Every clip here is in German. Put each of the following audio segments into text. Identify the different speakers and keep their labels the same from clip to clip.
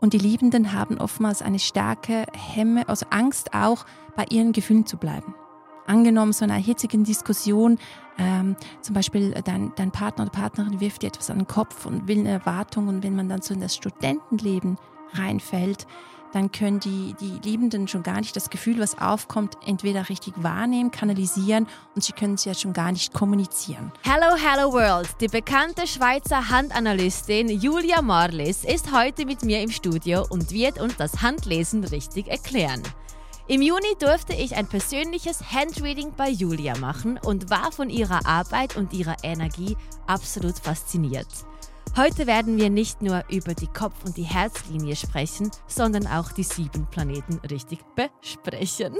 Speaker 1: Und die Liebenden haben oftmals eine starke Hemme, also Angst auch, bei ihren Gefühlen zu bleiben. Angenommen, so einer hitzigen Diskussion, ähm, zum Beispiel dein, dein Partner oder Partnerin wirft dir etwas an den Kopf und will eine Erwartung und wenn man dann so in das Studentenleben reinfällt, dann können die, die Liebenden schon gar nicht das Gefühl, was aufkommt, entweder richtig wahrnehmen, kanalisieren und sie können es ja schon gar nicht kommunizieren.
Speaker 2: Hello, hello world! Die bekannte Schweizer Handanalystin Julia Marlis ist heute mit mir im Studio und wird uns das Handlesen richtig erklären. Im Juni durfte ich ein persönliches Handreading bei Julia machen und war von ihrer Arbeit und ihrer Energie absolut fasziniert. Heute werden wir nicht nur über die Kopf- und die Herzlinie sprechen, sondern auch die sieben Planeten richtig besprechen.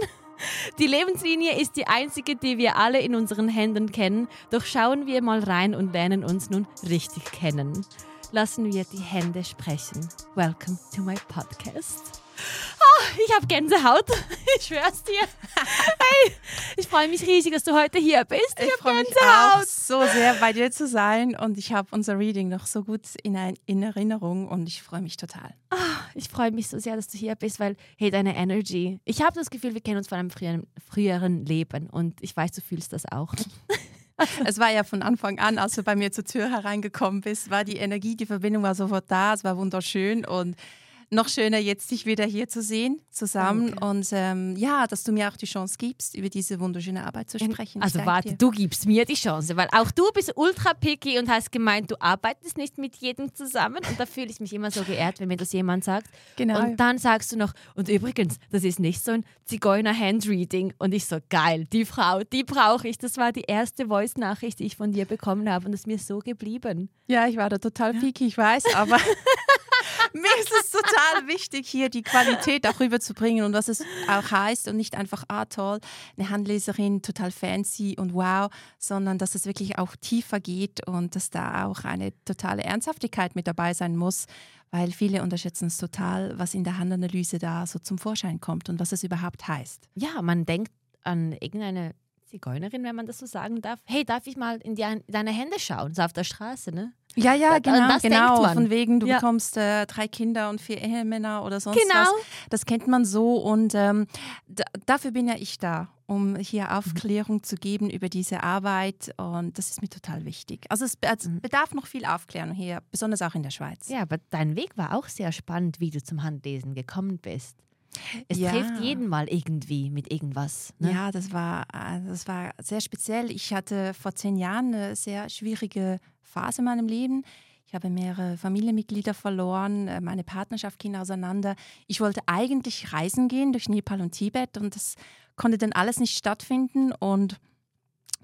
Speaker 2: Die Lebenslinie ist die einzige, die wir alle in unseren Händen kennen, doch schauen wir mal rein und lernen uns nun richtig kennen. Lassen wir die Hände sprechen. Welcome to my podcast. Oh, ich habe Gänsehaut. Ich schwör's dir. Hey, ich freue mich riesig, dass du heute hier bist.
Speaker 1: Ich, ich freue mich auch so sehr, bei dir zu sein. Und ich habe unser Reading noch so gut in, in Erinnerung und ich freue mich total.
Speaker 2: Oh, ich freue mich so sehr, dass du hier bist, weil, hey, deine Energy. Ich habe das Gefühl, wir kennen uns von einem früheren, früheren Leben und ich weiß, du fühlst das auch.
Speaker 1: es war ja von Anfang an, als du bei mir zur Tür hereingekommen bist, war die Energie, die Verbindung war sofort da, es war wunderschön und noch schöner, jetzt dich wieder hier zu sehen, zusammen. Danke. Und ähm, ja, dass du mir auch die Chance gibst, über diese wunderschöne Arbeit zu sprechen.
Speaker 2: Also warte, dir. du gibst mir die Chance, weil auch du bist ultra picky und hast gemeint, du arbeitest nicht mit jedem zusammen. Und da fühle ich mich immer so geehrt, wenn mir das jemand sagt. Genau. Und dann sagst du noch, und übrigens, das ist nicht so ein Zigeuner-Handreading. Und ich so, geil, die Frau, die brauche ich. Das war die erste Voice-Nachricht, die ich von dir bekommen habe. Und das ist mir so geblieben.
Speaker 1: Ja, ich war da total picky, ich weiß, aber mir ist es total wichtig, hier die Qualität auch rüberzubringen und was es auch heißt und nicht einfach, ah toll, eine Handleserin, total fancy und wow, sondern dass es wirklich auch tiefer geht und dass da auch eine totale Ernsthaftigkeit mit dabei sein muss, weil viele unterschätzen es total, was in der Handanalyse da so zum Vorschein kommt und was es überhaupt heißt.
Speaker 2: Ja, man denkt an irgendeine Zigeunerin, wenn man das so sagen darf. Hey, darf ich mal in, die, in deine Hände schauen? So auf der Straße, ne?
Speaker 1: Ja, ja, genau, das genau. Von wegen, du ja. bekommst äh, drei Kinder und vier Ehemänner oder sonst genau. was. Das kennt man so und ähm, dafür bin ja ich da, um hier mhm. Aufklärung mhm. zu geben über diese Arbeit und das ist mir total wichtig. Also es, es mhm. bedarf noch viel Aufklärung hier, besonders auch in der Schweiz.
Speaker 2: Ja, aber dein Weg war auch sehr spannend, wie du zum Handlesen gekommen bist. Es ja. trifft jeden mal irgendwie mit irgendwas.
Speaker 1: Ne? Ja, das war, äh, das war sehr speziell. Ich hatte vor zehn Jahren eine sehr schwierige Phase in meinem Leben. Ich habe mehrere Familienmitglieder verloren, äh, meine Partnerschaft ging auseinander. Ich wollte eigentlich reisen gehen durch Nepal und Tibet und das konnte dann alles nicht stattfinden. Und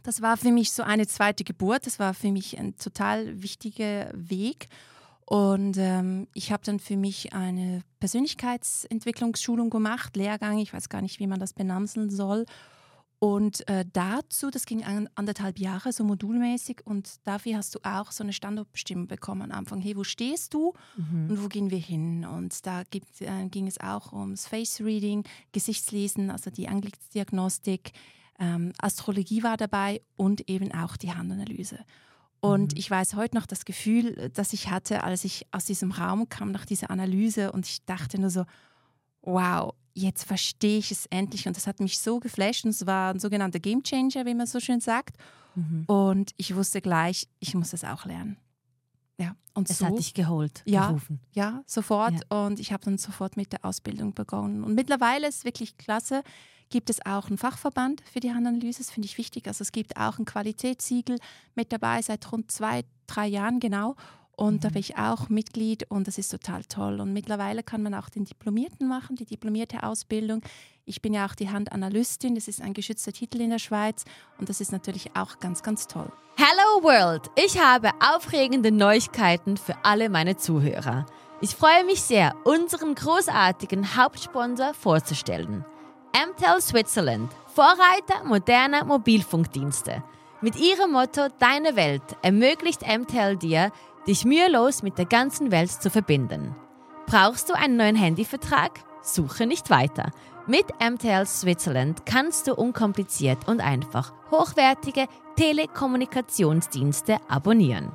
Speaker 1: das war für mich so eine zweite Geburt. Das war für mich ein total wichtiger Weg. Und ähm, ich habe dann für mich eine Persönlichkeitsentwicklungsschulung gemacht, Lehrgang, ich weiß gar nicht, wie man das benamseln soll. Und äh, dazu, das ging an, anderthalb Jahre, so modulmäßig, und dafür hast du auch so eine Standortbestimmung bekommen am Anfang. Hey, wo stehst du mhm. und wo gehen wir hin? Und da gibt, äh, ging es auch ums Face Reading, Gesichtslesen, also die Anglisdiagnostik, ähm, Astrologie war dabei und eben auch die Handanalyse. Und mhm. ich weiß heute noch das Gefühl, das ich hatte, als ich aus diesem Raum kam nach dieser Analyse und ich dachte nur so, wow, jetzt verstehe ich es endlich. Und das hat mich so geflasht und es war ein sogenannter Game Changer, wie man so schön sagt. Mhm. Und ich wusste gleich, ich muss das auch lernen.
Speaker 2: Ja, und es so, hat dich geholt,
Speaker 1: ja,
Speaker 2: gerufen.
Speaker 1: Ja, sofort. Ja. Und ich habe dann sofort mit der Ausbildung begonnen. Und mittlerweile ist es wirklich klasse gibt es auch einen Fachverband für die Handanalyse. Das finde ich wichtig. Also es gibt auch ein Qualitätssiegel mit dabei seit rund zwei, drei Jahren genau. Und mhm. da bin ich auch Mitglied und das ist total toll. Und mittlerweile kann man auch den Diplomierten machen, die diplomierte Ausbildung. Ich bin ja auch die Handanalystin, das ist ein geschützter Titel in der Schweiz und das ist natürlich auch ganz, ganz toll.
Speaker 2: Hello World! Ich habe aufregende Neuigkeiten für alle meine Zuhörer. Ich freue mich sehr, unseren großartigen Hauptsponsor vorzustellen. MTEL Switzerland, Vorreiter moderner Mobilfunkdienste. Mit ihrem Motto Deine Welt ermöglicht MTEL dir, dich mühelos mit der ganzen Welt zu verbinden. Brauchst du einen neuen Handyvertrag? Suche nicht weiter. Mit MTL Switzerland kannst du unkompliziert und einfach hochwertige Telekommunikationsdienste abonnieren.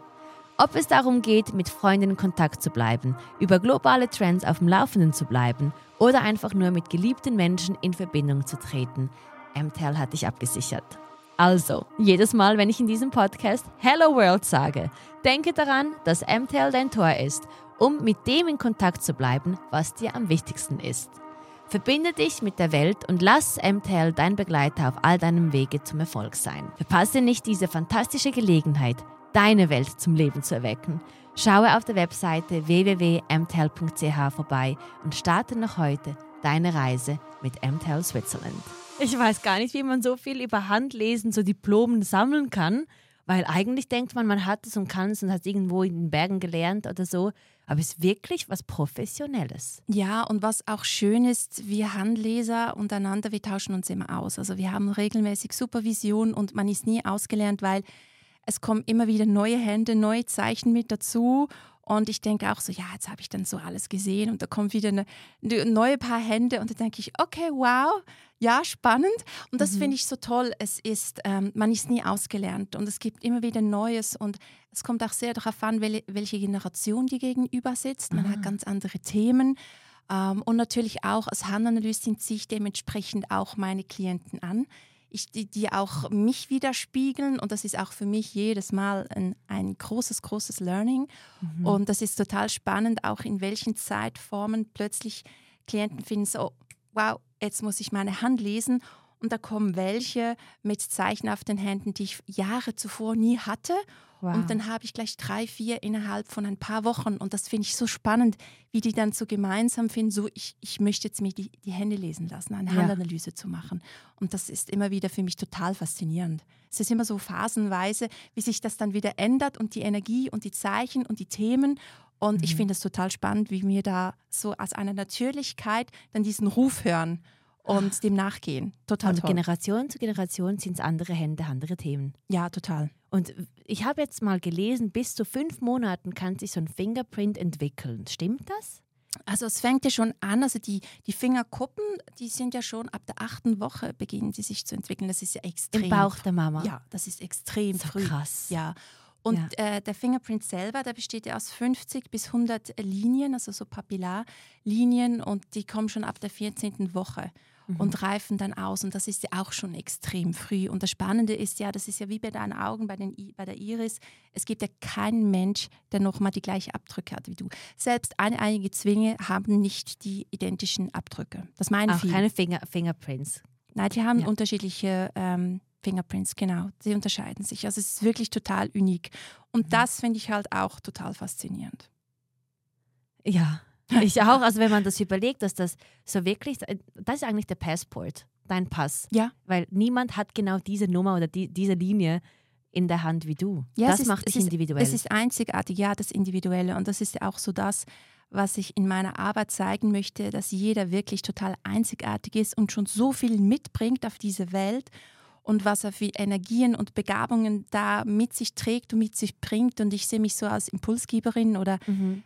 Speaker 2: Ob es darum geht, mit Freunden in Kontakt zu bleiben, über globale Trends auf dem Laufenden zu bleiben oder einfach nur mit geliebten Menschen in Verbindung zu treten, MTEL hat dich abgesichert. Also, jedes Mal, wenn ich in diesem Podcast Hello World sage, denke daran, dass MTEL dein Tor ist, um mit dem in Kontakt zu bleiben, was dir am wichtigsten ist. Verbinde dich mit der Welt und lass MTEL dein Begleiter auf all deinem Wege zum Erfolg sein. Verpasse nicht diese fantastische Gelegenheit, deine Welt zum Leben zu erwecken. Schaue auf der Webseite www.mtel.ch vorbei und starte noch heute deine Reise mit MTEL Switzerland. Ich weiß gar nicht, wie man so viel über Handlesen, so Diplomen sammeln kann, weil eigentlich denkt man, man hat es und kann es und hat es irgendwo in den Bergen gelernt oder so. Aber es ist wirklich was Professionelles.
Speaker 1: Ja, und was auch schön ist, wir Handleser untereinander, wir tauschen uns immer aus. Also wir haben regelmäßig Supervision und man ist nie ausgelernt, weil es kommen immer wieder neue Hände, neue Zeichen mit dazu. Und ich denke auch so, ja, jetzt habe ich dann so alles gesehen und da kommt wieder eine, eine neue Paar Hände und da denke ich, okay, wow, ja, spannend. Und das mhm. finde ich so toll. Es ist, ähm, man ist nie ausgelernt und es gibt immer wieder Neues und es kommt auch sehr darauf an, welche Generation die gegenüber sitzt. Man Aha. hat ganz andere Themen. Ähm, und natürlich auch als Handanalystin ziehe ich dementsprechend auch meine Klienten an. Ich, die, die auch mich widerspiegeln und das ist auch für mich jedes Mal ein, ein großes, großes Learning. Mhm. Und das ist total spannend, auch in welchen Zeitformen plötzlich Klienten finden so, wow, jetzt muss ich meine Hand lesen. Und da kommen welche mit Zeichen auf den Händen, die ich Jahre zuvor nie hatte. Wow. Und dann habe ich gleich drei, vier innerhalb von ein paar Wochen. Und das finde ich so spannend, wie die dann so gemeinsam finden, so ich, ich möchte jetzt mir die, die Hände lesen lassen, eine ja. Handanalyse zu machen. Und das ist immer wieder für mich total faszinierend. Es ist immer so phasenweise, wie sich das dann wieder ändert und die Energie und die Zeichen und die Themen. Und mhm. ich finde es total spannend, wie wir da so als eine Natürlichkeit dann diesen Ruf hören und dem nachgehen. Total
Speaker 2: Von Generation zu Generation sind es andere Hände, andere Themen.
Speaker 1: Ja, total.
Speaker 2: Und ich habe jetzt mal gelesen, bis zu fünf Monaten kann sich so ein Fingerprint entwickeln. Stimmt das?
Speaker 1: Also es fängt ja schon an, also die, die Fingerkuppen, die sind ja schon ab der achten Woche beginnen sie sich zu entwickeln. Das ist ja extrem.
Speaker 2: Im Bauch der Mama.
Speaker 1: Ja, das ist extrem
Speaker 2: so
Speaker 1: früh.
Speaker 2: Krass.
Speaker 1: Ja. Und ja. äh, der Fingerprint selber, der besteht ja aus 50 bis 100 Linien, also so Papillarlinien und die kommen schon ab der 14. Woche mhm. und reifen dann aus und das ist ja auch schon extrem früh. Und das Spannende ist ja, das ist ja wie bei deinen Augen, bei, den, bei der Iris, es gibt ja keinen Mensch, der nochmal die gleiche Abdrücke hat wie du. Selbst eineinige Zwinge haben nicht die identischen Abdrücke. Das meinen
Speaker 2: auch
Speaker 1: viele.
Speaker 2: keine Finger, Fingerprints.
Speaker 1: Nein, die haben ja. unterschiedliche ähm, Fingerprints, genau. Sie unterscheiden sich. Also es ist wirklich total unik. Und mhm. das finde ich halt auch total faszinierend.
Speaker 2: Ja, ich auch. Also wenn man das überlegt, dass das so wirklich, das ist eigentlich der Passport, dein Pass.
Speaker 1: Ja.
Speaker 2: Weil niemand hat genau diese Nummer oder die, diese Linie in der Hand wie du. Ja, das
Speaker 1: ist,
Speaker 2: macht dich individuell.
Speaker 1: Es ist einzigartig, ja, das Individuelle. Und das ist ja auch so das, was ich in meiner Arbeit zeigen möchte, dass jeder wirklich total einzigartig ist und schon so viel mitbringt auf diese Welt und was er für Energien und Begabungen da mit sich trägt und mit sich bringt. Und ich sehe mich so als Impulsgeberin oder mhm.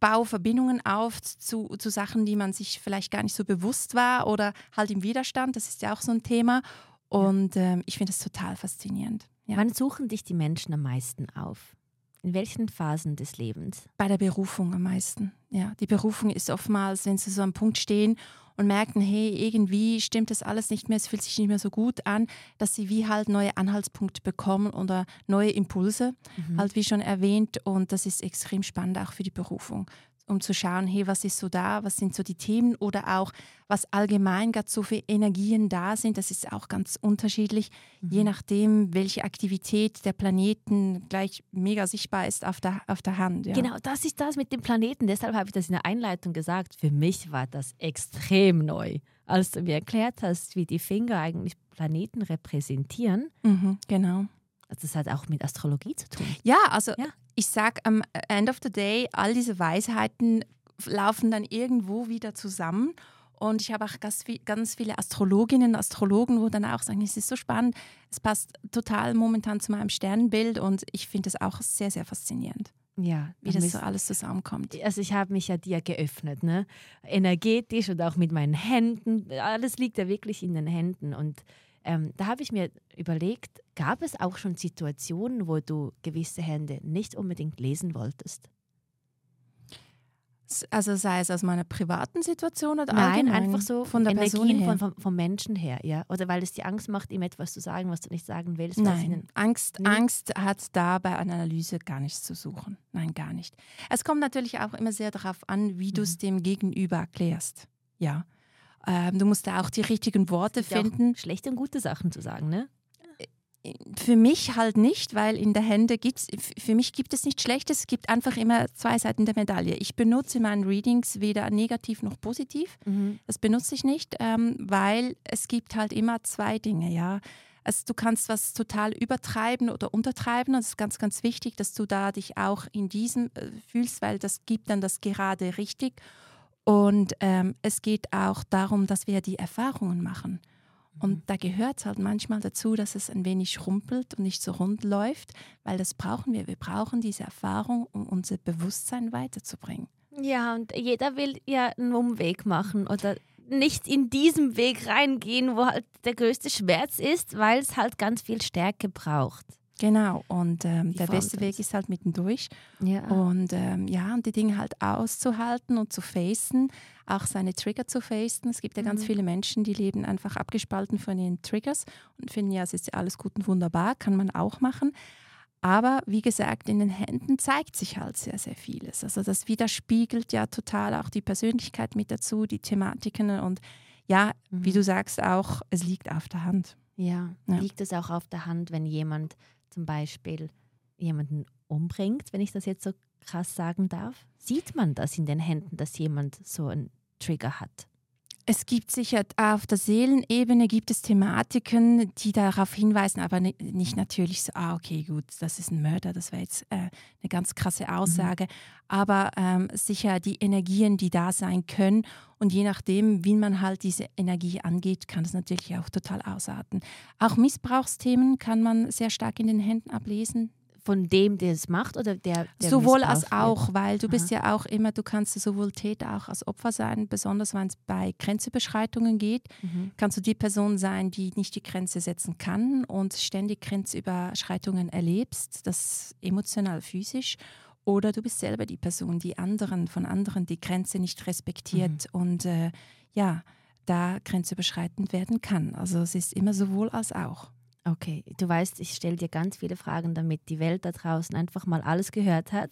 Speaker 1: Baue Verbindungen auf zu, zu Sachen, die man sich vielleicht gar nicht so bewusst war oder halt im Widerstand. Das ist ja auch so ein Thema. Und ähm, ich finde es total faszinierend.
Speaker 2: Ja. Wann suchen dich die Menschen am meisten auf? In welchen Phasen des Lebens?
Speaker 1: Bei der Berufung am meisten. Ja, die Berufung ist oftmals, wenn sie so am Punkt stehen und merken, hey, irgendwie stimmt das alles nicht mehr, es fühlt sich nicht mehr so gut an, dass sie wie halt neue Anhaltspunkte bekommen oder neue Impulse, mhm. halt wie schon erwähnt. Und das ist extrem spannend auch für die Berufung um zu schauen, hey, was ist so da, was sind so die Themen oder auch, was allgemein gerade so viele Energien da sind. Das ist auch ganz unterschiedlich, mhm. je nachdem, welche Aktivität der Planeten gleich mega sichtbar ist auf der, auf der Hand.
Speaker 2: Ja. Genau, das ist das mit dem Planeten. Deshalb habe ich das in der Einleitung gesagt. Für mich war das extrem neu, als du mir erklärt hast, wie die Finger eigentlich Planeten repräsentieren.
Speaker 1: Mhm, genau.
Speaker 2: Also das hat auch mit Astrologie zu tun.
Speaker 1: Ja, also ja. Ich sage am End of the Day, all diese Weisheiten laufen dann irgendwo wieder zusammen. Und ich habe auch ganz, viele Astrologinnen und Astrologen, wo dann auch sagen, es ist so spannend, es passt total momentan zu meinem Sternenbild und ich finde es auch sehr, sehr faszinierend.
Speaker 2: Ja,
Speaker 1: wie das so alles zusammenkommt.
Speaker 2: Also ich habe mich ja dir geöffnet, ne? energetisch und auch mit meinen Händen. Alles liegt ja wirklich in den Händen. Und ähm, da habe ich mir überlegt, Gab es auch schon Situationen, wo du gewisse Hände nicht unbedingt lesen wolltest?
Speaker 1: Also sei es aus meiner privaten Situation oder
Speaker 2: Nein,
Speaker 1: allgemein
Speaker 2: einfach so
Speaker 1: von der Person
Speaker 2: Energien
Speaker 1: her.
Speaker 2: von, vom, Menschen her, ja? Oder weil es dir Angst macht, ihm etwas zu sagen, was du nicht sagen willst?
Speaker 1: Nein, Angst? Angst hat da bei einer Analyse gar nichts zu suchen. Nein, gar nicht. Es kommt natürlich auch immer sehr darauf an, wie du es
Speaker 2: Mhm.
Speaker 1: dem Gegenüber erklärst. Ja. Ähm, du musst da auch die richtigen Worte finden.
Speaker 2: schlechte und gute Sachen zu sagen, ne?
Speaker 1: Für mich halt nicht, weil in der Hände gibt's, f- für mich gibt es nichts Schlechtes, es gibt einfach immer zwei Seiten der Medaille. Ich benutze in meinen Readings weder negativ noch positiv. Das benutze ich nicht, ähm, weil es gibt halt immer zwei Dinge, ja. Also du kannst was total übertreiben oder untertreiben und es ist ganz, ganz wichtig, dass du da dich auch in diesem äh, fühlst, weil das gibt dann das gerade richtig. Und ähm, es geht auch darum, dass wir die Erfahrungen machen. Und da gehört es halt manchmal dazu, dass es ein wenig rumpelt und nicht so rund läuft, weil das brauchen wir. Wir brauchen diese Erfahrung, um unser Bewusstsein weiterzubringen.
Speaker 2: Ja, und jeder will ja einen Umweg machen oder nicht in diesem Weg reingehen, wo halt der größte Schmerz ist, weil es halt ganz viel Stärke braucht.
Speaker 1: Genau, und ähm, der beste Weg ist halt mittendurch.
Speaker 2: Ja.
Speaker 1: Und ähm, ja, und die Dinge halt auszuhalten und zu facen, auch seine Trigger zu facen. Es gibt ja ganz
Speaker 2: Mhm.
Speaker 1: viele Menschen, die leben einfach abgespalten von ihren Triggers und finden, ja, es ist ja alles gut und wunderbar, kann man auch machen. Aber wie gesagt, in den Händen zeigt sich halt sehr, sehr vieles. Also das widerspiegelt ja total auch die Persönlichkeit mit dazu, die Thematiken und ja, wie
Speaker 2: Mhm.
Speaker 1: du sagst auch, es liegt auf der Hand.
Speaker 2: Ja.
Speaker 1: Ja.
Speaker 2: Liegt es auch auf der Hand, wenn jemand zum Beispiel jemanden umbringt, wenn ich das jetzt so krass sagen darf? Sieht man das in den Händen, dass jemand so einen Trigger hat?
Speaker 1: Es gibt sicher auf der Seelenebene gibt es Thematiken, die darauf hinweisen, aber ni- nicht natürlich so, ah, okay, gut, das ist ein Mörder, das wäre jetzt äh, eine ganz krasse Aussage. Aber ähm, sicher die Energien, die da sein können und je nachdem, wie man halt diese Energie angeht, kann es natürlich auch total ausarten. Auch Missbrauchsthemen kann man sehr stark in den Händen ablesen.
Speaker 2: Von dem, der es macht oder der, der
Speaker 1: Sowohl als
Speaker 2: missbraucht wird?
Speaker 1: auch, weil du bist ja auch immer, du kannst sowohl Täter auch als Opfer sein, besonders wenn es bei Grenzüberschreitungen geht.
Speaker 2: Mhm.
Speaker 1: Kannst du die Person sein, die nicht die Grenze setzen kann und ständig Grenzüberschreitungen erlebst, das emotional, physisch. Oder du bist selber die Person, die anderen von anderen die Grenze nicht respektiert und äh, ja, da grenzüberschreitend werden kann. Also es ist immer sowohl als auch.
Speaker 2: Okay, du weißt, ich stelle dir ganz viele Fragen, damit die Welt da draußen einfach mal alles gehört hat.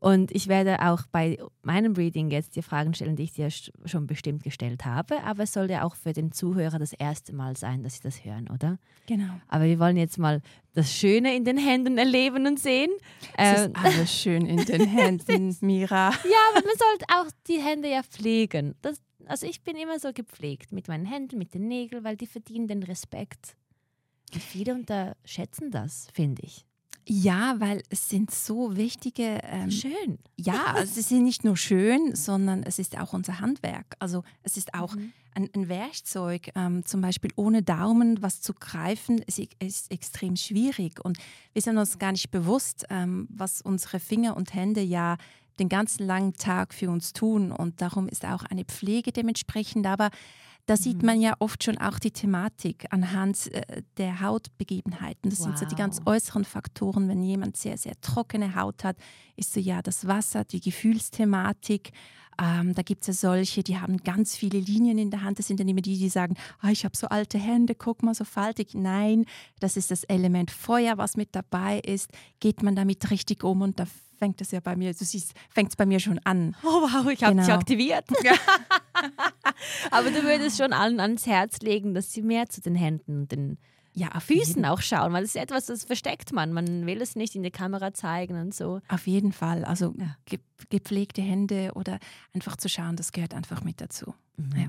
Speaker 2: Und ich werde auch bei meinem Reading jetzt die Fragen stellen, die ich dir sch- schon bestimmt gestellt habe. Aber es soll ja auch für den Zuhörer das erste Mal sein, dass sie das hören, oder?
Speaker 1: Genau.
Speaker 2: Aber wir wollen jetzt mal das Schöne in den Händen erleben und sehen.
Speaker 1: Es
Speaker 2: Ähm,
Speaker 1: ist alles schön in den Händen, Mira.
Speaker 2: ja, aber man sollte auch die Hände ja pflegen. Das, also ich bin immer so gepflegt mit meinen Händen, mit den Nägeln, weil die verdienen den Respekt. Und viele unterschätzen das, finde ich.
Speaker 1: Ja, weil es sind so wichtige ähm,
Speaker 2: Schön.
Speaker 1: Ja, also sie sind nicht nur schön, sondern es ist auch unser Handwerk. Also es ist auch
Speaker 2: Mhm.
Speaker 1: ein, ein Werkzeug. Ähm, zum Beispiel ohne Daumen was zu greifen, ist, ist extrem schwierig. Und wir sind uns gar nicht bewusst, ähm, was unsere Finger und Hände ja den ganzen langen Tag für uns tun. Und darum ist auch eine Pflege dementsprechend. Aber da sieht
Speaker 2: Mhm.
Speaker 1: man ja oft schon auch die Thematik anhand äh, der Hautbegebenheiten. Das sind so die ganz
Speaker 2: Wow.
Speaker 1: äußeren Faktoren. Wenn jemand sehr, sehr trockene Haut hat, ist so ja das Wasser, die Gefühlsthematik. Ähm, da gibt es ja solche, die haben ganz viele Linien in der Hand. Das sind dann immer die, die sagen, ah, ich habe so alte Hände, guck mal so faltig. Nein, das ist das Element Feuer, was mit dabei ist. Geht man damit richtig um und da fängt es ja bei mir, du siehst, fängt es bei mir schon an.
Speaker 2: Oh wow, ich habe dich
Speaker 1: Genau.
Speaker 2: aktiviert. Aber du würdest schon allen ans Herz legen, dass sie mehr zu den Händen und den
Speaker 1: Ja, auf
Speaker 2: Füßen
Speaker 1: jeden,
Speaker 2: auch schauen, weil das ist etwas, das versteckt man. Man will es nicht in die Kamera zeigen und so.
Speaker 1: auf jeden Fall. Also
Speaker 2: Ja.
Speaker 1: ge gepflegte Hände oder einfach zu schauen, das gehört einfach mit dazu. Ja.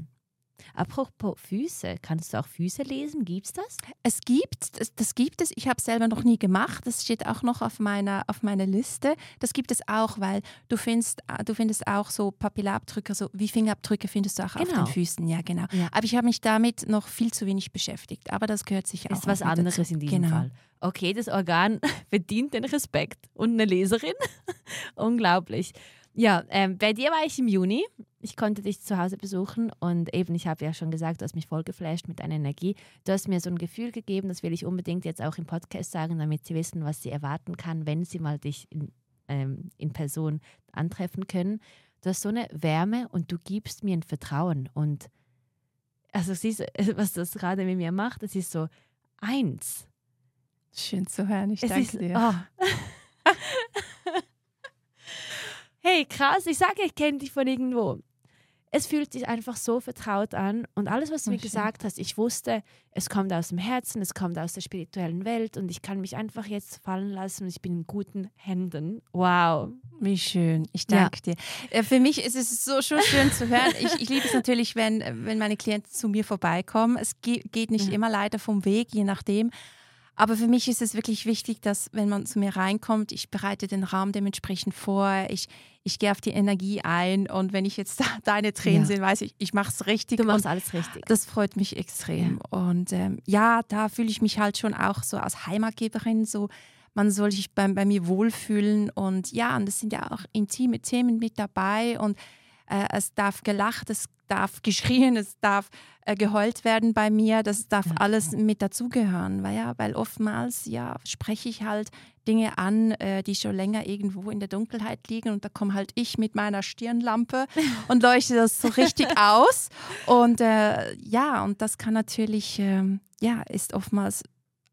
Speaker 2: Apropos Füße, kannst du auch Füße lesen? Gibt's das?
Speaker 1: Es gibt, das, das gibt es, ich habe es selber noch nie gemacht, das steht auch noch auf meiner, auf meiner Liste. Das gibt es auch, weil du findest, äh, du findest auch so Papillarabdrücke, so wie Fingerabdrücke findest du auch auf
Speaker 2: Genau.
Speaker 1: den Füßen, ja genau.
Speaker 2: Ja.
Speaker 1: Aber ich habe mich damit noch viel zu wenig beschäftigt, aber das gehört sicher auch
Speaker 2: Ist was anderes
Speaker 1: dazu.
Speaker 2: in diesem
Speaker 1: genau.
Speaker 2: Fall. Okay, das Organ verdient den Respekt. Und eine Leserin? Unglaublich. Ja, ähm, bei dir war ich im Juni ich konnte dich zu Hause besuchen und eben, ich habe ja schon gesagt, du hast mich voll geflasht mit deiner Energie. Du hast mir so ein Gefühl gegeben, das will ich unbedingt jetzt auch im Podcast sagen, damit sie wissen, was sie erwarten kann, wenn sie mal dich in, ähm, in Person antreffen können. Du hast so eine Wärme und du gibst mir ein Vertrauen. Und also siehst du, was das gerade mit mir macht, es ist so eins.
Speaker 1: Schön zu hören, ich es danke ist, dir. Oh.
Speaker 2: hey, krass, ich sage, ich kenne dich von irgendwo es fühlt sich einfach so vertraut an. Und alles, was du oh, mir gesagt hast, ich wusste, es kommt aus dem Herzen, es kommt aus der spirituellen Welt und ich kann mich einfach jetzt fallen lassen und ich bin in guten Händen. Wow.
Speaker 1: Wie schön. Ich danke ja. dir. Äh, für mich ist es so schon schön zu hören. Ich, ich liebe es natürlich, wenn, wenn meine Klienten zu mir vorbeikommen. Es geht nicht ja. immer leider vom Weg, je nachdem. Aber für mich ist es wirklich wichtig, dass wenn man zu mir reinkommt, ich bereite den Raum dementsprechend vor, ich, ich gehe auf die Energie ein und wenn ich jetzt deine Tränen ja. sehe, weiß ich, ich mache es richtig.
Speaker 2: Du machst alles richtig.
Speaker 1: Das freut mich extrem. Ja. Und ähm, ja, da fühle ich mich halt schon auch so als Heimatgeberin, so man soll sich bei, bei mir wohlfühlen und ja, und das sind ja auch intime Themen mit dabei und äh, es darf gelacht, es darf geschrien, es darf äh, geheult werden bei mir, das darf ja. alles mit dazugehören, weil ja, weil oftmals ja spreche ich halt Dinge an, äh, die schon länger irgendwo in der Dunkelheit liegen und da komme halt ich mit meiner Stirnlampe und leuchte das so richtig aus und äh, ja und das kann natürlich ähm, ja ist oftmals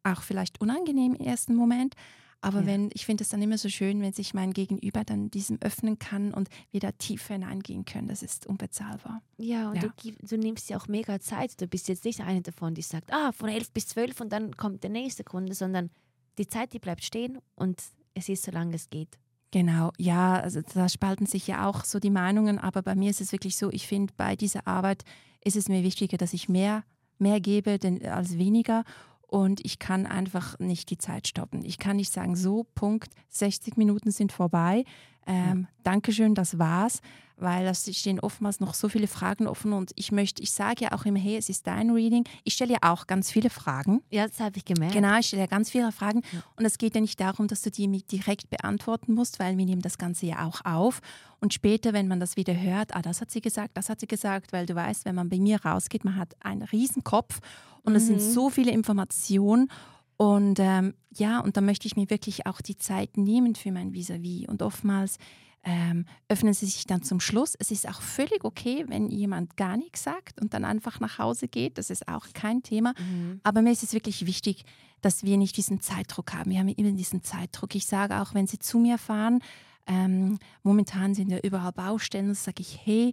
Speaker 1: auch vielleicht unangenehm im ersten Moment, aber ja. wenn, ich finde es dann immer so schön, wenn sich mein Gegenüber dann diesem öffnen kann und wieder tiefer hineingehen können. Das ist unbezahlbar.
Speaker 2: Ja, und ja. Du, du, nimmst ja auch mega Zeit. Du bist jetzt nicht eine davon, die sagt, ah, von elf bis zwölf und dann kommt der nächste Kunde, sondern die Zeit, die bleibt stehen und es ist, solange es geht.
Speaker 1: Genau, ja, also da spalten sich ja auch so die Meinungen, aber bei mir ist es wirklich so, ich finde, bei dieser Arbeit ist es mir wichtiger, dass ich mehr, mehr gebe denn, als weniger und ich kann einfach nicht die Zeit stoppen. Ich kann nicht sagen, so, Punkt, 60 Minuten sind vorbei. Ähm. Dankeschön, das war's, weil es stehen oftmals noch so viele Fragen offen und ich möchte, ich sage ja auch immer, hey, es ist dein Reading. Ich stelle ja auch ganz viele Fragen.
Speaker 2: Ja, das habe ich gemerkt.
Speaker 1: Genau, ich stelle ja ganz viele Fragen ja. und es geht ja nicht darum, dass du die direkt beantworten musst, weil wir nehmen das Ganze ja auch auf und später, wenn man das wieder hört, ah, das hat sie gesagt, das hat sie gesagt, weil du weißt, wenn man bei mir rausgeht, man hat einen riesen Kopf und mhm. es sind mhm. so viele Informationen und ähm, ja, und da möchte ich mir wirklich auch die Zeit nehmen für mein Vis-à-vis. -vis. Und oftmals ähm, öffnen sie sich dann zum Schluss. Es ist auch völlig okay, wenn jemand gar nichts sagt und dann einfach nach Hause geht. Das ist auch kein Thema. Mhm. Aber mir ist es wirklich wichtig, dass wir nicht diesen Zeitdruck haben. Wir haben immer diesen Zeitdruck. Ich sage auch, wenn sie zu mir fahren, ähm, momentan sind ja überall Baustellen, sage ich, hey,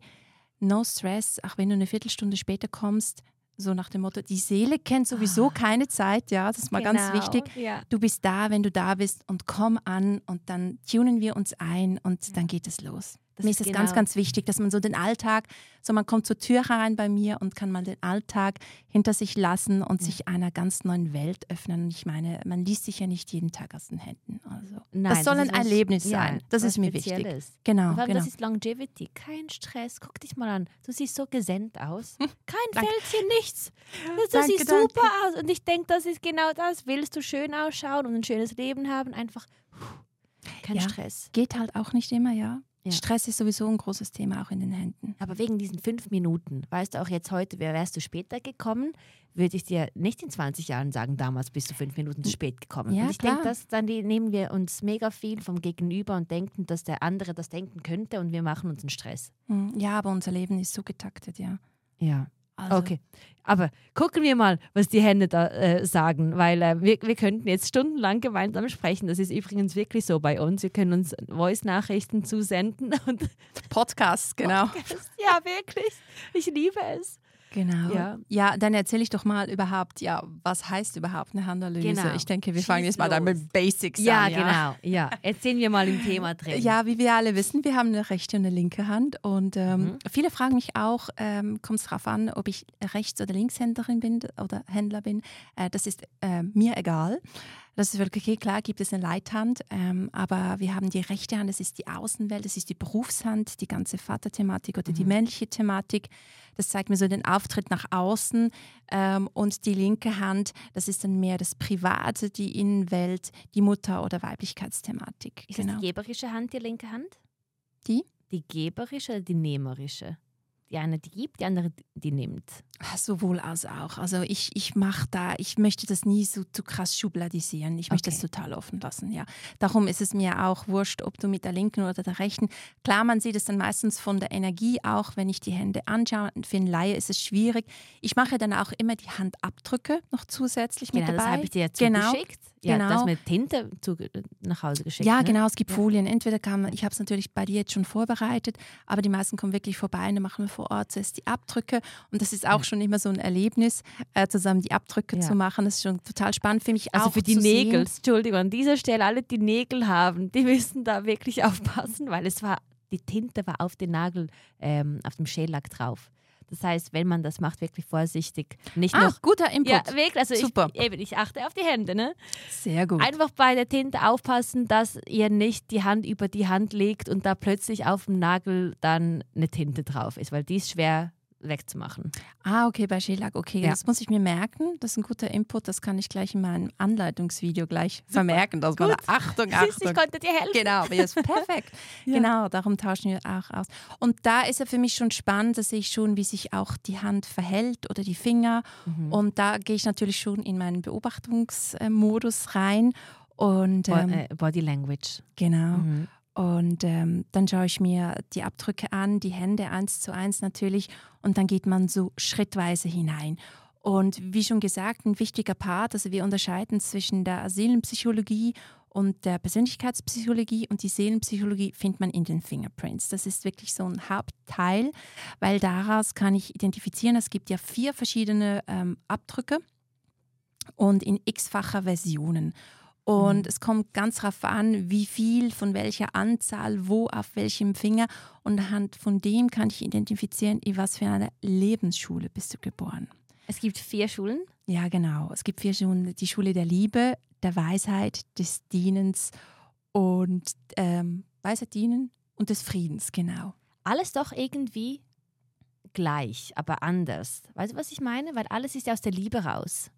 Speaker 1: no stress, auch wenn du eine Viertelstunde später kommst, so nach dem Motto, die Seele kennt sowieso ah. keine Zeit, ja, das ist mal genau, ganz wichtig. Ja. Du bist da, wenn du da bist und komm an und dann tunen wir uns ein und dann geht es los. Das Mir ist es genau. ganz, ganz wichtig, dass man so den Alltag, so man kommt zur Tür herein bei mir und kann mal den Alltag hinter sich lassen und ja. sich einer ganz neuen Welt öffnen. Ich meine, man liest sich ja nicht jeden Tag aus den Händen. Also, Nein, das soll das ein Erlebnis was, sein. Ja, das ist mir wichtig.
Speaker 2: Genau, genau. Das ist Longevity, kein Stress. Guck dich mal an. Du siehst so gesendet aus. Kein Fältchen, nichts. Du danke, siehst danke. super aus. Und ich denke, das ist genau das. Willst du schön ausschauen und ein schönes Leben haben? Einfach kein ja, Stress.
Speaker 1: Geht halt auch nicht immer, ja. Ja. Stress ist sowieso ein großes Thema auch in den Händen.
Speaker 2: Aber wegen diesen fünf Minuten, weißt du auch jetzt heute, wer wärst du später gekommen, würde ich dir nicht in 20 Jahren sagen, damals bist du fünf Minuten zu spät gekommen. Ja, und ich denke, dann die, nehmen wir uns mega viel vom Gegenüber und denken, dass der andere das denken könnte und wir machen uns einen Stress.
Speaker 1: Hm, ja, aber unser Leben ist so getaktet, ja.
Speaker 2: Ja. Also. Okay, aber gucken wir mal, was die Hände da äh, sagen, weil äh, wir, wir könnten jetzt stundenlang gemeinsam sprechen. Das ist übrigens wirklich so bei uns. Wir können uns Voice-Nachrichten zusenden und
Speaker 1: Podcasts, genau. Podcast.
Speaker 2: Ja, wirklich. Ich liebe es.
Speaker 1: Genau. Ja, ja dann erzähle ich doch mal überhaupt, ja, was heißt überhaupt eine Handanalyse? Genau. Ich denke, wir Schieß fangen jetzt mal dann mit Basics
Speaker 2: ja,
Speaker 1: an.
Speaker 2: Ja, genau. Ja, erzählen wir mal im Thema drin.
Speaker 1: Ja, wie wir alle wissen, wir haben eine rechte und eine linke Hand und ähm, mhm. viele fragen mich auch, ähm, kommt es darauf an, ob ich Rechts- oder Linkshänderin bin oder Händler bin. Äh, das ist äh, mir egal. Das ist wirklich okay, klar, gibt es eine Leithand, ähm, aber wir haben die rechte Hand, das ist die Außenwelt, das ist die Berufshand, die ganze Vaterthematik oder mhm. die männliche Thematik. Das zeigt mir so den Auftritt nach außen. Ähm, und die linke Hand, das ist dann mehr das Private, die Innenwelt, die Mutter- oder Weiblichkeitsthematik.
Speaker 2: Ist genau. das die geberische Hand, die linke Hand?
Speaker 1: Die?
Speaker 2: die geberische oder die nehmerische? Die eine die gibt, die andere die nimmt.
Speaker 1: Sowohl als auch. Also ich, ich mache da, ich möchte das nie so zu krass schubladisieren. Ich möchte okay. das total offen lassen, ja. Darum ist es mir auch wurscht, ob du mit der linken oder der rechten. Klar, man sieht es dann meistens von der Energie auch, wenn ich die Hände anschaue. Für einen Laie ist es schwierig. Ich mache dann auch immer die Handabdrücke noch zusätzlich
Speaker 2: genau,
Speaker 1: mit dabei.
Speaker 2: das habe ich dir ja genau. zugeschickt. Genau. Ja, genau. das mit Tinte zu, nach Hause geschickt.
Speaker 1: Ja,
Speaker 2: ne?
Speaker 1: genau. Es gibt ja. Folien. Entweder kann man, ich habe es natürlich bei dir jetzt schon vorbereitet, aber die meisten kommen wirklich vorbei und dann machen wir vor Ort zuerst die Abdrücke. Und das ist auch ja. schon immer so ein Erlebnis, äh, zusammen die Abdrücke zu machen. Das ist schon total spannend für mich
Speaker 2: also
Speaker 1: auch.
Speaker 2: Also für die Nägel, sehen. Entschuldigung, an dieser Stelle alle, die Nägel haben, die müssen da wirklich aufpassen, weil es war, die Tinte war auf den Nagel, ähm, auf dem Schellack drauf. Das heißt, wenn man das macht, wirklich vorsichtig. Nicht
Speaker 1: ah,
Speaker 2: noch,
Speaker 1: guter Input.
Speaker 2: Ja, wirklich. Also
Speaker 1: Super.
Speaker 2: Ich, eben, ich achte auf die Hände. Ne?
Speaker 1: Sehr gut.
Speaker 2: Einfach bei der Tinte aufpassen, dass ihr nicht die Hand über die Hand legt und da plötzlich auf dem Nagel dann eine Tinte drauf ist, weil die ist schwer wegzumachen.
Speaker 1: Ah, okay, bei Shellac. Okay, ja. das muss ich mir merken. Das ist ein guter Input. Das kann ich gleich in meinem Anleitungsvideo gleich vermerken. Dass man Achtung, Achtung.
Speaker 2: Ich konnte dir helfen.
Speaker 1: Genau, yes, perfekt. ja. Genau, darum tauschen wir auch aus. Und da ist ja für mich schon spannend, da sehe ich schon, wie sich auch die Hand verhält oder die Finger. Mhm. Und da gehe ich natürlich schon in meinen Beobachtungsmodus rein. Und,
Speaker 2: ähm, Body Language.
Speaker 1: Genau. Mhm. Und ähm, dann schaue ich mir die Abdrücke an, die Hände eins zu eins natürlich. Und dann geht man so schrittweise hinein. Und wie schon gesagt, ein wichtiger Part, also wir unterscheiden zwischen der Seelenpsychologie und der Persönlichkeitspsychologie und die Seelenpsychologie findet man in den Fingerprints. Das ist wirklich so ein Hauptteil, weil daraus kann ich identifizieren, es gibt ja vier verschiedene ähm, Abdrücke und in x-facher Versionen. Und mhm. es kommt ganz darauf an, wie viel, von welcher Anzahl, wo, auf welchem Finger. Und anhand von dem kann ich identifizieren, in was für einer Lebensschule bist du geboren.
Speaker 2: Es gibt vier Schulen?
Speaker 1: Ja, genau. Es gibt vier Schulen. Die Schule der Liebe, der Weisheit, des Dienens und ähm, Weisheit, Dienen und des Friedens, genau.
Speaker 2: Alles doch irgendwie gleich, aber anders. Weißt du, was ich meine? Weil alles ist ja aus der Liebe raus.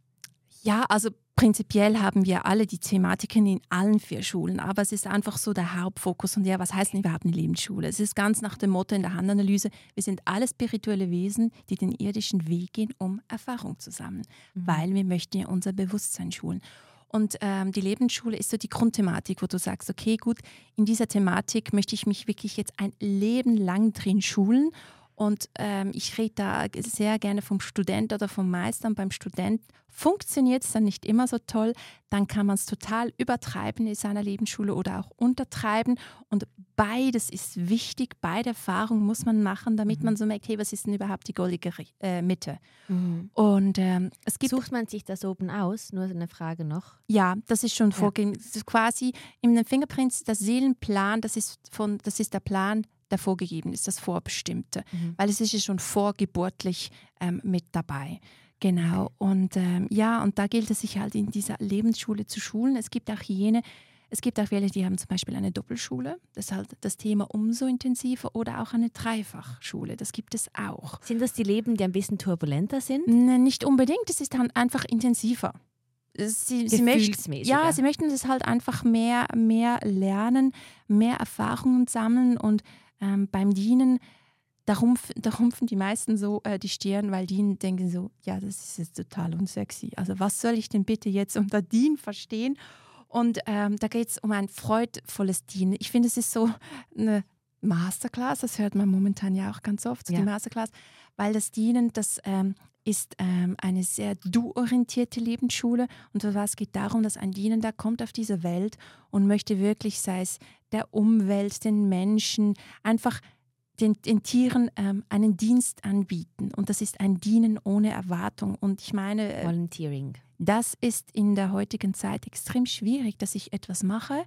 Speaker 1: Ja, also prinzipiell haben wir alle die Thematiken in allen vier Schulen, aber es ist einfach so der Hauptfokus. Und ja, was heißt denn überhaupt eine Lebensschule? Es ist ganz nach dem Motto in der Handanalyse, wir sind alle spirituelle Wesen, die den irdischen Weg gehen, um Erfahrung zu sammeln, mhm. weil wir möchten ja unser Bewusstsein schulen. Und ähm, die Lebensschule ist so die Grundthematik, wo du sagst, okay, gut, in dieser Thematik möchte ich mich wirklich jetzt ein Leben lang drin schulen und ähm, ich rede da sehr gerne vom Student oder vom Meister. Und beim Student funktioniert es dann nicht immer so toll. Dann kann man es total übertreiben in seiner Lebensschule oder auch untertreiben. Und beides ist wichtig. Beide Erfahrungen muss man machen, damit mhm. man so merkt, hey, was ist denn überhaupt die goldige äh, Mitte? Mhm. Und ähm, es gibt
Speaker 2: Sucht man sich das oben aus? Nur eine Frage noch.
Speaker 1: Ja, das ist schon ja. vorgegeben. Quasi in den Fingerprints, der Seelenplan, das ist, von, das ist der Plan der vorgegeben ist, das Vorbestimmte, mhm. weil es ist ja schon vorgeburtlich ähm, mit dabei. Genau. Und ähm, ja, und da gilt es sich halt in dieser Lebensschule zu schulen. Es gibt auch jene, es gibt auch welche, die haben zum Beispiel eine Doppelschule, das ist halt das Thema umso intensiver, oder auch eine Dreifachschule, das gibt es auch.
Speaker 2: Sind das die Leben, die ein bisschen turbulenter sind?
Speaker 1: Ne, nicht unbedingt, es ist dann einfach intensiver. Sie, sie möchten, ja, sie möchten das halt einfach mehr, mehr lernen, mehr Erfahrungen sammeln und ähm, beim Dienen, da, rumpf, da rumpfen die meisten so äh, die Stirn, weil die denken so, ja, das ist jetzt total unsexy. Also was soll ich denn bitte jetzt unter Dienen verstehen? Und ähm, da geht es um ein freudvolles Dienen. Ich finde, es ist so eine Masterclass, das hört man momentan ja auch ganz oft, so ja. die Masterclass, weil das Dienen, das ähm, ist ähm, eine sehr du-orientierte Lebensschule. Und was geht darum, dass ein Dienender kommt auf diese Welt und möchte wirklich, sei es der Umwelt, den Menschen, einfach den, den Tieren ähm, einen Dienst anbieten. Und das ist ein Dienen ohne Erwartung. Und ich meine,
Speaker 2: äh, Volunteering.
Speaker 1: Das ist in der heutigen Zeit extrem schwierig, dass ich etwas mache.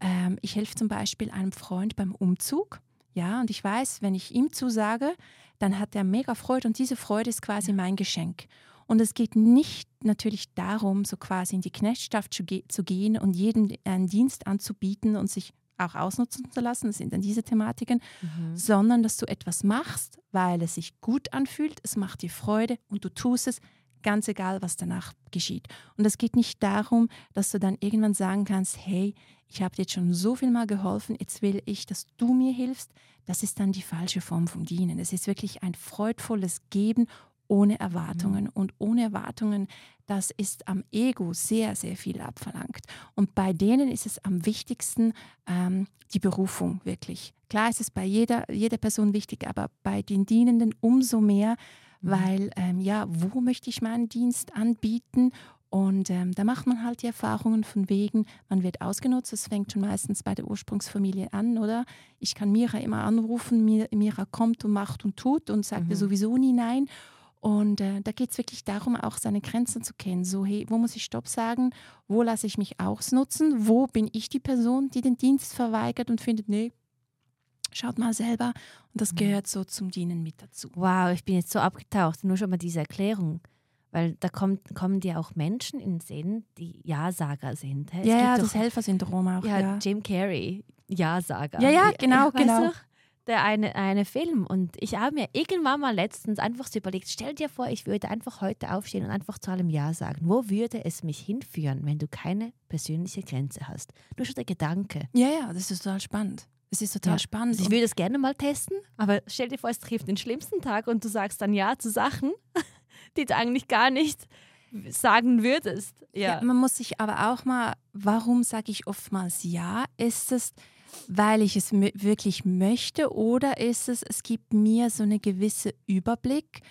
Speaker 1: Ähm, ich helfe zum Beispiel einem Freund beim Umzug. Ja, und ich weiß, wenn ich ihm zusage, dann hat er mega Freude und diese Freude ist quasi mein Geschenk. Und es geht nicht natürlich darum, so quasi in die Knechtschaft zu, ge zu gehen und jedem einen Dienst anzubieten und sich auch ausnutzen zu lassen, das sind dann diese Thematiken, mhm. sondern dass du etwas machst, weil es sich gut anfühlt, es macht dir Freude und du tust es, ganz egal, was danach geschieht. Und es geht nicht darum, dass du dann irgendwann sagen kannst, hey, ich habe dir jetzt schon so viel mal geholfen, jetzt will ich, dass du mir hilfst, das ist dann die falsche Form vom Dienen. Es ist wirklich ein freudvolles Geben ohne Erwartungen. Mhm. Und ohne Erwartungen, das ist am Ego sehr, sehr viel abverlangt. Und bei denen ist es am wichtigsten ähm, die Berufung wirklich. Klar ist es bei jeder, jeder Person wichtig, aber bei den Dienenden umso mehr, mhm. weil ähm, ja, wo möchte ich meinen Dienst anbieten und ähm, da macht man halt die Erfahrungen von wegen, man wird ausgenutzt. Das fängt schon meistens bei der Ursprungsfamilie an, oder? Ich kann Mira immer anrufen, Mira kommt und macht und tut und sagt mhm. mir sowieso nie nein. Und äh, da geht es wirklich darum, auch seine Grenzen zu kennen. So, hey, wo muss ich Stopp sagen? Wo lasse ich mich ausnutzen? Wo bin ich die Person, die den Dienst verweigert und findet, nee, schaut mal selber. Und das mhm. gehört so zum Dienen mit dazu.
Speaker 2: Wow, ich bin jetzt so abgetaucht. Nur schon mal diese Erklärung. Weil da kommt, kommen dir auch Menschen in den Sinn, die Ja-Sager sind.
Speaker 1: Es ja, ja das Helfersyndrom auch.
Speaker 2: Ja, ja, Jim Carrey, Ja-Sager.
Speaker 1: Ja, ja, genau, weißt genau.
Speaker 2: Der eine, eine Film. Und ich habe mir irgendwann mal letztens einfach so überlegt, stell dir vor, ich würde einfach heute aufstehen und einfach zu allem Ja sagen. Wo würde es mich hinführen, wenn du keine persönliche Grenze hast? Nur schon der Gedanke.
Speaker 1: Ja, ja, das ist total spannend. Es ist total ja. spannend.
Speaker 2: Also ich würde es gerne mal testen, aber stell dir vor, es trifft den schlimmsten Tag und du sagst dann Ja zu Sachen. die du eigentlich gar nicht sagen würdest.
Speaker 1: Ja. ja man muss sich aber auch mal, warum sage ich oftmals ja? Ist es, weil ich es wirklich möchte oder ist es, es gibt mir so eine gewisse Überblick.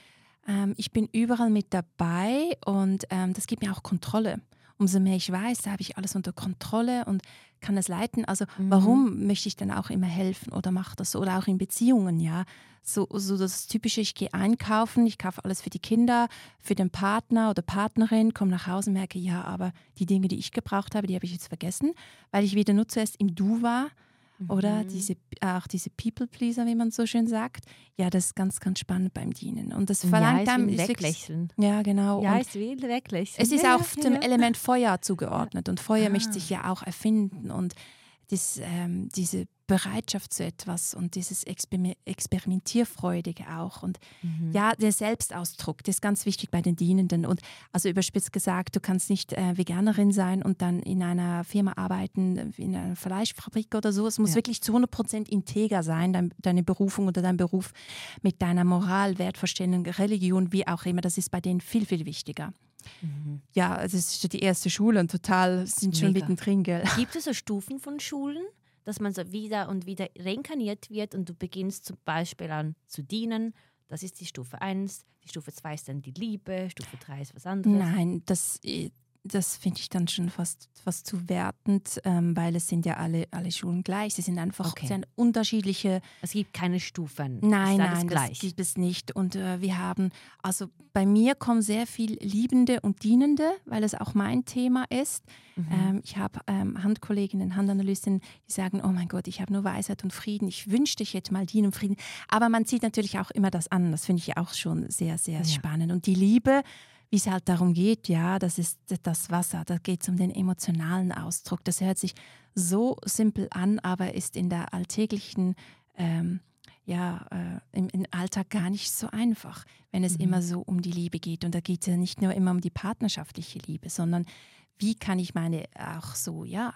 Speaker 1: Ähm, ich bin überall mit dabei und ähm, das gibt mir auch Kontrolle. Umso mehr ich weiß, da habe ich alles unter Kontrolle und kann es leiten. Also mhm. warum möchte ich dann auch immer helfen oder mache das so? Oder auch in Beziehungen, ja so, so das Typische, ich gehe einkaufen, ich kaufe alles für die Kinder, für den Partner oder Partnerin, komme nach Hause und merke, ja, aber die Dinge, die ich gebraucht habe, die habe ich jetzt vergessen, weil ich wieder nur zuerst im Du war. Oder mhm. diese, auch diese People-Pleaser, wie man so schön sagt. Ja, das ist ganz, ganz spannend beim Dienen. Und das verlangt
Speaker 2: ja,
Speaker 1: dann.
Speaker 2: Weglächeln.
Speaker 1: Ja, genau.
Speaker 2: Ja, ist wie weglächeln.
Speaker 1: Es ist auch dem Element Feuer zugeordnet. Und Feuer ah. möchte sich ja auch erfinden. Und das, ähm, diese Bereitschaft zu etwas und dieses Exper Experimentierfreudige auch. Und mhm. ja, der Selbstausdruck, das ist ganz wichtig bei den Dienenden. Und also überspitzt gesagt, du kannst nicht äh, Veganerin sein und dann in einer Firma arbeiten, in einer Fleischfabrik oder so. Es muss ja. wirklich zu 100% integer sein, dein, deine Berufung oder dein Beruf mit deiner Moral, Wertvorstellung, Religion, wie auch immer. Das ist bei denen viel, viel wichtiger. Mhm. Ja, es ist die erste Schule und total sind schon Mega. mittendrin. Gell?
Speaker 2: Gibt es so Stufen von Schulen? Dass man so wieder und wieder reinkarniert wird und du beginnst zum Beispiel an zu dienen. Das ist die Stufe 1. Die Stufe 2 ist dann die Liebe, Stufe 3 ist was anderes.
Speaker 1: Nein, das, äh, das finde ich dann schon fast, fast zu wertend, ähm, weil es sind ja alle, alle Schulen gleich. Sie sind einfach okay. sehr unterschiedliche.
Speaker 2: Es gibt keine Stufen.
Speaker 1: Nein, nein, gleich. das gibt es nicht. Und äh, wir haben, also bei mir kommen sehr viel Liebende und Dienende, weil es auch mein Thema ist. Mhm. Ähm, ich habe ähm, Handkolleginnen, Handanalystinnen, die sagen, oh mein Gott, ich habe nur Weisheit und Frieden. Ich wünschte, ich hätte mal Dienen und Frieden. Aber man sieht natürlich auch immer das an. Das finde ich auch schon sehr, sehr ja. spannend. Und die Liebe wie es halt darum geht, ja, das ist das Wasser, da geht es um den emotionalen Ausdruck. Das hört sich so simpel an, aber ist in der alltäglichen, ähm, ja, äh, im, im, Alltag gar nicht so einfach, wenn es mhm. immer so um die Liebe geht. Und da geht es ja nicht nur immer um die partnerschaftliche Liebe, sondern wie kann ich meine auch so, ja,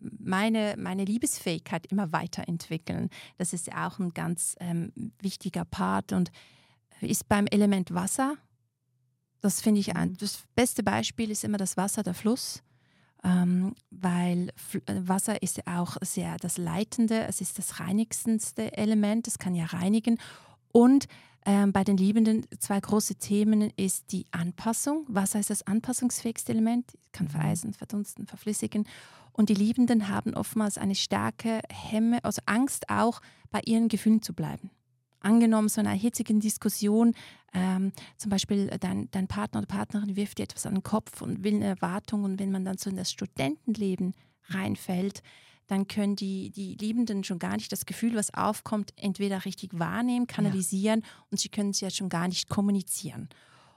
Speaker 1: meine, meine Liebesfähigkeit immer weiterentwickeln. Das ist ja auch ein ganz ähm, wichtiger Part und ist beim Element Wasser das finde ich ein. Das beste Beispiel ist immer das Wasser, der Fluss. Ähm, weil äh, Wasser ist ja auch sehr das Leitende, es ist das reinigendste Element, es kann ja reinigen. Und ähm, bei den Liebenden zwei große Themen ist die Anpassung. Wasser ist das anpassungsfähigste Element, kann mhm. vereisen, verdunsten, verflüssigen. Und die Liebenden haben oftmals eine starke Hemme, also Angst auch, bei ihren Gefühlen zu bleiben angenommen, so einer hitzigen Diskussion, ähm, zum Beispiel dein, dein Partner oder Partnerin wirft dir etwas an den Kopf und will eine Erwartung und wenn man dann so in das Studentenleben reinfällt, dann können die, die Liebenden schon gar nicht das Gefühl, was aufkommt, entweder richtig wahrnehmen, kanalisieren ja. und sie können es ja schon gar nicht kommunizieren.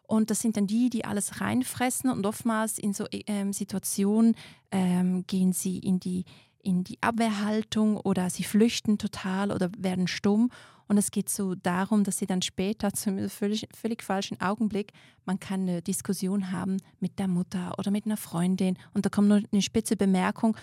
Speaker 1: Und das sind dann die, die alles reinfressen und oftmals in so ähm, Situationen ähm, gehen sie in die, in die Abwehrhaltung oder sie flüchten total oder werden stumm. Und es geht so darum, dass sie dann später zum völlig, völlig falschen Augenblick, man kann eine Diskussion haben mit der Mutter oder mit einer Freundin und da kommt nur eine spitze Bemerkung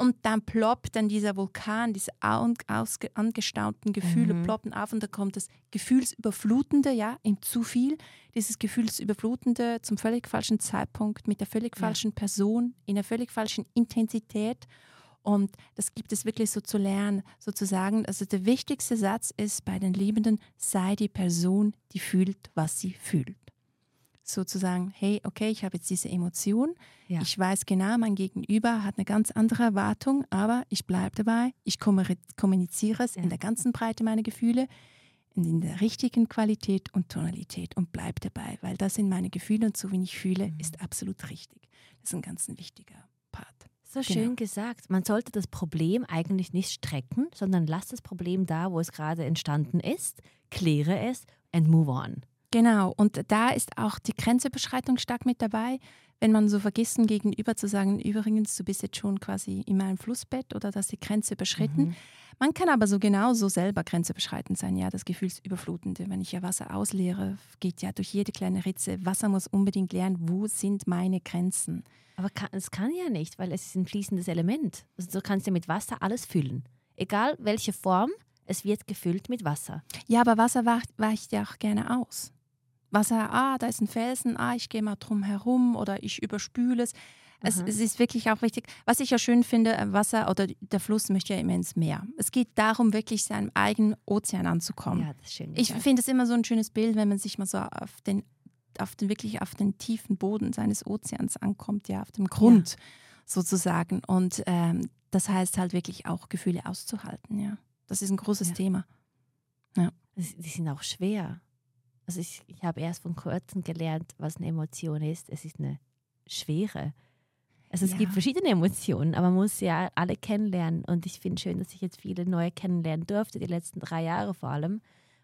Speaker 1: und dann ploppt dann dieser Vulkan, diese angestaunten Gefühle mhm. ploppen auf und da kommt das Gefühlsüberflutende, ja, im zu viel, dieses Gefühlsüberflutende zum völlig falschen Zeitpunkt, mit der völlig ja. falschen Person, in der völlig falschen Intensität. Und das gibt es wirklich so zu lernen, sozusagen. Also der wichtigste Satz ist bei den Liebenden, sei die Person, die fühlt, was sie fühlt sozusagen, hey, okay, ich habe jetzt diese Emotion, ja. ich weiß genau, mein Gegenüber hat eine ganz andere Erwartung, aber ich bleibe dabei, ich kommuniziere es ja. in der ganzen Breite meiner Gefühle, in der richtigen Qualität und Tonalität und bleibe dabei, weil das sind meine Gefühle und so wie ich fühle, mhm. ist absolut richtig. Das ist ein ganz wichtiger Part.
Speaker 2: So genau. schön gesagt. Man sollte das Problem eigentlich nicht strecken, sondern lass das Problem da, wo es gerade entstanden ist, kläre es and move on.
Speaker 1: Genau, und da ist auch die Grenzüberschreitung stark mit dabei. Wenn man so vergessen gegenüber zu sagen, übrigens, du bist jetzt schon quasi in meinem Flussbett oder dass die Grenze überschritten. Mhm. Man kann aber so genauso selber grenzüberschreitend sein, ja, das Gefühlsüberflutende. Wenn ich ja Wasser ausleere, geht ja durch jede kleine Ritze. Wasser muss unbedingt lernen, wo sind meine Grenzen.
Speaker 2: Aber es kann ja nicht, weil es ist ein fließendes Element. Also du kannst ja mit Wasser alles füllen. Egal welche Form, es wird gefüllt mit Wasser.
Speaker 1: Ja, aber Wasser weicht ja auch gerne aus. Wasser, ah, da ist ein Felsen, ah, ich gehe mal drum herum oder ich überspüle es. Es, es, ist wirklich auch wichtig. Was ich ja schön finde, äh, Wasser oder der Fluss möchte ja immer ins Meer. Es geht darum, wirklich seinem eigenen Ozean anzukommen. Ja, schön. Ich finde es immer so ein schönes Bild, wenn man sich mal so auf den, auf den wirklich auf den tiefen Boden seines Ozeans ankommt, ja, auf dem Grund ja. sozusagen. Und ähm, das heißt halt wirklich auch Gefühle auszuhalten, ja. Das ist ein großes ja. Thema.
Speaker 2: Ja. Die sind auch schwer. Also ich, ich habe erst von kurzem gelernt, was eine Emotion ist. Es ist eine schwere. Also es ja. gibt verschiedene Emotionen, aber man muss ja alle kennenlernen. Und ich finde schön, dass ich jetzt viele neue kennenlernen durfte, die letzten drei Jahre vor allem,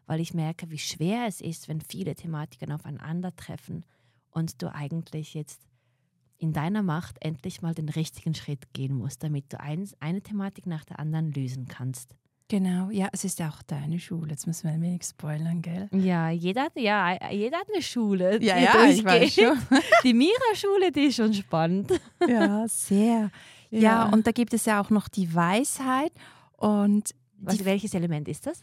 Speaker 2: weil ich merke, wie schwer es ist, wenn viele Thematiken aufeinandertreffen und du eigentlich jetzt in deiner Macht endlich mal den richtigen Schritt gehen musst, damit du ein, eine Thematik nach der anderen lösen kannst.
Speaker 1: Genau, ja, es ist ja auch deine Schule. Jetzt müssen wir ein wenig spoilern, gell?
Speaker 2: Ja, jeder hat, ja, jeder hat eine Schule.
Speaker 1: Ja, ja, ich weiß schon.
Speaker 2: Die Mira-Schule, die ist schon spannend.
Speaker 1: Ja, sehr. Ja. ja. und da gibt es ja auch noch die Weisheit. Und
Speaker 2: Was, welches Element ist das?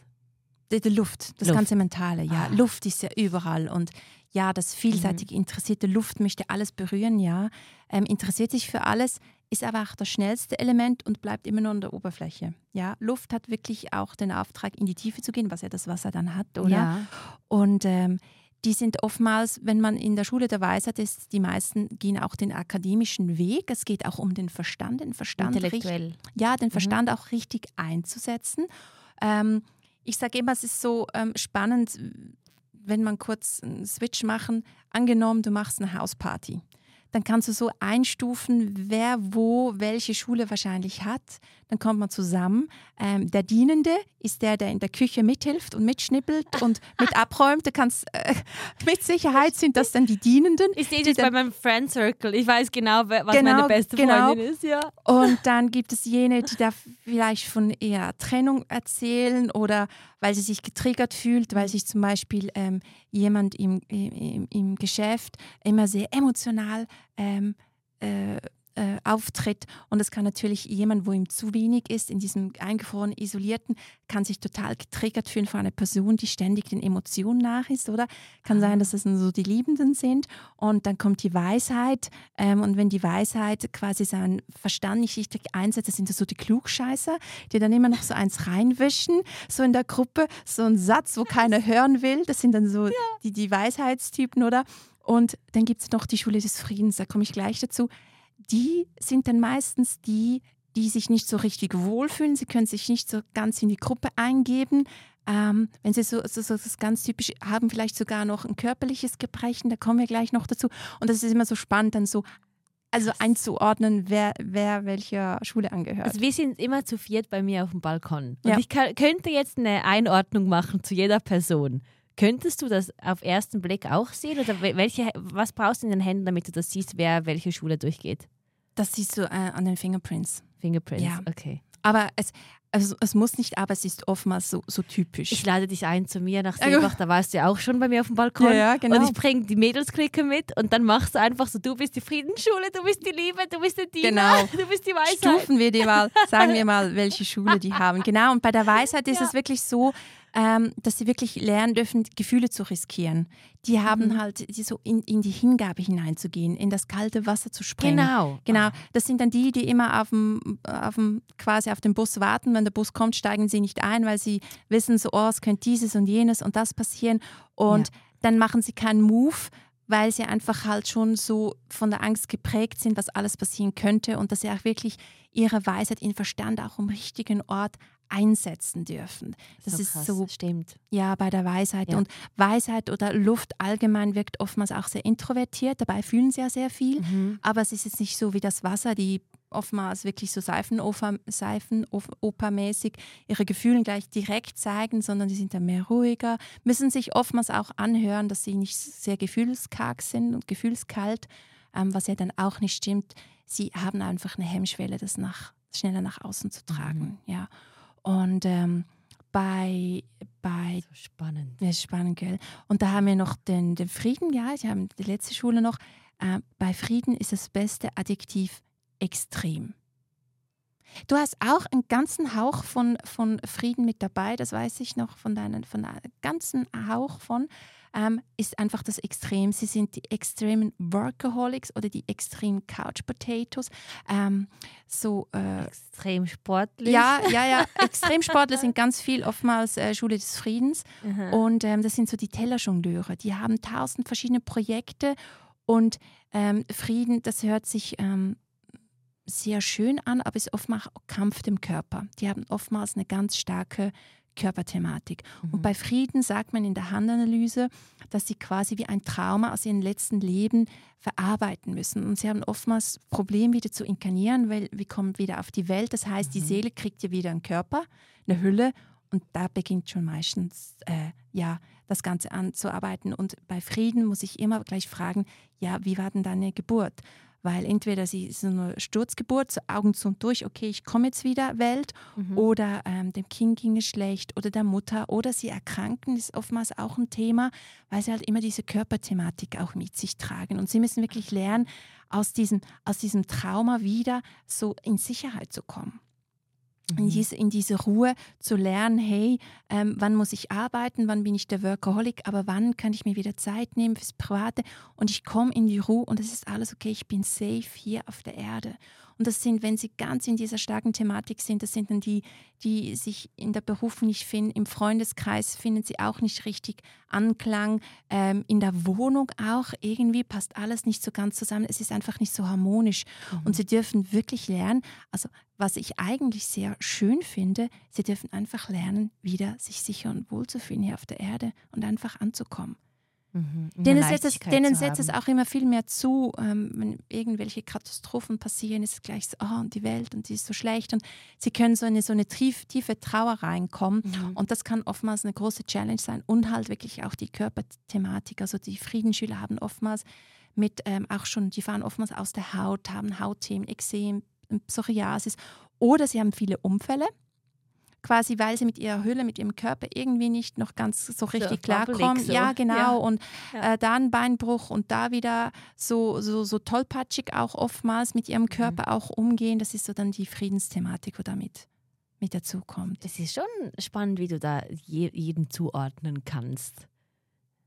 Speaker 1: Die, die Luft, das Luft. ganze Mentale, ja. Ah. Luft ist ja überall. Und ja, das vielseitig mhm. interessierte Luft möchte alles berühren, ja. Ähm, interessiert sich für alles, ist aber auch das schnellste Element und bleibt immer nur an der Oberfläche. Ja, Luft hat wirklich auch den Auftrag, in die Tiefe zu gehen, was ja das Wasser dann hat, oder? Ja. Und ähm, die sind oftmals, wenn man in der Schule der Weisheit ist, die meisten gehen auch den akademischen Weg. Es geht auch um den Verstand, den Verstand
Speaker 2: Intellektuell.
Speaker 1: Richtig, ja, den mhm. Verstand mhm. auch richtig einzusetzen. Ähm, ich sage immer, es ist so ähm, spannend, wenn man kurz einen Switch machen. Angenommen, du machst eine Hausparty dann kannst du so einstufen, wer wo welche Schule wahrscheinlich hat. Dann kommt man zusammen. Ähm, der Dienende ist der, der in der Küche mithilft und mitschnippelt und mit abräumt. Du kannst, äh, mit Sicherheit sind das dann die Dienenden.
Speaker 2: Ich sehe das bei meinem Friend Circle. Ich weiß genau, was genau, meine beste genau. Freundin ist. Ja.
Speaker 1: Und dann gibt es jene, die da vielleicht von eher Trennung erzählen oder weil sie sich getriggert fühlt, weil sich zum Beispiel ähm, jemand im, im, im Geschäft immer sehr emotional ähm, äh, äh, auftritt. Und es kann natürlich jemand, wo ihm zu wenig ist, in diesem eingefrorenen, isolierten, kann sich total getriggert fühlen von einer Person, die ständig den Emotionen nach ist, oder? Kann sein, dass das so die Liebenden sind. Und dann kommt die Weisheit. Ähm, und wenn die Weisheit quasi seinen Verstand nicht richtig einsetzt, das sind das so die Klugscheißer, die dann immer noch so eins reinwischen, so in der Gruppe, so ein Satz, wo keiner hören will. Das sind dann so ja. die, die Weisheitstypen, oder? Und dann gibt es noch die Schule des Friedens, da komme ich gleich dazu. Die sind dann meistens die, die sich nicht so richtig wohlfühlen. Sie können sich nicht so ganz in die Gruppe eingeben. Ähm, wenn sie so, so, so das ganz typisch haben, vielleicht sogar noch ein körperliches Gebrechen, da kommen wir gleich noch dazu. Und das ist immer so spannend, dann so also einzuordnen, wer, wer welcher Schule angehört.
Speaker 2: Also wir sind immer zu viert bei mir auf dem Balkon. Und ja. ich kann, könnte jetzt eine Einordnung machen zu jeder Person. Könntest du das auf ersten Blick auch sehen? Oder welche, was brauchst du in den Händen, damit du das siehst, wer welche Schule durchgeht?
Speaker 1: Das siehst du äh, an den Fingerprints.
Speaker 2: Fingerprints, ja. okay.
Speaker 1: Aber es, also es muss nicht, aber es ist oftmals so, so typisch.
Speaker 2: Ich lade dich ein zu mir nach Seebach, da warst du ja auch schon bei mir auf dem Balkon.
Speaker 1: Ja, ja, genau.
Speaker 2: Und ich bringe die Mädelsklicke mit und dann machst du einfach so, du bist die Friedensschule, du bist die Liebe, du bist die Diener,
Speaker 1: Genau.
Speaker 2: du bist die Weisheit.
Speaker 1: Stufen wir die mal, sagen wir mal, welche Schule die haben. Genau, und bei der Weisheit ist
Speaker 2: Ja.
Speaker 1: es wirklich so, ähm, dass sie wirklich lernen dürfen, Gefühle zu riskieren. Die haben
Speaker 2: Mhm.
Speaker 1: halt die so in, in die Hingabe hineinzugehen, in das kalte Wasser zu springen.
Speaker 2: Genau.
Speaker 1: Genau, das sind dann die, die immer auf dem, auf dem, quasi auf den Bus warten. Wenn der Bus kommt, steigen sie nicht ein, weil sie wissen, so, oh, es könnte dieses und jenes und das passieren. Und dann machen sie keinen Move, weil sie einfach halt schon so von der Angst geprägt sind, was alles passieren könnte und dass sie auch wirklich ihre Weisheit, ihren Verstand auch am richtigen Ort einsetzen dürfen. Das ist
Speaker 2: krass,
Speaker 1: so
Speaker 2: Stimmt.
Speaker 1: ja, bei der Weisheit.
Speaker 2: Ja.
Speaker 1: Und Weisheit oder Luft allgemein wirkt oftmals auch sehr introvertiert. Dabei fühlen sie ja sehr viel.
Speaker 2: Mhm.
Speaker 1: Aber es ist jetzt nicht so wie das Wasser, die oftmals wirklich so Seifenoper- Seifenopermäßig ihre Gefühle gleich direkt zeigen, sondern die sind dann mehr ruhiger, müssen sich oftmals auch anhören, dass sie nicht sehr gefühlskarg sind und gefühlskalt, ähm, was ja dann auch nicht stimmt. Sie haben einfach eine Hemmschwelle, das nach, schneller nach außen zu tragen. Ja. Und ähm, bei, bei
Speaker 2: So spannend.
Speaker 1: das ist spannend, gell? Und da haben wir noch den, den Frieden, ja, ich habe die letzte Schule noch. Äh, bei Frieden ist das beste Adjektiv extrem. Du hast auch einen ganzen Hauch von, von Frieden mit dabei, das weiß ich noch, von deinen, von einem ganzen Hauch von, ähm, ist einfach das Extrem. Sie sind die extremen Workaholics oder die extremen Couch Potatoes. Ähm, so, äh,
Speaker 2: Extrem sportlich.
Speaker 1: ja, ja, ja. Extremsportler sind ganz viel oftmals äh, Schule des Friedens.
Speaker 2: Mhm.
Speaker 1: Und ähm, das sind so die Tellerjongleure. Die haben tausend verschiedene Projekte und ähm, Frieden, das hört sich ähm, sehr schön an, aber ist oftmals auch Kampf dem Körper. Die haben oftmals eine ganz starke Körperthematik. Und bei Frieden sagt man in der Handanalyse, dass sie quasi wie ein Trauma aus ihrem letzten Leben verarbeiten müssen. Und sie haben oftmals Probleme wieder zu inkarnieren, weil wir kommen wieder auf die Welt. Das heißt, die Seele kriegt ja wieder einen Körper, eine Hülle und da beginnt schon meistens äh, ja, das Ganze anzuarbeiten. Und bei Frieden muss ich immer gleich fragen, ja, wie war denn deine Geburt? Weil entweder sie ist eine Sturzgeburt, so Augen zu und durch, okay, ich komme jetzt wieder Welt,
Speaker 2: Mhm.
Speaker 1: oder ähm, dem Kind ging es schlecht oder der Mutter oder sie erkranken, ist oftmals auch ein Thema, weil sie halt immer diese Körperthematik auch mit sich tragen. Und sie müssen wirklich lernen, aus diesem, aus diesem Trauma wieder so in Sicherheit zu kommen in, diese, in diese Ruhe zu lernen, hey, ähm, wann muss ich arbeiten, wann bin ich der Workaholic, aber wann kann ich mir wieder Zeit nehmen fürs Private und ich komme in die Ruhe und es ist alles okay, ich bin safe hier auf der Erde. Und das sind, wenn sie ganz in dieser starken Thematik sind, das sind dann die, die sich in der Berufung nicht finden, im Freundeskreis finden sie auch nicht richtig Anklang, ähm, in der Wohnung auch, irgendwie passt alles nicht so ganz zusammen, es ist einfach nicht so harmonisch. Und sie dürfen wirklich lernen, also was ich eigentlich sehr schön finde, sie dürfen einfach lernen, wieder sich sicher und wohl zu fühlen hier auf der Erde und einfach anzukommen.
Speaker 2: Mhm. Eine
Speaker 1: Denen setzt, es, denen setzt es auch immer viel mehr zu, ähm, wenn irgendwelche Katastrophen passieren, ist es gleich so, oh, und die Welt und die ist so schlecht und sie können so in so eine tief, tiefe Trauer reinkommen
Speaker 2: Mhm.
Speaker 1: und das kann oftmals eine große Challenge sein und halt wirklich auch die Körperthematik, also die Friedensschüler haben oftmals mit ähm, auch schon, die fahren oftmals aus der Haut, haben Hautthemen, Exem, Psoriasis oder sie haben viele Unfälle, quasi weil sie mit ihrer Hülle, mit ihrem Körper irgendwie nicht noch ganz so richtig
Speaker 2: wabbelig
Speaker 1: klarkommen.
Speaker 2: so.
Speaker 1: Ja, genau.
Speaker 2: Ja.
Speaker 1: Und
Speaker 2: Ja.
Speaker 1: äh, da ein Beinbruch und da wieder so, so, so tollpatschig auch oftmals mit
Speaker 2: Mhm.
Speaker 1: ihrem Körper auch umgehen. Das ist so dann die Friedensthematik, wo damit mit dazu kommt.
Speaker 2: Es ist schon spannend, wie du da je, jeden zuordnen kannst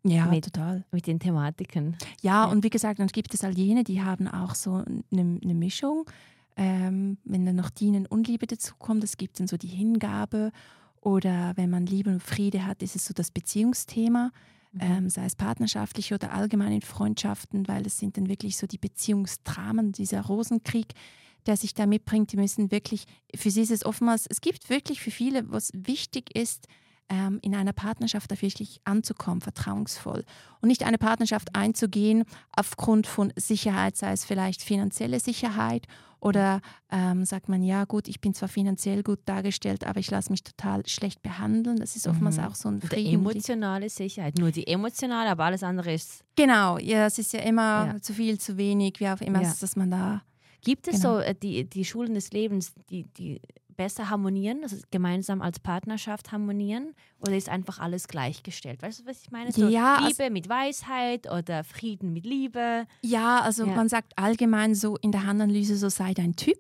Speaker 1: Ja,
Speaker 2: Mit-
Speaker 1: total.
Speaker 2: mit den Thematiken.
Speaker 1: Ja,
Speaker 2: Ja.
Speaker 1: und wie gesagt, dann gibt es all jene, die haben auch so eine, eine Mischung. Ähm, wenn dann noch Dienen und Liebe dazukommt, es gibt dann so die Hingabe. Oder wenn man Liebe und Friede hat, ist es so das Beziehungsthema, ähm, sei es partnerschaftlich oder allgemein in Freundschaften, weil es sind dann wirklich so die Beziehungsdramen, dieser Rosenkrieg, der sich da mitbringt. Die müssen wirklich, für sie ist es oftmals, es gibt wirklich für viele, was wichtig ist, ähm, in einer Partnerschaft da wirklich anzukommen, vertrauensvoll. Und nicht eine Partnerschaft einzugehen aufgrund von Sicherheit, sei es vielleicht finanzielle Sicherheit oder ähm, sagt man, ja gut, ich bin zwar finanziell gut dargestellt, aber ich lasse mich total schlecht behandeln. Das ist oftmals
Speaker 2: Mhm.
Speaker 1: auch so ein Frieden.
Speaker 2: emotionale Sicherheit. Nur die emotionale, aber alles andere ist.
Speaker 1: Genau, ja, es ist ja immer
Speaker 2: Ja.
Speaker 1: zu viel, zu wenig, wie auch immer,
Speaker 2: Ja.
Speaker 1: dass man da
Speaker 2: Gibt es
Speaker 1: Genau.
Speaker 2: so äh, die, die Schulen des Lebens, die, die besser harmonieren, also gemeinsam als Partnerschaft harmonieren? Oder ist einfach alles gleichgestellt? Weißt du, was ich meine? So
Speaker 1: Ja,
Speaker 2: Liebe mit Weisheit oder Frieden mit Liebe.
Speaker 1: Ja, also
Speaker 2: Ja.
Speaker 1: man sagt allgemein so in der Handanalyse, so sei dein Typ.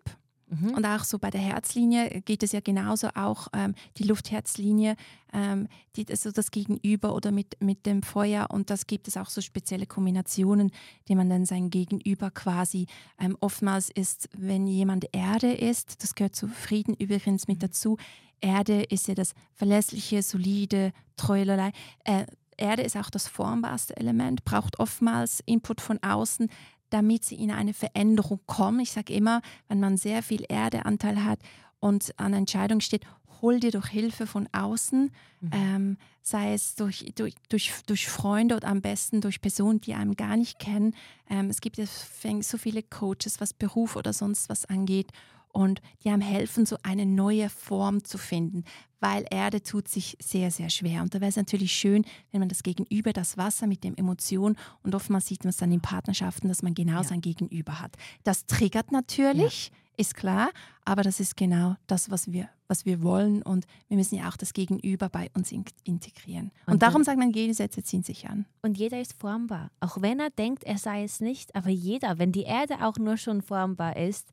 Speaker 2: Mhm.
Speaker 1: Und auch so bei der Herzlinie geht es ja genauso auch ähm, die Luftherzlinie, ähm, die, also das Gegenüber oder mit, mit dem Feuer. Und das gibt es auch so spezielle Kombinationen, die man dann sein Gegenüber quasi ähm, oftmals ist, wenn jemand Erde ist, das gehört zu Frieden übrigens mit dazu. Erde ist ja das verlässliche, solide, treulerlei. Äh, Erde ist auch das formbarste Element, braucht oftmals Input von außen, damit sie in eine Veränderung kommen. Ich sage immer, wenn man sehr viel Erdeanteil hat und an Entscheidung steht, hol dir doch Hilfe von außen, ähm, sei es durch, durch, durch, durch Freunde oder am besten durch Personen, die einem gar nicht kennen. Ähm, es gibt so viele Coaches, was Beruf oder sonst was angeht. Und die einem helfen, so eine neue Form zu finden, weil Erde tut sich sehr, sehr schwer. Und da wäre es natürlich schön, wenn man das Gegenüber, das Wasser mit dem Emotion und oftmals sieht man es dann in Partnerschaften, dass man genau
Speaker 2: Ja.
Speaker 1: sein Gegenüber hat. Das triggert natürlich, ist klar, aber das ist genau das, was wir, was wir wollen und wir müssen ja auch das Gegenüber bei uns in integrieren. Und,
Speaker 2: Und
Speaker 1: darum sagt man, Gegensätze ziehen sich an.
Speaker 2: Und jeder ist formbar. Auch wenn er denkt, er sei es nicht, aber jeder, wenn die Erde auch nur schon formbar ist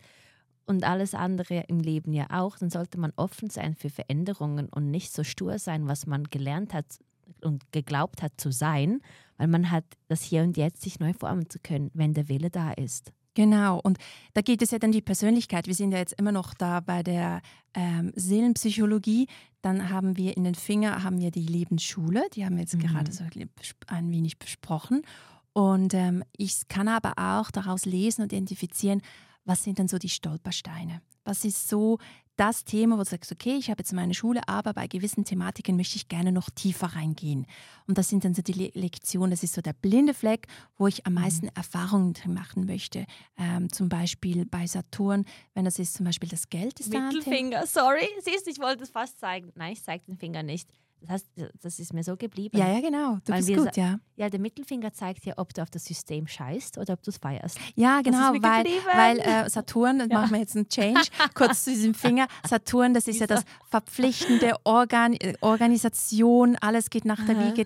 Speaker 2: und alles andere im Leben ja auch, dann sollte man offen sein für Veränderungen und nicht so stur sein, was man gelernt hat und geglaubt hat zu sein, weil man hat das Hier und Jetzt sich neu formen zu können, wenn der Wille da ist.
Speaker 1: Genau, und da geht es ja dann die Persönlichkeit. Wir sind ja jetzt immer noch da bei der ähm, Seelenpsychologie. Dann haben wir in den Finger haben wir die Lebensschule, die haben wir jetzt
Speaker 2: Mhm.
Speaker 1: gerade so ein wenig besprochen. Und ähm, ich kann aber auch daraus lesen und identifizieren, was sind denn so die Stolpersteine? Was ist so das Thema, wo du sagst, okay, ich habe jetzt meine Schule, aber bei gewissen Thematiken möchte ich gerne noch tiefer reingehen. Und das sind dann so die Le Lektionen, das ist so der blinde Fleck, wo ich am meisten Erfahrungen drin machen möchte. Ähm, zum Beispiel bei Saturn, wenn das ist zum Beispiel das Geld ist.
Speaker 2: Mittelfinger, sorry. Siehst du, ich wollte es fast zeigen. Nein, ich zeige den Finger nicht. Das heißt, das ist mir so geblieben.
Speaker 1: Ja, ja, genau. Du
Speaker 2: Weil
Speaker 1: bist gut, ja.
Speaker 2: Ja, der Mittelfinger zeigt ja, ob du auf das System scheißt oder ob du es feierst.
Speaker 1: Ja, genau, weil, weil äh, Saturn, das machen wir jetzt einen Change, kurz zu diesem Finger. Saturn, das ist ja das verpflichtende Organ, äh, Organisation, alles geht nach der
Speaker 2: Aha.
Speaker 1: Wiege.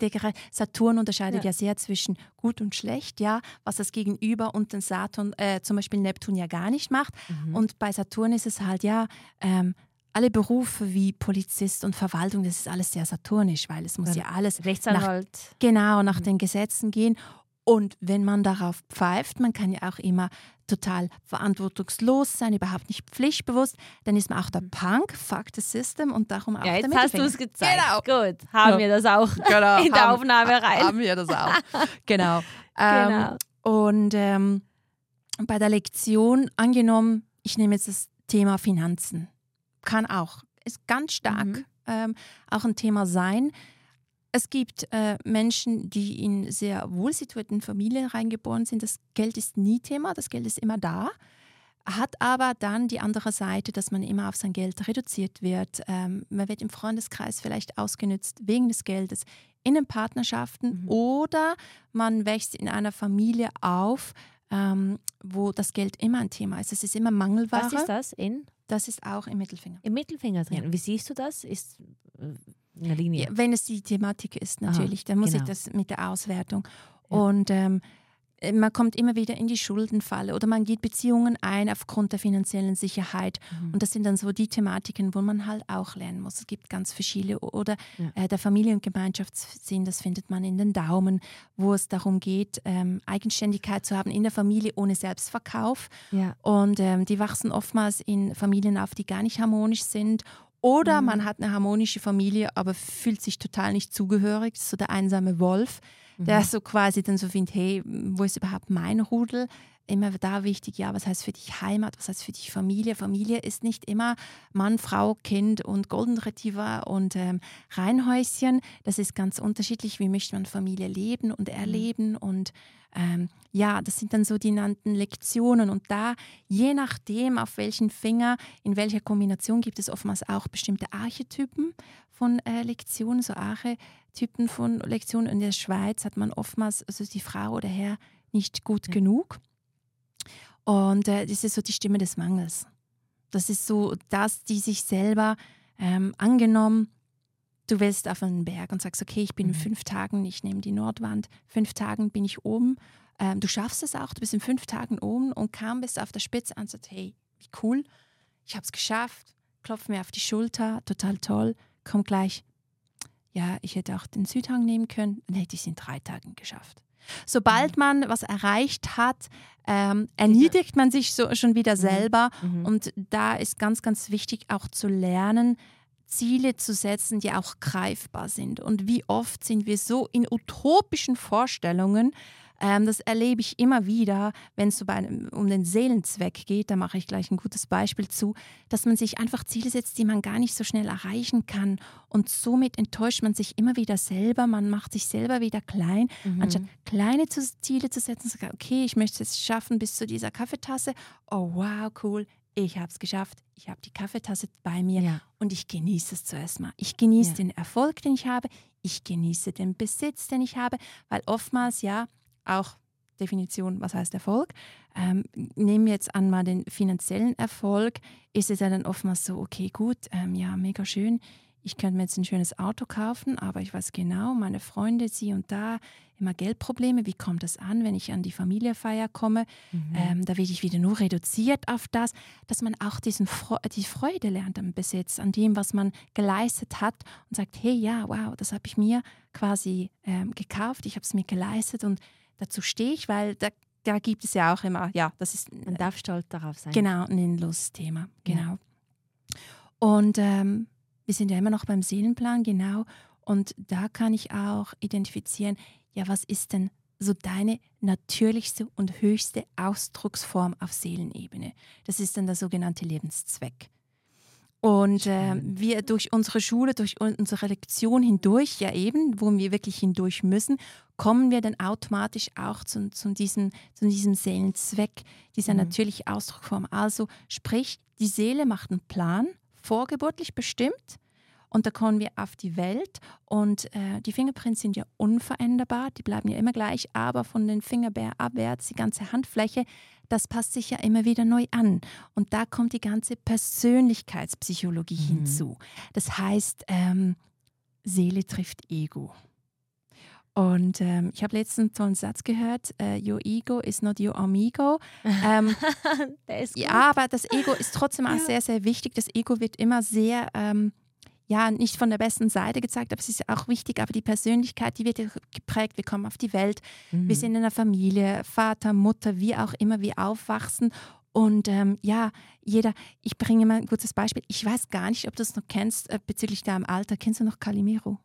Speaker 1: Saturn unterscheidet
Speaker 2: Ja.
Speaker 1: ja. sehr zwischen gut und schlecht, ja, was das Gegenüber und den Saturn, äh, zum Beispiel Neptun ja gar nicht macht.
Speaker 2: Mhm.
Speaker 1: Und bei Saturn ist es halt ja, ähm, alle Berufe wie Polizist und Verwaltung, das ist alles sehr saturnisch, weil es muss ja alles
Speaker 2: Rechtsanwalt.
Speaker 1: Genau, nach
Speaker 2: Mhm.
Speaker 1: den Gesetzen gehen. Und wenn man darauf pfeift, man kann ja auch immer total verantwortungslos sein, überhaupt nicht pflichtbewusst, dann ist man auch der Punk, fuck the system und darum auch
Speaker 2: Mhm. Ja, jetzt hast du es gezeigt.
Speaker 1: Genau.
Speaker 2: Gut, haben
Speaker 1: Ja.
Speaker 2: wir das auch
Speaker 1: Genau,
Speaker 2: in der
Speaker 1: haben-
Speaker 2: Aufnahme rein.
Speaker 1: Haben wir das auch. genau. Ähm,
Speaker 2: Genau.
Speaker 1: Und ähm, bei der Lektion, angenommen, ich nehme jetzt das Thema Finanzen, kann auch, ist ganz stark
Speaker 2: Mhm.
Speaker 1: ähm, auch ein Thema sein. Es gibt äh, Menschen, die in sehr wohlsituierten Familien reingeboren sind. Das Geld ist nie Thema, das Geld ist immer da. Hat aber dann die andere Seite, dass man immer auf sein Geld reduziert wird. Ähm, man wird im Freundeskreis vielleicht ausgenützt wegen des Geldes, in den Partnerschaften
Speaker 2: Mhm.
Speaker 1: oder man wächst in einer Familie auf, ähm, wo das Geld immer ein Thema ist. Es ist immer Mangelware.
Speaker 2: Was ist das in?
Speaker 1: Das ist auch im Mittelfinger.
Speaker 2: Im Mittelfinger drin.
Speaker 1: Ja.
Speaker 2: Wie siehst du das? Ist äh, eine Linie.
Speaker 1: Ja, wenn es die Thematik ist,
Speaker 2: Aha,
Speaker 1: natürlich. dann muss
Speaker 2: genau.
Speaker 1: ich das mit der Auswertung.
Speaker 2: Ja.
Speaker 1: Und ähm, man kommt immer wieder in die Schuldenfalle oder man geht Beziehungen ein aufgrund der finanziellen Sicherheit.
Speaker 2: Mhm.
Speaker 1: Und das sind dann so die Thematiken, wo man halt auch lernen muss. Es gibt ganz verschiedene. Oder
Speaker 2: Ja.
Speaker 1: äh, der Familie- und Gemeinschaftssinn, das findet man in den Daumen, wo es darum geht, ähm, Eigenständigkeit zu haben in der Familie ohne Selbstverkauf.
Speaker 2: ja.
Speaker 1: Und ähm, die wachsen oftmals in Familien auf, die gar nicht harmonisch sind. Oder
Speaker 2: Mhm.
Speaker 1: man hat eine harmonische Familie, aber fühlt sich total nicht zugehörig. Das ist so der einsame Wolf, der
Speaker 2: Mhm.
Speaker 1: so quasi dann so findet, hey, wo ist überhaupt mein Rudel? Immer da wichtig, ja, was heißt für dich Heimat, was heißt für dich Familie? Familie ist nicht immer Mann, Frau, Kind und Golden Retriever und ähm, Reihenhäuschen. Das ist ganz unterschiedlich. Wie möchte man Familie leben und erleben? Und ähm, ja, das sind dann so die nannten Lektionen. Und da, je nachdem, auf welchen Finger, in welcher Kombination, gibt es oftmals auch bestimmte Archetypen von äh, Lektionen, so Archetypen von Lektionen. In der Schweiz hat man oftmals, also die Frau oder Herr, nicht gut
Speaker 2: Ja.
Speaker 1: genug. Und äh, das ist so die Stimme des Mangels. Das ist so, dass die sich selber ähm, angenommen, du willst auf einen Berg und sagst, okay, ich bin mhm. in fünf Tagen, ich nehme die Nordwand, fünf Tagen bin ich oben. Ähm, du schaffst es auch, du bist in fünf Tagen oben und kaum bist du auf der Spitze und sagst, hey, wie cool, ich habe es geschafft, klopf mir auf die Schulter, total toll, komm gleich. Ja, ich hätte auch den Südhang nehmen können, dann hätte ich es in drei Tagen geschafft. Sobald mhm. man was erreicht hat, ähm, erniedrigt man sich so schon wieder mhm. selber. Mhm. Und da ist ganz, ganz wichtig auch zu lernen, Ziele zu setzen, die auch greifbar sind. Und wie oft sind wir so in utopischen Vorstellungen, ähm, das erlebe ich immer wieder, wenn es so um den Seelenzweck geht, da mache ich gleich ein gutes Beispiel zu, dass man sich einfach Ziele setzt, die man gar nicht so schnell erreichen kann. Und somit enttäuscht man sich immer wieder selber, man macht sich selber wieder klein, mhm. anstatt kleine Ziele zu setzen, sagen, okay, ich möchte es schaffen bis zu dieser Kaffeetasse. Oh wow, cool, ich habe es geschafft, ich habe die Kaffeetasse bei mir ja. und ich genieße es zuerst mal. Ich genieße ja. den Erfolg, den ich habe, ich genieße den Besitz, den ich habe, weil oftmals, ja, auch Definition, was heißt Erfolg. Ähm, nehmen wir jetzt an mal den finanziellen Erfolg, ist es ja dann oftmals so, okay, gut, ähm, ja, mega schön. Ich könnte mir jetzt ein schönes Auto kaufen, aber ich weiß genau, meine Freunde, sie und da, immer Geldprobleme. Wie kommt das an, wenn ich an die Familienfeier komme? Mhm. Ähm, da werde ich wieder nur reduziert auf das, dass man auch diesen Fre die Freude lernt am Besitz, an dem, was man geleistet hat und sagt, hey, ja, wow, das habe ich mir quasi ähm, gekauft, ich habe es mir geleistet und dazu stehe ich, weil da, da gibt es ja auch immer, ja, das ist.
Speaker 2: Man darf stolz darauf sein.
Speaker 1: Genau, ein sinnloses Thema, genau. Ja. Und ähm, wir sind ja immer noch beim Seelenplan, genau. Und da kann ich auch identifizieren, ja, was ist denn so deine natürlichste und höchste Ausdrucksform auf Seelenebene? Das ist dann der sogenannte Lebenszweck. Und äh, wir durch unsere Schule, durch unsere Lektion hindurch, ja eben, wo wir wirklich hindurch müssen, kommen wir dann automatisch auch zu, zu, diesem, zu diesem Seelenzweck, dieser mhm. natürlichen Ausdruckform. Also sprich, die Seele macht einen Plan, vorgeburtlich bestimmt, und da kommen wir auf die Welt und äh, die Fingerprints sind ja unveränderbar, die bleiben ja immer gleich, aber von den Fingerbeeren abwärts, die ganze Handfläche, das passt sich ja immer wieder neu an. Und da kommt die ganze Persönlichkeitspsychologie mhm. hinzu. Das heißt, ähm, Seele trifft Ego. Und ähm, ich habe letztens einen tollen Satz gehört: äh, Your ego is not your amigo. Ähm, ja, aber das Ego ist trotzdem auch ja. sehr, sehr wichtig. Das Ego wird immer sehr ähm, ja, nicht von der besten Seite gezeigt, aber es ist auch wichtig, aber die Persönlichkeit, die wird geprägt. Wir kommen auf die Welt, mhm. wir sind in einer Familie, Vater, Mutter, wie auch immer, wir aufwachsen. Und ähm, ja, jeder, ich bringe mal ein gutes Beispiel. Ich weiß gar nicht, ob du es noch kennst äh, bezüglich deinem Alter. Kennst du noch Calimero?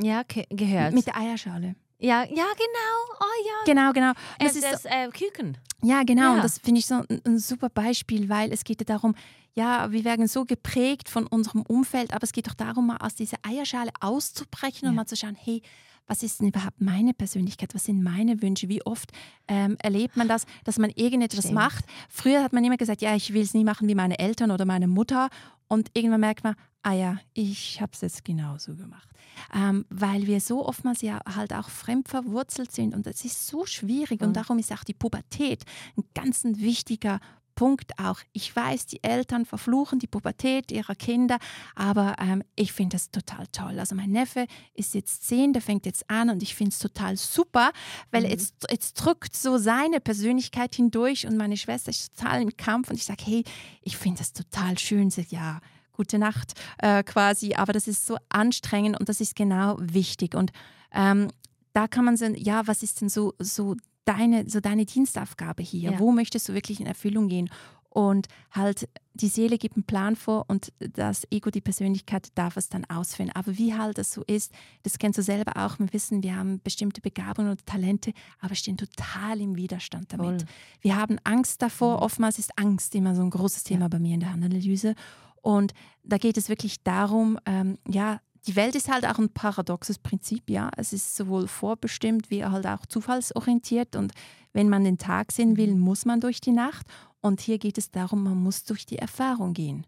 Speaker 2: Ja, gehört.
Speaker 1: Mit der Eierschale.
Speaker 2: Ja, ja, genau. Oh ja.
Speaker 1: Genau, genau.
Speaker 2: Das, das ist das äh, Küken.
Speaker 1: Ja, genau. Ja. Und das finde ich so ein, ein, super Beispiel, weil es geht ja darum, ja, wir werden so geprägt von unserem Umfeld, aber es geht doch darum, mal aus dieser Eierschale auszubrechen ja. und mal zu schauen, hey, was ist denn überhaupt meine Persönlichkeit? Was sind meine Wünsche? Wie oft ähm, erlebt man das, dass man irgendetwas Stimmt. macht? Früher hat man immer gesagt, ja, ich will es nie machen wie meine Eltern oder meine Mutter. Und irgendwann merkt man, ah ja, ich habe es jetzt genauso gemacht. Ähm, weil wir so oftmals ja halt auch fremd verwurzelt sind und das ist so schwierig mhm. und darum ist auch die Pubertät ein ganz ein wichtiger Punkt auch. Ich weiß, die Eltern verfluchen die Pubertät ihrer Kinder, aber ähm, ich finde das total toll. Also mein Neffe ist jetzt zehn, der fängt jetzt an und ich finde es total super, weil mhm. jetzt, jetzt drückt so seine Persönlichkeit hindurch und meine Schwester ist total im Kampf und ich sage, hey, ich finde das total schön. Sie sagt, ja, gute Nacht äh, quasi, aber das ist so anstrengend und das ist genau wichtig. Und ähm, da kann man sagen, ja, was ist denn so, so deine, so deine Dienstaufgabe hier? Ja. Wo möchtest du wirklich in Erfüllung gehen? Und halt, die Seele gibt einen Plan vor und das Ego, die Persönlichkeit, darf es dann ausführen. Aber wie halt das so ist, das kennst du selber auch. Wir wissen, wir haben bestimmte Begabungen und Talente, aber stehen total im Widerstand damit. Voll. Wir haben Angst davor. Mhm. Oftmals ist Angst immer so ein großes Thema ja. bei mir in der Analyse. Und da geht es wirklich darum, ähm, ja, die Welt ist halt auch ein paradoxes Prinzip, ja. Es ist sowohl vorbestimmt wie halt auch zufallsorientiert. Und wenn man den Tag sehen will, mhm. muss man durch die Nacht. Und hier geht es darum, man muss durch die Erfahrung gehen.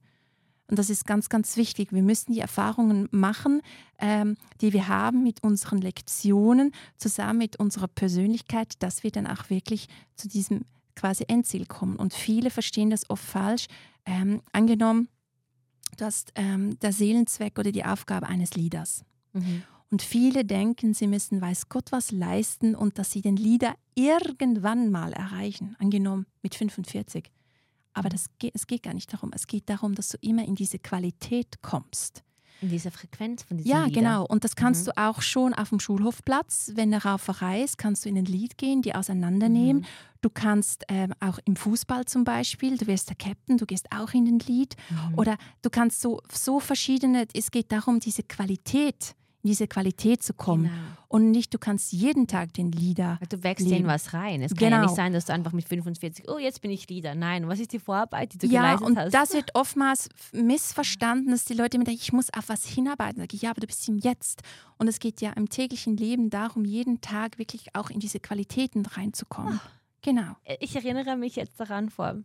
Speaker 1: Und das ist ganz, ganz wichtig. Wir müssen die Erfahrungen machen, ähm, die wir haben mit unseren Lektionen, zusammen mit unserer Persönlichkeit, dass wir dann auch wirklich zu diesem quasi Endziel kommen. Und viele verstehen das oft falsch. Ähm, angenommen, du hast ähm, der Seelenzweck oder die Aufgabe eines Leaders. Mhm. Und viele denken, sie müssen weiß Gott was leisten und dass sie den Leader irgendwann mal erreichen, angenommen mit 45. Aber das geht, es geht gar nicht darum. Es geht darum, dass du immer in diese Qualität kommst.
Speaker 2: In dieser Frequenz von diesem
Speaker 1: Ja,
Speaker 2: Lieder.
Speaker 1: genau. Und das kannst mhm. du auch schon auf dem Schulhofplatz, wenn der Rauferei ist, kannst du in ein Lied gehen, die auseinandernehmen. Mhm. Du kannst ähm, auch im Fußball zum Beispiel, du wirst der Captain, du gehst auch in ein Lied. Mhm. Oder du kannst so, so verschiedene, es geht darum, diese Qualität in diese Qualität zu kommen. Genau. Und nicht, du kannst jeden Tag den Lieder.
Speaker 2: Du wächst in was rein. Es kann genau. ja nicht sein, dass du einfach mit 45, oh, jetzt bin ich Lieder. Nein, was ist die Vorarbeit, die du ja, geleistet
Speaker 1: und
Speaker 2: hast?
Speaker 1: Das wird oftmals missverstanden, dass die Leute immer denken, ich muss auf was hinarbeiten. Sag ich, ja, aber du bist im Jetzt. Und es geht ja im täglichen Leben darum, jeden Tag wirklich auch in diese Qualitäten reinzukommen. Oh. Genau.
Speaker 2: Ich erinnere mich jetzt daran, vor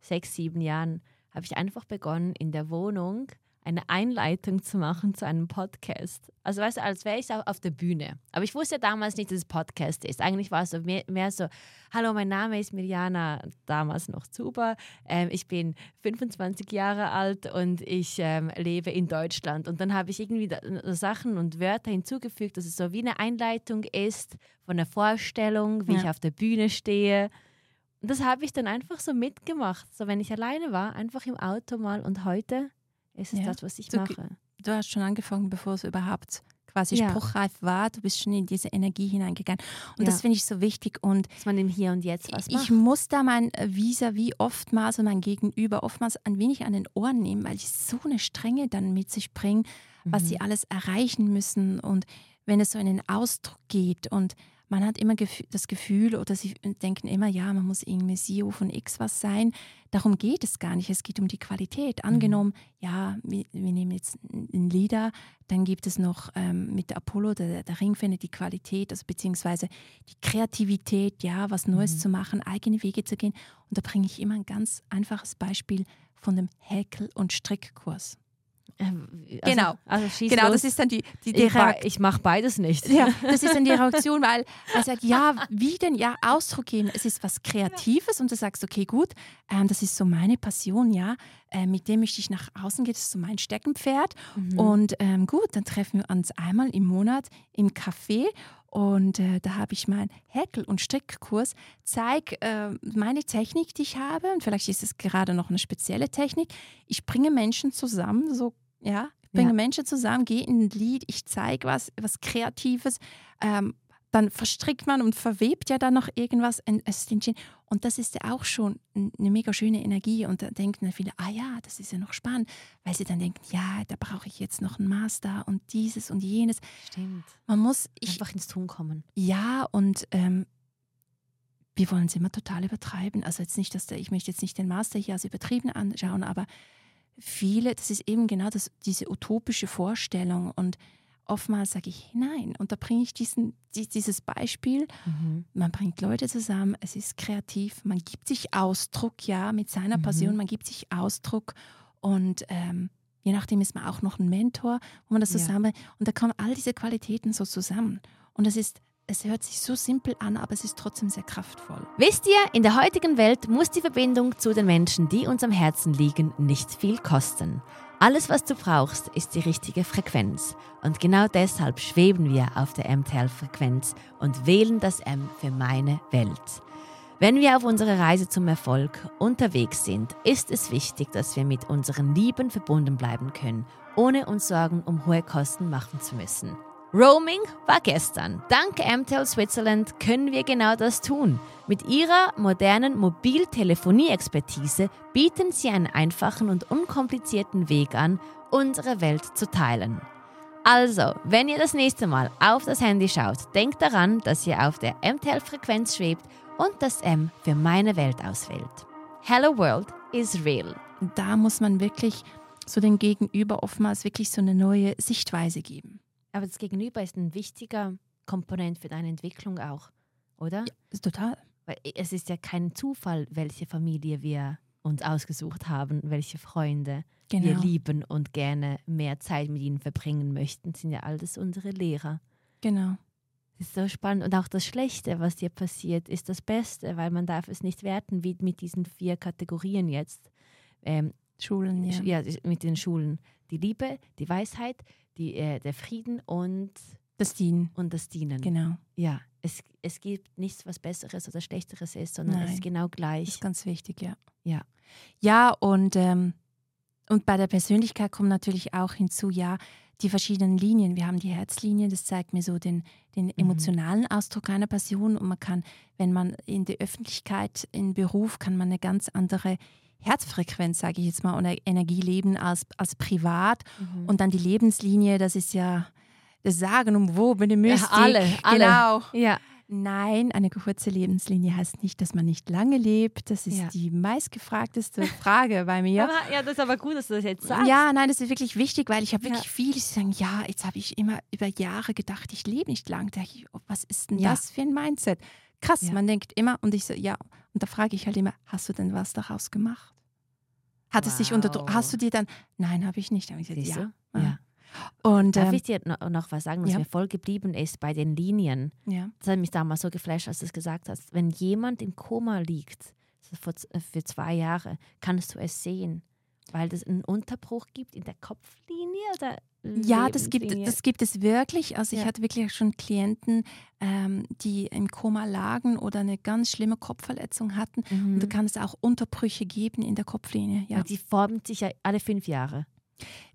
Speaker 2: sechs, sieben Jahren habe ich einfach begonnen, in der Wohnung eine Einleitung zu machen zu einem Podcast. Also weißt du, als wäre ich auf der Bühne. Aber ich wusste damals nicht, dass es Podcast ist. Eigentlich war es so mehr, mehr so, hallo, mein Name ist Mirjana, damals noch Zuber. Ähm, ich bin 25 Jahre alt und ich ähm, lebe in Deutschland. Und dann habe ich irgendwie da, Sachen und Wörter hinzugefügt, dass es so wie eine Einleitung ist von der Vorstellung, wie ja. ich auf der Bühne stehe. Und das habe ich dann einfach so mitgemacht. So, wenn ich alleine war, einfach im Auto mal und heute ist es ja. das, was ich
Speaker 1: du,
Speaker 2: mache.
Speaker 1: Du hast schon angefangen, bevor es überhaupt quasi ja. spruchreif war. Du bist schon in diese Energie hineingegangen. Und ja. das finde ich so wichtig. Und
Speaker 2: Dass man im Hier und Jetzt was macht.
Speaker 1: Ich muss da mein Visa wie oftmals und mein Gegenüber oftmals ein wenig an den Ohren nehmen, weil die so eine Strenge dann mit sich bringen, was mhm. sie alles erreichen müssen. Und wenn es so in den Ausdruck geht und man hat immer das Gefühl oder sie denken immer, ja, man muss irgendwie CEO von X was sein. Darum geht es gar nicht. Es geht um die Qualität. Mhm. Angenommen, ja, wir, wir, nehmen jetzt einen Leader, dann gibt es noch ähm, mit Apollo, der, der Ringfähne, die Qualität, also beziehungsweise die Kreativität, ja, was Neues mhm. zu machen, eigene Wege zu gehen. Und da bringe ich immer ein ganz einfaches Beispiel von dem Häkel- und Strickkurs.
Speaker 2: Also, genau,
Speaker 1: also genau los. das ist dann die, die, die
Speaker 2: Ich, ich mache beides nicht.
Speaker 1: Ja, das ist dann die Reaktion, weil er sagt, ja, wie denn? Ja, Ausdruck geben, es ist was Kreatives und du sagst, okay, gut, ähm, das ist so meine Passion, ja, äh, mit dem möchte ich nach außen gehen, das ist so mein Steckenpferd. Mhm. Und ähm, gut, dann treffen wir uns einmal im Monat im Café und äh, da habe ich meinen Häkel- und Strickkurs, zeige äh, meine Technik, die ich habe. Und vielleicht ist es gerade noch eine spezielle Technik. Ich bringe Menschen zusammen, so ja, ich bringe ja. Menschen zusammen, gehe in ein Lied, ich zeige was, was Kreatives. Ähm, dann verstrickt man und verwebt ja dann noch irgendwas. Und das ist ja auch schon eine mega schöne Energie. Und da denken dann viele, ah ja, das ist ja noch spannend, weil sie dann denken, ja, da brauche ich jetzt noch einen Master und dieses und jenes.
Speaker 2: Stimmt.
Speaker 1: Man muss
Speaker 2: ich, einfach ins Tun kommen.
Speaker 1: Ja, und ähm, wir wollen es immer total übertreiben. Also jetzt nicht, dass der, ich möchte jetzt nicht den Master hier als übertrieben anschauen, aber viele, das ist eben genau das, diese utopische Vorstellung und oftmals sage ich nein. Und da bringe ich diesen, dieses Beispiel. Mhm. Man bringt Leute zusammen, es ist kreativ, man gibt sich Ausdruck, ja, mit seiner mhm. Passion, man gibt sich Ausdruck und ähm, je nachdem ist man auch noch ein Mentor, wo man das zusammen, ja. und da kommen all diese Qualitäten so zusammen. Und das ist es hört sich so simpel an, aber es ist trotzdem sehr kraftvoll.
Speaker 2: Wisst ihr, in der heutigen Welt muss die Verbindung zu den Menschen, die uns am Herzen liegen, nicht viel kosten. Alles, was du brauchst, ist die richtige Frequenz. Und genau deshalb schweben wir auf der MTL-Frequenz und wählen das M für meine Welt. Wenn wir auf unserer Reise zum Erfolg unterwegs sind, ist es wichtig, dass wir mit unseren Lieben verbunden bleiben können, ohne uns Sorgen um hohe Kosten machen zu müssen. Roaming war gestern. Dank MTEL Switzerland können wir genau das tun. Mit ihrer modernen Mobiltelefonie-Expertise bieten sie einen einfachen und unkomplizierten Weg an, unsere Welt zu teilen. Also, wenn ihr das nächste Mal auf das Handy schaut, denkt daran, dass ihr auf der MTEL-Frequenz schwebt und das M für meine Welt auswählt. Hello World is real.
Speaker 1: Da muss man wirklich so den Gegenüber oftmals wirklich so eine neue Sichtweise geben.
Speaker 2: Aber das Gegenüber ist ein wichtiger Komponent für deine Entwicklung auch, oder?
Speaker 1: Ja, total.
Speaker 2: Weil es ist ja kein Zufall, welche Familie wir uns ausgesucht haben, welche Freunde genau. wir lieben und gerne mehr Zeit mit ihnen verbringen möchten, das sind ja alles unsere Lehrer.
Speaker 1: Genau.
Speaker 2: Das ist so spannend. Und auch das Schlechte, was dir passiert, ist das Beste, weil man darf es nicht werten, wie mit diesen vier Kategorien jetzt. Ähm,
Speaker 1: Schulen, ja.
Speaker 2: ja. mit den Schulen. Die Liebe, die Weisheit, die, äh, der Frieden und
Speaker 1: das Dienen.
Speaker 2: Und das Dienen.
Speaker 1: Genau.
Speaker 2: Ja, es, es gibt nichts, was Besseres oder Schlechteres ist, sondern Nein. es ist genau gleich. Das
Speaker 1: ist ganz wichtig, ja.
Speaker 2: Ja,
Speaker 1: ja und, ähm, und bei der Persönlichkeit kommt natürlich auch hinzu, ja, die verschiedenen Linien. Wir haben die Herzlinie, das zeigt mir so den, den mhm. emotionalen Ausdruck einer Person und man kann, wenn man in der Öffentlichkeit, im Beruf, kann man eine ganz andere Herzfrequenz, sage ich jetzt mal, oder Energie leben als, als privat. Mhm. Und dann die Lebenslinie, das ist ja das Sagen um wo ich Mystik.
Speaker 2: Ja, alle, alle.
Speaker 1: Genau.
Speaker 2: Ja.
Speaker 1: Nein, eine kurze Lebenslinie heißt nicht, dass man nicht lange lebt. Das ist ja. die meistgefragteste Frage bei mir.
Speaker 2: Aber, ja, das ist aber gut, dass du das jetzt sagst.
Speaker 1: Ja, nein, das ist wirklich wichtig, weil ich habe wirklich ja. viele, die sagen, ja, jetzt habe ich immer über Jahre gedacht, ich lebe nicht lang. Da ich, oh, was ist denn ja. das für ein Mindset? Krass, man denkt immer, und ich so, ja, und da frage ich halt immer, hast du denn was daraus gemacht? Hat wow. es dich unter Hast du dir dann, nein, habe ich nicht. Hab ich gesagt, ja.
Speaker 2: ja. Und, Darf ähm, ich dir noch was sagen, was ja. mir voll geblieben ist bei den Linien?
Speaker 1: Ja.
Speaker 2: Das hat mich damals so geflasht, als du es gesagt hast. Wenn jemand im Koma liegt, äh, für zwei Jahre, kannst du es sehen, weil es einen Unterbruch gibt in der Kopflinie oder
Speaker 1: ja, das gibt, das gibt es wirklich. Also ich hatte wirklich schon Klienten, ähm, die im Koma lagen oder eine ganz schlimme Kopfverletzung hatten. Mhm. Und da kann es auch Unterbrüche geben in der Kopflinie. Ja.
Speaker 2: die formt sich ja alle fünf Jahre.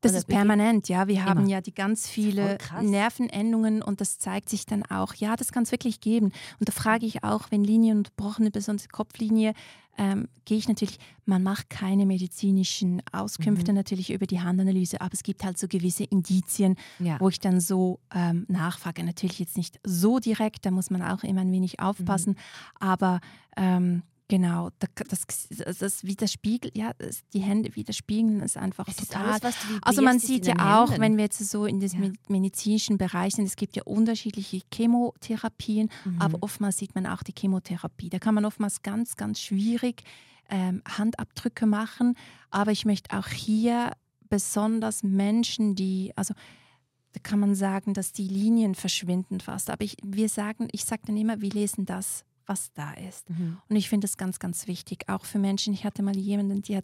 Speaker 1: Das Oder ist permanent, ja. Wir immer. haben ja die ganz viele Nervenendungen und das zeigt sich dann auch. Ja, das kann es wirklich geben. Und da frage ich auch, wenn Linien unterbrochen, besonders Kopflinie, ähm, gehe ich natürlich, man macht keine medizinischen Auskünfte mhm. natürlich über die Handanalyse, aber es gibt halt so gewisse Indizien, ja. wo ich dann so ähm, nachfrage. Natürlich jetzt nicht so direkt, da muss man auch immer ein wenig aufpassen, mhm. aber ähm, Genau, das, das, das widerspiegelt, ja, die Hände widerspiegeln es einfach es total. Alles, also man sieht ja auch, Händen. wenn wir jetzt so in diesem ja. medizinischen Bereich sind, es gibt ja unterschiedliche Chemotherapien, mhm. aber oftmals sieht man auch die Chemotherapie. Da kann man oftmals ganz, ganz schwierig ähm, Handabdrücke machen. Aber ich möchte auch hier besonders Menschen, die, also da kann man sagen, dass die Linien verschwinden fast. Aber ich, wir sagen, ich sage dann immer, wir lesen das was da ist. Mhm. Und ich finde das ganz, ganz wichtig, auch für Menschen. Ich hatte mal jemanden, die,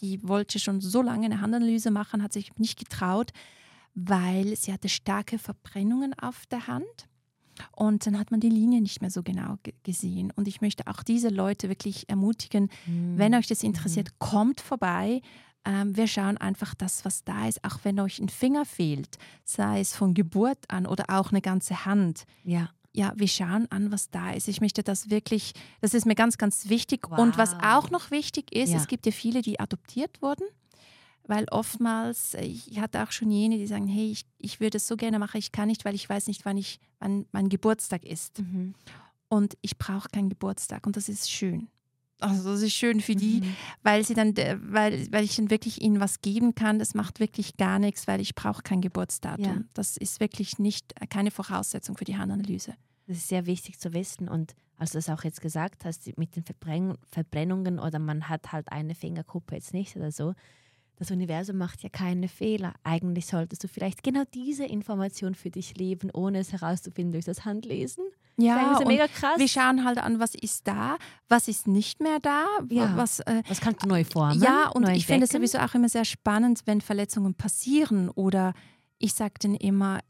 Speaker 1: die wollte schon so lange eine Handanalyse machen, hat sich nicht getraut, weil sie hatte starke Verbrennungen auf der Hand. Und dann hat man die Linie nicht mehr so genau gesehen. Und ich möchte auch diese Leute wirklich ermutigen, mhm. wenn euch das interessiert, mhm. kommt vorbei. Ähm, wir schauen einfach das, was da ist, auch wenn euch ein Finger fehlt, sei es von Geburt an oder auch eine ganze Hand.
Speaker 2: Ja
Speaker 1: ja, wir schauen an, was da ist. Ich möchte das wirklich, das ist mir ganz, ganz wichtig. Wow. Und was auch noch wichtig ist, ja. es gibt ja viele, die adoptiert wurden, weil oftmals, ich hatte auch schon jene, die sagen, hey, ich, ich würde es so gerne machen, ich kann nicht, weil ich weiß nicht, wann, ich, wann mein Geburtstag ist. Mhm. Und ich brauche keinen Geburtstag und das ist schön. Also das ist schön für die, mhm. weil sie dann, weil, weil ich dann wirklich ihnen was geben kann. Das macht wirklich gar nichts, weil ich brauche kein Geburtsdatum. Ja. Das ist wirklich nicht keine Voraussetzung für die Handanalyse.
Speaker 2: Das ist sehr wichtig zu wissen. Und als du es auch jetzt gesagt hast, mit den Verbrenn Verbrennungen oder man hat halt eine Fingerkuppe jetzt nicht oder so, das Universum macht ja keine Fehler. Eigentlich solltest du vielleicht genau diese Information für dich leben, ohne es herauszufinden durch das Handlesen.
Speaker 1: Ja, ist mega krass. Wir schauen halt an, was ist da, was ist nicht mehr da,
Speaker 2: ja. was, äh, was kannst du neu formen.
Speaker 1: Ja, und ich finde es sowieso auch immer sehr spannend, wenn Verletzungen passieren oder ich sage dann immer,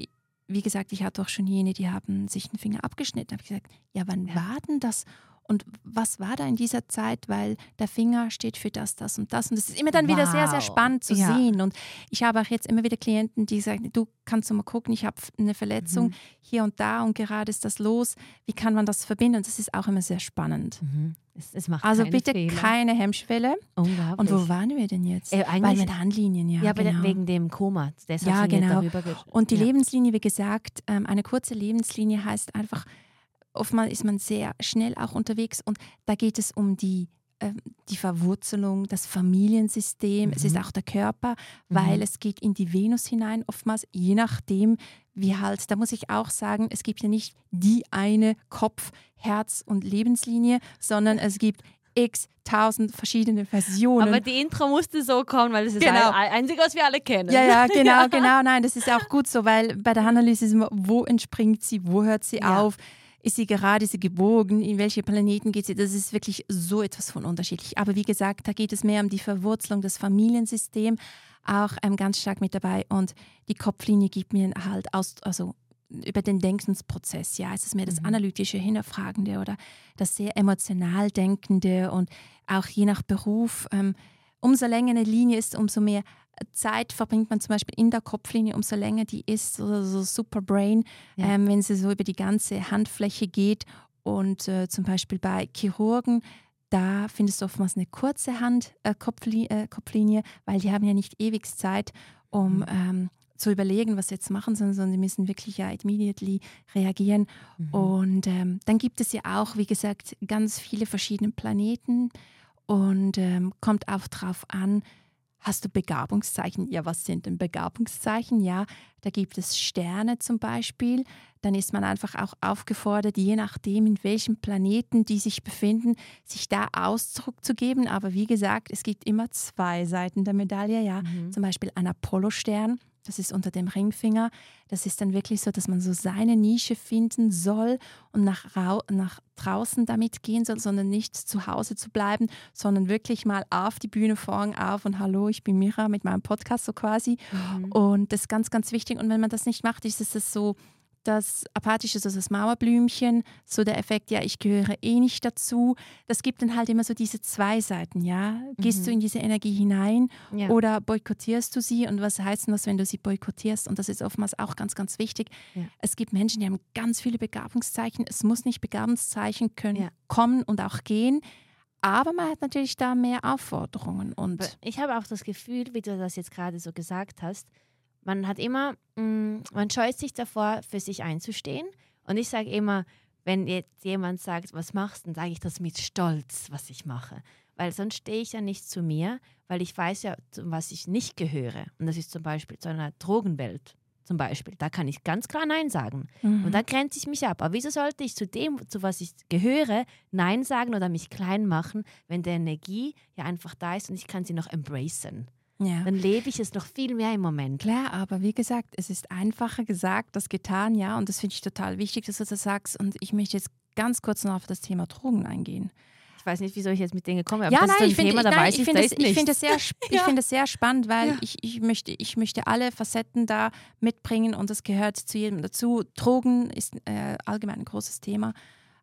Speaker 1: wie gesagt, ich hatte auch schon jene, die haben sich den Finger abgeschnitten. Da habe ich gesagt, ja, wann ja. war denn das? Und was war da in dieser Zeit? Weil der Finger steht für das, das und das. Und es ist immer dann wow. wieder sehr, sehr spannend zu ja. sehen. Und ich habe auch jetzt immer wieder Klienten, die sagen, du kannst du mal gucken, ich habe eine Verletzung mhm. hier und da und gerade ist das los. Wie kann man das verbinden? Und das ist auch immer sehr spannend.
Speaker 2: Mhm. Es, es
Speaker 1: also bitte
Speaker 2: Fehler.
Speaker 1: keine Hemmschwelle.
Speaker 2: Unglaublich.
Speaker 1: Und wo waren wir denn jetzt?
Speaker 2: Äh,
Speaker 1: Weil mit Handlinien, ja.
Speaker 2: Ja,
Speaker 1: genau.
Speaker 2: wegen dem Koma.
Speaker 1: Deshalb ja, genau. Und die ja. Lebenslinie, wie gesagt, ähm, eine kurze Lebenslinie heißt einfach, oftmals ist man sehr schnell auch unterwegs und da geht es um die ähm, die Verwurzelung, das Familiensystem, mhm. es ist mhm. auch der Körper, weil mhm. es geht in die Venus hinein, oftmals, je nachdem, wie halt, da muss ich auch sagen, es gibt ja nicht die eine Kopf, Herz und Lebenslinie, sondern es gibt x tausend verschiedene Versionen.
Speaker 2: Aber die Intro musste so kommen, weil das ist
Speaker 1: Genau.
Speaker 2: ein, einzig, was wir alle kennen.
Speaker 1: Ja, ja, genau, genau. Nein, das ist auch gut so, weil bei der Analyse ist immer, wo entspringt sie, wo hört sie
Speaker 2: Ja.
Speaker 1: auf? Ist sie gerade, ist sie gebogen? In welche Planeten geht sie? Das ist wirklich so etwas von unterschiedlich. Aber wie gesagt, da geht es mehr um die Verwurzelung des Familiensystems, auch ähm, ganz stark mit dabei. Und die Kopflinie gibt mir halt aus, also über den Denkensprozess. Ja, es ist mehr das
Speaker 2: Mhm.
Speaker 1: analytische, hinterfragende oder das sehr emotional denkende und auch je nach Beruf. Ähm, umso länger eine Linie ist, umso mehr Zeit verbringt man zum Beispiel in der Kopflinie, umso länger die ist, so, so Superbrain,
Speaker 2: Ja.
Speaker 1: ähm, wenn sie so über die ganze Handfläche geht. Und äh, zum Beispiel bei Chirurgen, da findest du oftmals eine kurze Hand, äh, Kopfli äh, Kopflinie, weil die haben ja nicht ewig Zeit, um
Speaker 2: Mhm.
Speaker 1: ähm, zu überlegen, was sie jetzt machen, sondern, sondern die müssen wirklich ja immediately reagieren.
Speaker 2: Mhm.
Speaker 1: Und ähm, dann gibt es ja auch, wie gesagt, ganz viele verschiedene Planeten und ähm, kommt auch drauf an, hast du Begabungszeichen? Ja, was sind denn Begabungszeichen? Ja, da gibt es Sterne zum Beispiel. Dann ist man einfach auch aufgefordert, je nachdem, in welchem Planeten die sich befinden, sich da Ausdruck zu geben. Aber wie gesagt, es gibt immer zwei Seiten der Medaille. Ja,
Speaker 2: Mhm.
Speaker 1: zum Beispiel ein Apollo-Stern, das ist unter dem Ringfinger. Das ist dann wirklich so, dass man so seine Nische finden soll und nach, nach draußen damit gehen soll, sondern nicht zu Hause zu bleiben, sondern wirklich mal auf die Bühne vorn auf und hallo, ich bin Mira mit meinem Podcast so quasi.
Speaker 2: Mhm.
Speaker 1: Und das ist ganz, ganz wichtig. Und wenn man das nicht macht, ist es so, das Apathische, so das Mauerblümchen, so der Effekt, ja, ich gehöre eh nicht dazu. Das gibt dann halt immer so diese zwei Seiten, ja. Gehst
Speaker 2: Mhm.
Speaker 1: du in diese Energie hinein
Speaker 2: Ja.
Speaker 1: oder boykottierst du sie? Und was heißt denn das, wenn du sie boykottierst? Und das ist oftmals auch ganz, ganz wichtig.
Speaker 2: Ja.
Speaker 1: Es gibt Menschen, die haben ganz viele Begabungszeichen. Es muss nicht Begabungszeichen können
Speaker 2: Ja.
Speaker 1: kommen und auch gehen. Aber man hat natürlich da mehr Aufforderungen. Und
Speaker 2: Ich habe auch das Gefühl, wie du das jetzt gerade so gesagt hast, man hat immer, mh, man scheut sich davor, für sich einzustehen. Und ich sage immer, wenn jetzt jemand sagt, was machst du, dann sage ich das mit Stolz, was ich mache. Weil sonst stehe ich ja nicht zu mir, weil ich weiß ja, zu was ich nicht gehöre. Und das ist zum Beispiel zu einer Drogenwelt. Zum Beispiel. Da kann ich ganz klar Nein sagen.
Speaker 1: Mhm.
Speaker 2: Und da grenze ich mich ab. Aber wieso sollte ich zu dem, zu was ich gehöre, Nein sagen oder mich klein machen, wenn die Energie ja einfach da ist und ich kann sie noch embracen?
Speaker 1: Ja.
Speaker 2: Dann lebe ich es noch viel mehr im Moment.
Speaker 1: Klar, aber wie gesagt, es ist einfacher gesagt als getan, ja. Und das finde ich total wichtig, dass du das sagst. Und ich möchte jetzt ganz kurz noch auf das Thema Drogen eingehen.
Speaker 2: Ich weiß nicht, wieso ich jetzt mit Dingen komme, aber
Speaker 1: ja,
Speaker 2: das
Speaker 1: nein, ich finde ich
Speaker 2: ich,
Speaker 1: finde es sehr, ich es sehr spannend, weil
Speaker 2: Ja.
Speaker 1: ich, ich, möchte, ich möchte alle Facetten da mitbringen und das gehört zu jedem dazu. Drogen ist äh, allgemein ein großes Thema,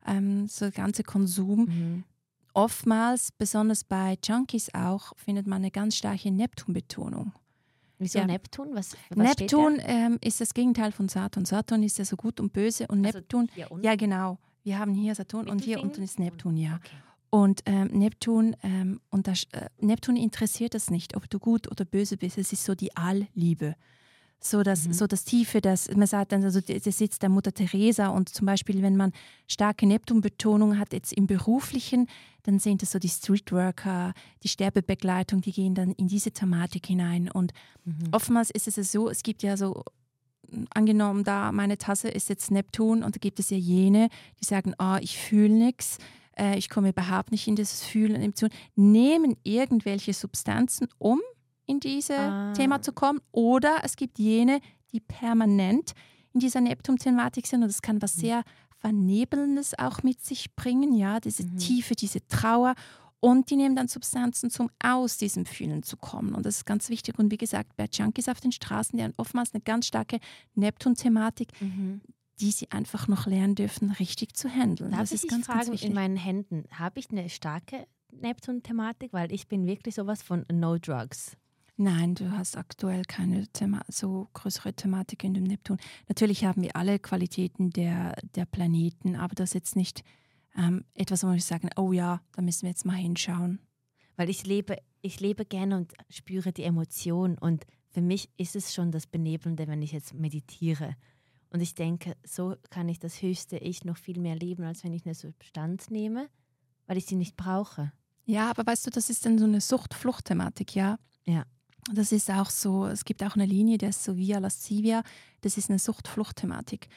Speaker 1: ähm, so der ganze Konsum.
Speaker 2: Mhm.
Speaker 1: Oftmals, besonders bei Junkies auch, findet man eine ganz starke Neptun-Betonung.
Speaker 2: Wieso
Speaker 1: Ja.
Speaker 2: Neptun? Was, was
Speaker 1: Neptun ähm, ist das Gegenteil von Saturn. Saturn ist ja so gut und böse und
Speaker 2: da? Also
Speaker 1: Neptun, ja genau. Wir haben hier Saturn und hier unten ist Neptun, ja.
Speaker 2: Okay.
Speaker 1: Und ähm, Neptun, ähm, und das, äh, Neptun interessiert das nicht, ob du gut oder böse bist. Es ist so die Allliebe. So das,
Speaker 2: Mhm.
Speaker 1: so das Tiefe, das, man sagt dann, also der der Sitz der Mutter Teresa und zum Beispiel, wenn man starke Neptun-Betonung hat, jetzt im Beruflichen, dann sind es so die Streetworker, die Sterbebegleitung, die gehen dann in diese Thematik hinein. Und
Speaker 2: Mhm.
Speaker 1: oftmals ist es so, es gibt ja so, angenommen da, meine Tasse ist jetzt Neptun und da gibt es ja jene, die sagen, ah, ich fühle nichts, äh, ich komme überhaupt nicht in dieses Fühlen und Emotionen, nehmen irgendwelche Substanzen, um in dieses
Speaker 2: Ah.
Speaker 1: Thema zu kommen. Oder es gibt jene, die permanent in dieser Neptun-Thematik sind und das kann was
Speaker 2: Mhm.
Speaker 1: sehr Vernebelndes auch mit sich bringen, ja, diese
Speaker 2: Mhm.
Speaker 1: Tiefe, diese Trauer. Und die nehmen dann Substanzen, um aus diesem Fühlen zu kommen. Und das ist ganz wichtig. Und wie gesagt, bei Junkies auf den Straßen, die haben oftmals eine ganz starke Neptun-Thematik,
Speaker 2: Mhm.
Speaker 1: die sie einfach noch lernen dürfen, richtig zu handeln.
Speaker 2: Darf
Speaker 1: das
Speaker 2: ich
Speaker 1: ist ganz, ganz
Speaker 2: fragen,
Speaker 1: wichtig.
Speaker 2: in meinen Händen, habe ich eine starke Neptun-Thematik? Weil ich bin wirklich sowas von No Drugs.
Speaker 1: Nein, du hast aktuell keine Thema so größere Thematik in dem Neptun. Natürlich haben wir alle Qualitäten der, der Planeten, aber das ist jetzt nicht ähm, etwas, wo wir sagen, oh ja, da müssen wir jetzt mal hinschauen.
Speaker 2: Weil ich lebe, ich lebe gerne und spüre die Emotion. Und für mich ist es schon das Benebelnde, wenn ich jetzt meditiere. Und ich denke, so kann ich das höchste Ich noch viel mehr leben, als wenn ich eine Substanz nehme, weil ich sie nicht brauche.
Speaker 1: Ja, aber weißt du, das ist dann so eine Sucht-Flucht-Thematik, ja?
Speaker 2: Ja.
Speaker 1: Das ist auch so, es gibt auch eine Linie, der ist so Via Lascivia, das ist eine Sucht-Flucht-Thematik.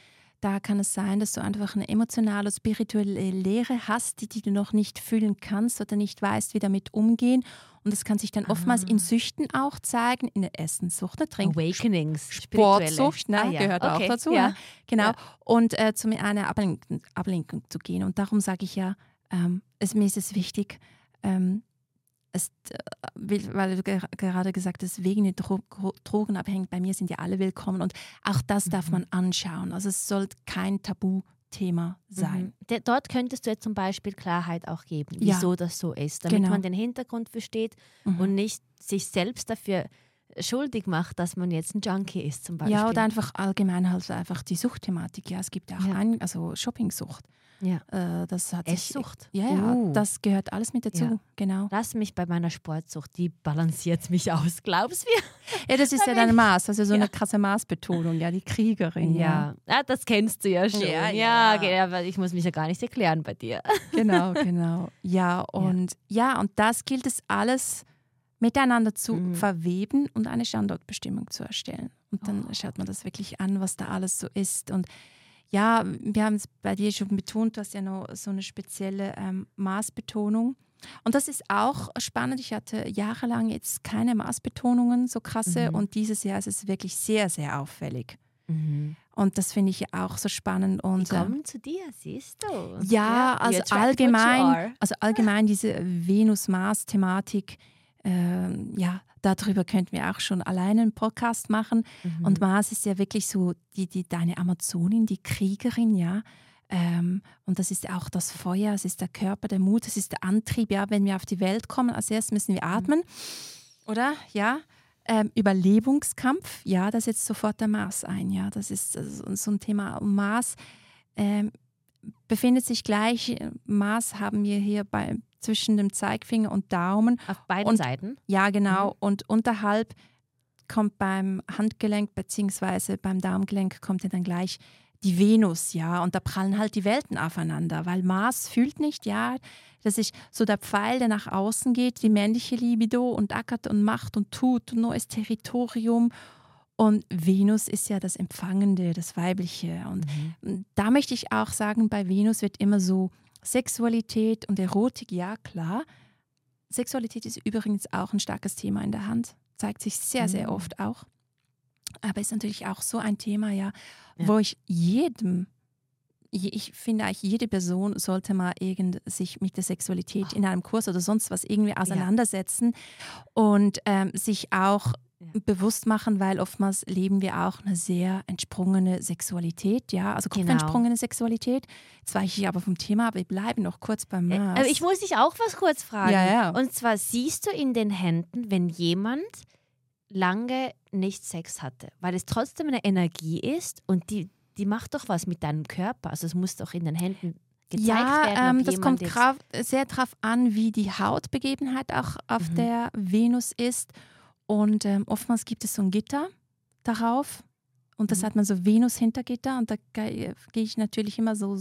Speaker 1: da kann es sein, dass du einfach eine emotionale, spirituelle Leere hast, die, die du noch nicht fühlen kannst oder nicht weißt, wie damit umgehen. Und das kann sich dann oftmals in ah. Süchten auch zeigen, in der Essenssucht, der Trink
Speaker 2: Awakenings,
Speaker 1: Sportsucht, ne, ah, ja. gehört okay. auch dazu. Ja. Ne? Genau. Ja. Und äh, zu einer Ablenkung, Ablenkung, zu gehen. Und darum sage ich ja, ähm, es, mir ist es wichtig, ähm, es, äh, weil du gerade gesagt hast, wegen der Dro Drogenabhängigen, bei mir sind ja alle willkommen und auch das darf mhm. man anschauen. Also es soll kein Tabu Thema sein.
Speaker 2: Mhm. Dort könntest du jetzt zum Beispiel Klarheit auch geben, wieso ja. das so ist, damit genau. man den Hintergrund versteht mhm. und nicht sich selbst dafür schuldig macht, dass man jetzt ein Junkie ist zum Beispiel.
Speaker 1: Ja, oder einfach allgemein halt einfach die Suchtthematik. Ja, es gibt auch ja. ein, also Shoppingsucht.
Speaker 2: Ja.
Speaker 1: Äh, das hat
Speaker 2: Esssucht.
Speaker 1: Sich, ja, ja, uh. das gehört alles mit dazu. Ja. Genau.
Speaker 2: Lass mich bei meiner Sportsucht, die balanciert mich aus, glaubst du?
Speaker 1: Ja, das ist ja dein Maß, also so eine krasse Maßbetonung, ja, die Kriegerin.
Speaker 2: Ja, ja. das kennst du ja schon. Ja, ja. ja. aber ich muss mich ja gar nicht erklären bei dir.
Speaker 1: Genau, genau. Ja, und ja, und das gilt es alles miteinander zu mhm. verweben und eine Standortbestimmung zu erstellen. Und dann oh. schaut man das wirklich an, was da alles so ist. Und ja, wir haben es bei dir schon betont, du hast ja noch so eine spezielle ähm, Maßbetonung. Und das ist auch spannend. Ich hatte jahrelang jetzt keine Maßbetonungen, so krasse. Mhm. Und dieses Jahr ist es wirklich sehr, sehr auffällig. Mhm. Und das finde ich auch so spannend. Und,
Speaker 2: Die kommen äh, zu dir, siehst du.
Speaker 1: Ja, also allgemein, also allgemein diese Venus-Mars-Thematik äh, ja, darüber könnten wir auch schon alleine einen Podcast machen. Mhm. Und Mars ist ja wirklich so die, die, deine Amazonin, die Kriegerin, ja. Ähm, und das ist auch das Feuer, es ist der Körper, der Mut, es ist der Antrieb. Ja, wenn wir auf die Welt kommen, als erstes müssen wir mhm. atmen, mhm. oder? Ja. Ähm, Überlebungskampf, ja, da setzt sofort der Mars ein. Ja, das ist so ein Thema. Und Mars ähm, befindet sich gleich. Mars haben wir hier bei zwischen dem Zeigefinger und Daumen.
Speaker 2: Auf beiden
Speaker 1: und,
Speaker 2: Seiten?
Speaker 1: Ja, genau. Mhm. Und unterhalb kommt beim Handgelenk bzw. beim Daumengelenk kommt ja dann gleich die Venus, ja, und da prallen halt die Welten aufeinander, weil Mars fühlt nicht, ja, das ist so der Pfeil, der nach außen geht, die männliche Libido und ackert und macht und tut und neues Territorium und Venus ist ja das Empfangende, das Weibliche. Und mhm. da möchte ich auch sagen, bei Venus wird immer so Sexualität und Erotik, ja klar. Sexualität ist übrigens auch ein starkes Thema in der Hand, zeigt sich sehr, sehr mhm. oft auch. Aber ist natürlich auch so ein Thema, ja, ja. wo ich jedem, ich finde eigentlich, jede Person sollte mal irgend sich mit der Sexualität oh. in einem Kurs oder sonst was irgendwie auseinandersetzen ja. und ähm, sich auch bewusst machen, weil oftmals leben wir auch eine sehr entsprungene Sexualität, ja, also kopfentsprungene genau. Sexualität. Jetzt weiche ich aber vom Thema, aber wir bleiben noch kurz beim äh, Mars.
Speaker 2: Also ich muss dich auch was kurz fragen.
Speaker 1: Ja, ja.
Speaker 2: Und zwar siehst du in den Händen, wenn jemand lange nicht Sex hatte, weil es trotzdem eine Energie ist und die, die macht doch was mit deinem Körper. Also es muss doch in den Händen gezeigt ja, werden.
Speaker 1: Ähm, das kommt sehr darauf an, wie die Hautbegebenheit auch auf mhm. der Venus ist und ähm, oftmals gibt es so ein Gitter darauf. Und das mhm. hat man so Venus-Hintergitter. Und da gehe ich natürlich immer so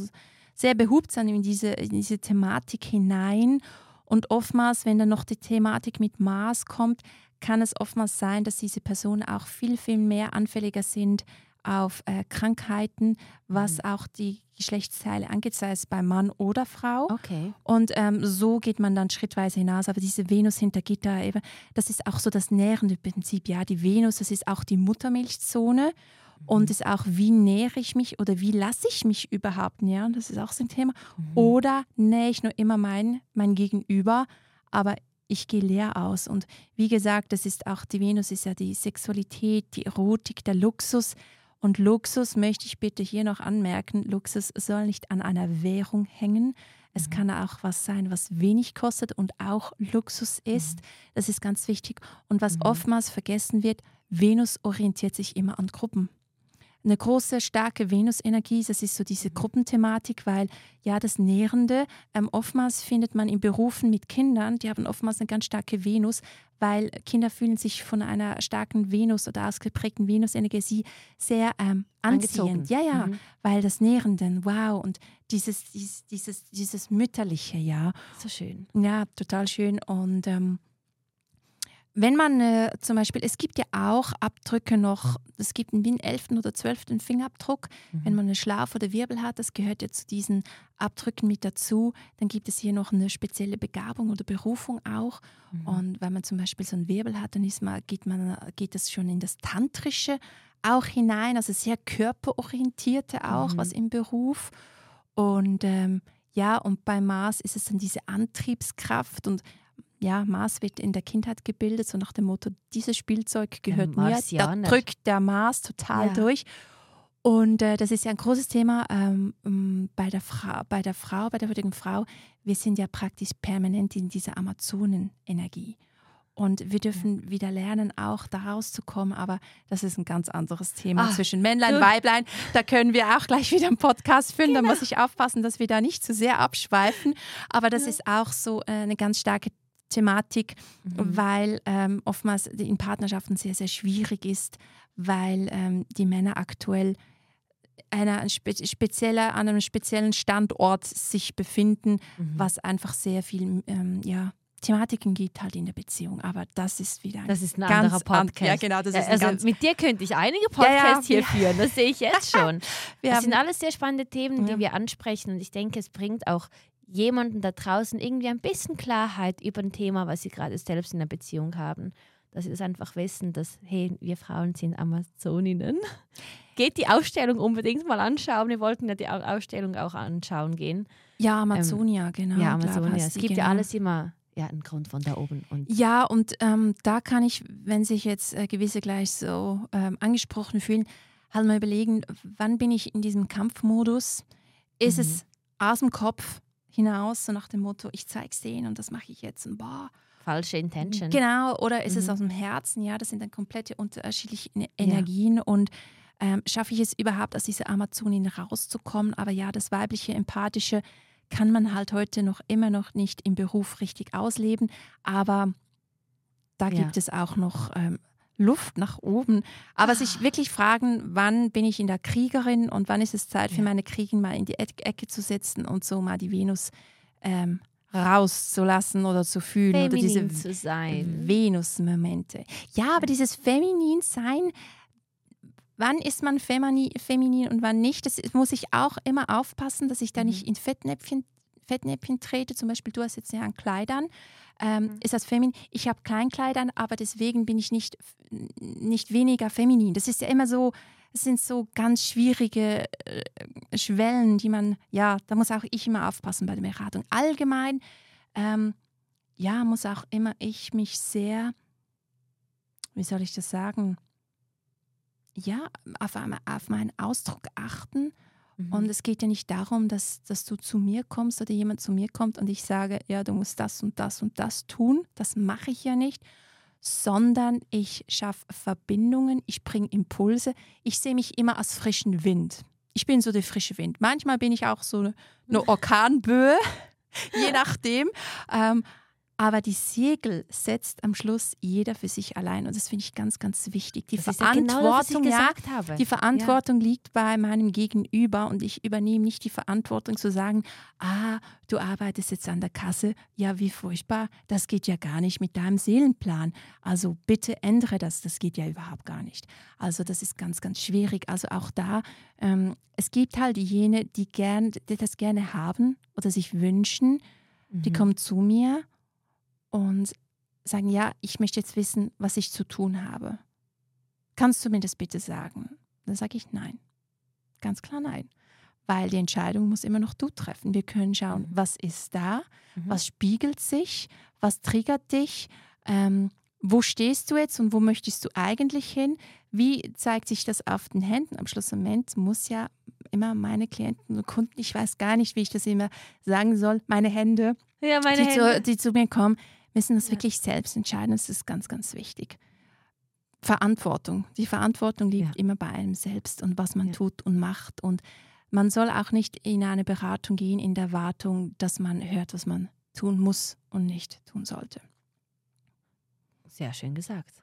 Speaker 1: sehr behutsam in diese, in diese Thematik hinein. Und oftmals, wenn dann noch die Thematik mit Mars kommt, kann es oftmals sein, dass diese Personen auch viel, viel mehr anfälliger sind auf äh, Krankheiten, was mhm. auch die Geschlechtsteile angeht, sei es bei Mann oder Frau.
Speaker 2: Okay.
Speaker 1: Und ähm, so geht man dann schrittweise hinaus. Aber diese Venus hinter Gitter, eben, das ist auch so das nährende Prinzip. Ja, die Venus, das ist auch die Muttermilchzone. Mhm. Und ist auch, wie nähere ich mich oder wie lasse ich mich überhaupt nähren? Das ist auch so ein Thema. Mhm. Oder nähe ich nur immer mein, mein Gegenüber, aber ich gehe leer aus. Und wie gesagt, das ist auch, die Venus ist ja die Sexualität, die Erotik, der Luxus. Und Luxus möchte ich bitte hier noch anmerken, Luxus soll nicht an einer Währung hängen. Es mhm. kann auch was sein, was wenig kostet und auch Luxus ist. Mhm. Das ist ganz wichtig. Und was mhm. oftmals vergessen wird, Venus orientiert sich immer an Gruppen eine große, starke Venus-Energie. Das ist so diese. Gruppenthematik, weil ja, das Nährende, ähm, oftmals findet man in Berufen mit Kindern, die haben oftmals eine ganz starke Venus, weil Kinder fühlen sich von einer starken Venus oder ausgeprägten Venus-Energie sehr ähm, anziehend. Ja, ja, mhm. weil das Nährende, wow, und dieses, dieses, dieses, dieses Mütterliche, ja.
Speaker 2: So schön.
Speaker 1: Ja, total schön. Und ähm, wenn man äh, zum Beispiel, es gibt ja auch Abdrücke noch, es gibt einen 11. oder 12. Fingerabdruck, mhm. wenn man eine Schlaf oder Wirbel hat, das gehört ja zu diesen Abdrücken mit dazu. Dann gibt es hier noch eine spezielle Begabung oder Berufung auch. Mhm. Und wenn man zum Beispiel so einen Wirbel hat, dann ist man, geht, man, geht das schon in das Tantrische auch hinein, also sehr körperorientierte auch, mhm. was im Beruf. Und ähm, ja, und bei Mars ist es dann diese Antriebskraft und ja, Mars wird in der Kindheit gebildet, so nach dem Motto, dieses Spielzeug gehört mir, da drückt der Mars total ja. durch. Und äh, das ist ja ein großes Thema ähm, bei, der Frau, bei der Frau, bei der heutigen Frau. Wir sind ja praktisch permanent in dieser Amazonenenergie. Und wir dürfen ja. wieder lernen, auch da rauszukommen. Aber das ist ein ganz anderes Thema Ach, zwischen Männlein und Weiblein. Da können wir auch gleich wieder einen Podcast führen. Genau. Da muss ich aufpassen, dass wir da nicht zu sehr abschweifen. Aber das ja. ist auch so äh, eine ganz starke Thematik, mhm. weil ähm, oftmals in Partnerschaften sehr, sehr schwierig ist, weil ähm, die Männer aktuell einer spe spezieller, an einem speziellen Standort sich befinden, mhm. was einfach sehr viel ähm, ja, Thematiken gibt halt in der Beziehung, aber das ist wieder ein
Speaker 2: Das ist ein anderer Podcast.
Speaker 1: ja, genau, das ist
Speaker 2: also mit dir könnte ich einige Podcasts ja, ja. hier führen, das sehe ich jetzt schon. das sind alles sehr spannende Themen, die wir ansprechen und ich denke, es bringt auch jemanden da draußen irgendwie ein bisschen Klarheit über ein Thema, was sie gerade selbst in der Beziehung haben. Dass sie das einfach wissen, dass, hey, wir Frauen sind Amazoninnen. Geht die Ausstellung unbedingt mal anschauen. Wir wollten ja die Ausstellung auch anschauen gehen.
Speaker 1: Ja, Amazonia, ähm, genau.
Speaker 2: Ja, Amazonia. Es gibt genau. ja alles immer ja, einen Grund von da oben. Und
Speaker 1: ja, und ähm, da kann ich, wenn sich jetzt äh, gewisse gleich so ähm, angesprochen fühlen, halt mal überlegen, wann bin ich in diesem Kampfmodus? Ist mhm. es aus dem Kopf hinaus, so nach dem Motto, ich zeig's denen und das mache ich jetzt und boah.
Speaker 2: Falsche Intention.
Speaker 1: Genau, oder ist mhm. es aus dem Herzen? Ja, das sind dann komplette unterschiedliche Energien ja. und ähm, schaffe ich es überhaupt, aus dieser Amazonin rauszukommen? Aber ja, das weibliche, empathische kann man halt heute noch immer noch nicht im Beruf richtig ausleben, aber da ja. gibt es auch noch ähm, Luft nach oben. Aber sich ah. wirklich fragen, wann bin ich in der Kriegerin und wann ist es Zeit für meine Kriegen mal in die Ecke zu setzen und so mal die Venus ähm, rauszulassen oder zu fühlen
Speaker 2: Feminin
Speaker 1: oder diese
Speaker 2: zu sein.
Speaker 1: Venus-Momente. Ja, aber dieses Feminin-Sein, wann ist man femini, feminin und wann nicht, das muss ich auch immer aufpassen, dass ich da nicht mhm. in Fettnäpfchen, Fettnäpfchen trete. Zum Beispiel, du hast jetzt ja an ähm, mhm. ist das feminin. Ich habe Kleinkleidern, aber deswegen bin ich nicht, nicht weniger feminin. Das ist ja immer so, es sind so ganz schwierige äh, Schwellen, die man, ja, da muss auch ich immer aufpassen bei der Beratung. Allgemein, ähm, ja, muss auch immer ich mich sehr, wie soll ich das sagen, ja, auf, auf meinen Ausdruck achten Mhm. Und es geht ja nicht darum, dass, dass du zu mir kommst oder jemand zu mir kommt und ich sage, ja, du musst das und das und das tun. Das mache ich ja nicht, sondern ich schaffe Verbindungen, ich bringe Impulse. Ich sehe mich immer als frischen Wind. Ich bin so der frische Wind. Manchmal bin ich auch so eine, Orkanböe, je nachdem. Ähm, aber die Segel setzt am Schluss jeder für sich allein. Und das finde ich ganz, ganz wichtig. Die das Verantwortung, ja, genau ja, die Verantwortung ja. liegt bei meinem Gegenüber und ich übernehme nicht die Verantwortung zu sagen, ah, du arbeitest jetzt an der Kasse, ja, wie furchtbar, das geht ja gar nicht mit deinem Seelenplan. Also bitte ändere das, das geht ja überhaupt gar nicht. Also das ist ganz, ganz schwierig. Also auch da, ähm, es gibt halt jene, die, gern, die das gerne haben oder sich wünschen, mhm. die kommen zu mir und sagen, ja, ich möchte jetzt wissen, was ich zu tun habe. Kannst du mir das bitte sagen? Dann sage ich nein. Ganz klar nein. Weil die Entscheidung muss immer noch du treffen. Wir können schauen, mhm. was ist da, mhm. was spiegelt sich, was triggert dich, ähm, wo stehst du jetzt und wo möchtest du eigentlich hin? Wie zeigt sich das auf den Händen? Am Schlussmoment muss ja immer meine Klienten und Kunden, ich weiß gar nicht, wie ich das immer sagen soll, meine Hände,
Speaker 2: ja, meine
Speaker 1: die,
Speaker 2: Hände.
Speaker 1: Zu, die zu mir kommen, müssen das ja. wirklich selbst entscheiden. Das ist ganz, ganz wichtig. Verantwortung. Die Verantwortung liegt ja. immer bei einem selbst und was man ja. tut und macht. Und man soll auch nicht in eine Beratung gehen in der Erwartung, dass man hört, was man tun muss und nicht tun sollte.
Speaker 2: Sehr schön gesagt.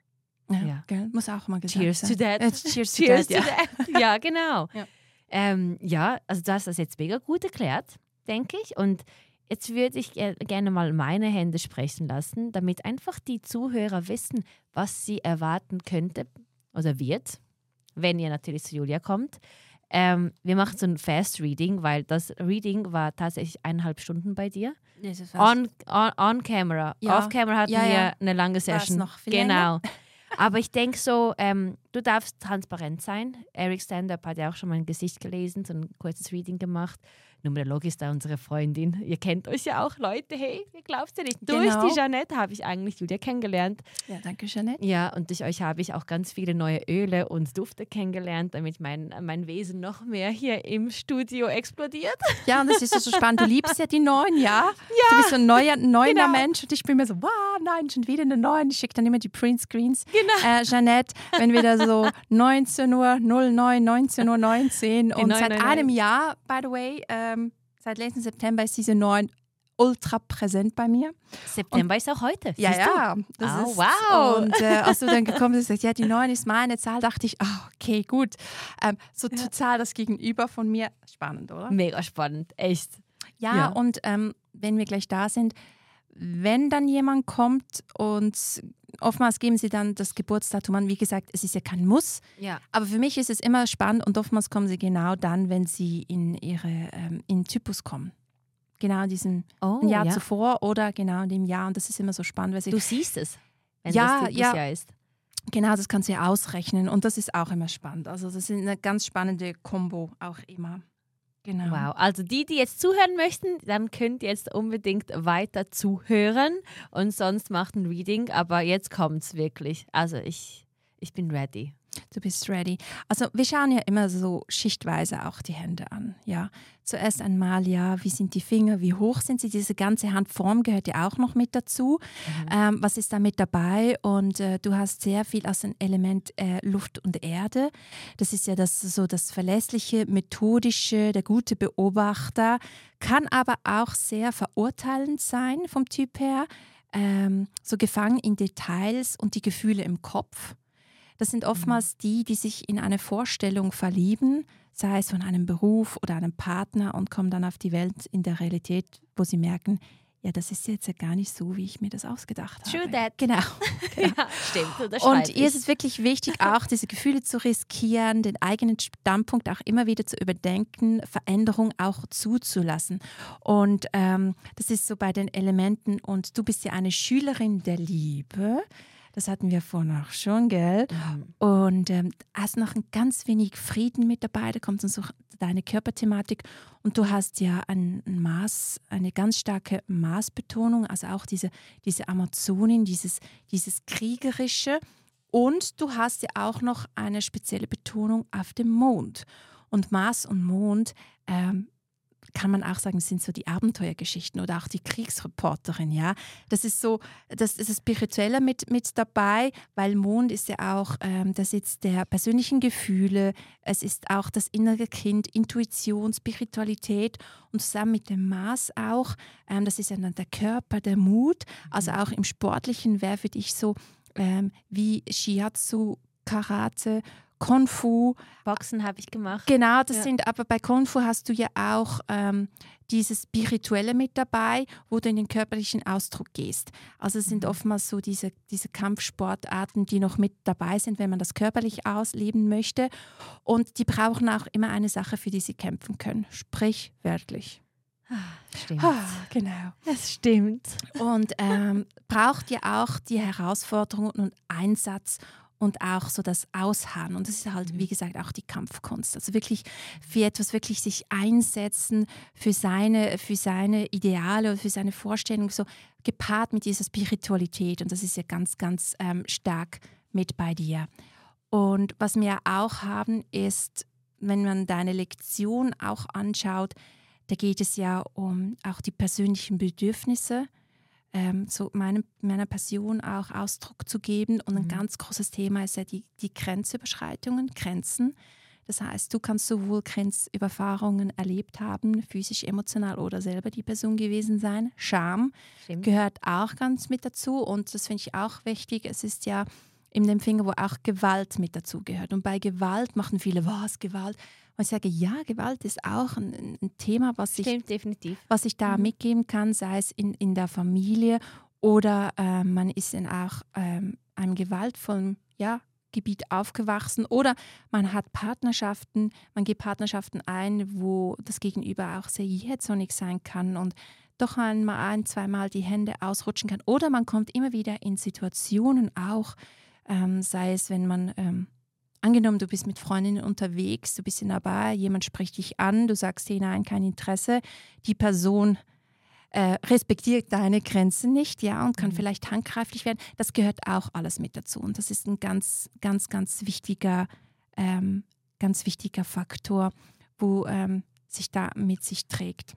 Speaker 1: Ja, ja. muss auch mal gesagt
Speaker 2: cheers
Speaker 1: sein.
Speaker 2: To that.
Speaker 1: Äh, cheers, cheers to that.
Speaker 2: To that. ja, genau. Ja. Ähm, ja, also du hast das jetzt mega gut erklärt, denke ich. Und jetzt würde ich gerne mal meine Hände sprechen lassen, damit einfach die Zuhörer wissen, was sie erwarten könnte oder wird, wenn ihr natürlich zu Julia kommt. Ähm, wir machen so ein Fast Reading, weil das Reading war tatsächlich eineinhalb Stunden bei dir. On, on, on camera. Ja. Off camera hatten ja, wir eine lange Session.
Speaker 1: Noch viel
Speaker 2: genau. Länger. Aber ich denke so, ähm, du darfst transparent sein. Eric Stand-Up hat ja auch schon mein Gesicht gelesen, so ein kurzes Reading gemacht. Numerolog ist da unsere Freundin. Ihr kennt euch ja auch, Leute. Hey, ihr glaubt ja nicht. Genau. Durch die Jeanette habe ich eigentlich Julia kennengelernt.
Speaker 1: Ja, danke, Jeanette.
Speaker 2: Ja, und durch euch habe ich auch ganz viele neue Öle und Dufte kennengelernt, damit mein, mein Wesen noch mehr hier im Studio explodiert.
Speaker 1: Ja, und das ist so spannend. Du liebst ja die neuen, ja? Ja. Du bist so ein neuer, neuer genau. Mensch und ich bin mir so, wow, nein, schon wieder eine neue. Ich schicke dann immer die Print-Screens. Genau. Äh, Jeanette, wenn wir da so 19 Uhr 09, 19 Uhr 19 und seit einem Jahr, by the way, ähm, seit letzten September ist diese 9 ultra präsent bei mir.
Speaker 2: September und, ist auch heute.
Speaker 1: Ja, ja.
Speaker 2: Oh, ist, wow.
Speaker 1: Und äh, als du dann gekommen bist, gesagt, ja, die 9 ist meine Zahl, dachte ich, oh, okay, gut. Ähm, so ja. total das Gegenüber von mir. Spannend, oder?
Speaker 2: Mega spannend, echt.
Speaker 1: Ja, ja. und ähm, wenn wir gleich da sind, wenn dann jemand kommt und oftmals geben sie dann das Geburtsdatum an. Wie gesagt, es ist ja kein Muss.
Speaker 2: Ja.
Speaker 1: Aber für mich ist es immer spannend und oftmals kommen sie genau dann, wenn sie in ihre ähm, in Typus kommen. Genau in diesem oh, Jahr ja. zuvor oder genau in dem Jahr. Und das ist immer so spannend. Weil sie,
Speaker 2: du siehst es, wenn
Speaker 1: ja,
Speaker 2: das Typusjahr ist.
Speaker 1: Genau, das kannst du ja ausrechnen und das ist auch immer spannend. Also das ist eine ganz spannende Kombo auch immer.
Speaker 2: Genau. Wow. Also die, die jetzt zuhören möchten, dann könnt ihr jetzt unbedingt weiter zuhören und sonst macht ein Reading. Aber jetzt kommt es wirklich. Also ich, ich bin ready.
Speaker 1: Du bist ready. Also wir schauen ja immer so schichtweise auch die Hände an. Ja, zuerst einmal ja, wie sind die Finger, wie hoch sind sie? Diese ganze Handform gehört ja auch noch mit dazu. Mhm. Ähm, was ist da mit dabei? Und äh, du hast sehr viel aus dem Element äh, Luft und Erde. Das ist ja das so das verlässliche, methodische, der gute Beobachter. Kann aber auch sehr verurteilend sein vom Typ her. Ähm, so gefangen in Details und die Gefühle im Kopf. Das sind mhm. oftmals die, die sich in eine Vorstellung verlieben, sei es von einem Beruf oder einem Partner und kommen dann auf die Welt in der Realität, wo sie merken, ja, das ist jetzt ja gar nicht so, wie ich mir das ausgedacht
Speaker 2: True
Speaker 1: habe.
Speaker 2: True that.
Speaker 1: Genau.
Speaker 2: genau. ja, stimmt.
Speaker 1: Und ihr ist es wirklich wichtig, auch diese Gefühle zu riskieren, den eigenen Standpunkt auch immer wieder zu überdenken, Veränderung auch zuzulassen. Und ähm, das ist so bei den Elementen. Und du bist ja eine Schülerin der Liebe. Das hatten wir vorhin auch schon, gell? Mhm. Und ähm, hast noch ein ganz wenig Frieden mit dabei. Da kommt dann so deine Körperthematik. Und du hast ja ein Maß, eine ganz starke Maßbetonung, also auch diese, diese Amazonin, dieses, dieses Kriegerische. Und du hast ja auch noch eine spezielle Betonung auf dem Mond. Und Mars und Mond ähm, kann man auch sagen, sind so die Abenteuergeschichten oder auch die Kriegsreporterin, ja. Das ist so, das ist das Spirituelle mit, mit dabei, weil Mond ist ja auch ähm, der Sitz der persönlichen Gefühle, es ist auch das innere Kind, Intuition, Spiritualität und zusammen mit dem Maß auch, ähm, das ist ja dann der Körper, der Mut, also mhm. auch im Sportlichen wäre für dich so ähm, wie Shiatsu, Karate Kung Fu.
Speaker 2: Boxen habe ich gemacht.
Speaker 1: Genau, das ja. sind, aber bei Kung Fu hast du ja auch ähm, dieses Spirituelle mit dabei, wo du in den körperlichen Ausdruck gehst. Also es sind mhm. oftmals so diese, diese Kampfsportarten, die noch mit dabei sind, wenn man das körperlich ausleben möchte. Und die brauchen auch immer eine Sache, für die sie kämpfen können, sprich wörtlich.
Speaker 2: Ah, stimmt.
Speaker 1: Ah, genau.
Speaker 2: Es stimmt.
Speaker 1: Und ähm, braucht ja auch die Herausforderungen und Einsatz und auch so das Ausharren. Und das ist halt, wie mhm. gesagt, auch die Kampfkunst. Also wirklich für etwas wirklich sich einsetzen, für seine, für seine Ideale und für seine Vorstellungen, so gepaart mit dieser Spiritualität. Und das ist ja ganz, ganz ähm, stark mit bei dir. Und was wir auch haben, ist, wenn man deine Lektion auch anschaut, da geht es ja um auch die persönlichen Bedürfnisse ähm, so meine, meiner Passion auch Ausdruck zu geben. Und ein mhm. ganz großes Thema ist ja die, die Grenzüberschreitungen, Grenzen. Das heißt, du kannst sowohl Grenzüberfahrungen erlebt haben, physisch, emotional oder selber die Person gewesen sein. Scham Stimmt. gehört auch ganz mit dazu und das finde ich auch wichtig. Es ist ja in dem Finger, wo auch Gewalt mit dazu gehört. Und bei Gewalt machen viele, was Gewalt? Und ich sage, ja, Gewalt ist auch ein, ein Thema, was ich,
Speaker 2: Stimmt,
Speaker 1: was ich da
Speaker 2: Mhm.
Speaker 1: mitgeben kann, sei es in, in der Familie oder äh, man ist in auch ähm, einem gewaltvollen ja, Gebiet aufgewachsen oder man hat Partnerschaften, man geht Partnerschaften ein, wo das Gegenüber auch sehr jähzornig sein kann und doch einmal ein, zweimal die Hände ausrutschen kann. Oder man kommt immer wieder in Situationen auch, ähm, sei es, wenn man, ähm, angenommen, du bist mit Freundinnen unterwegs, du bist in der Bar, jemand spricht dich an, du sagst dir nein, kein Interesse, die Person äh, respektiert deine Grenzen nicht, ja, und kann
Speaker 2: Mhm.
Speaker 1: vielleicht handgreiflich werden. Das gehört auch alles mit dazu. Und das ist ein ganz, ganz, ganz wichtiger, ähm, ganz wichtiger Faktor, wo ähm, sich da mit sich trägt.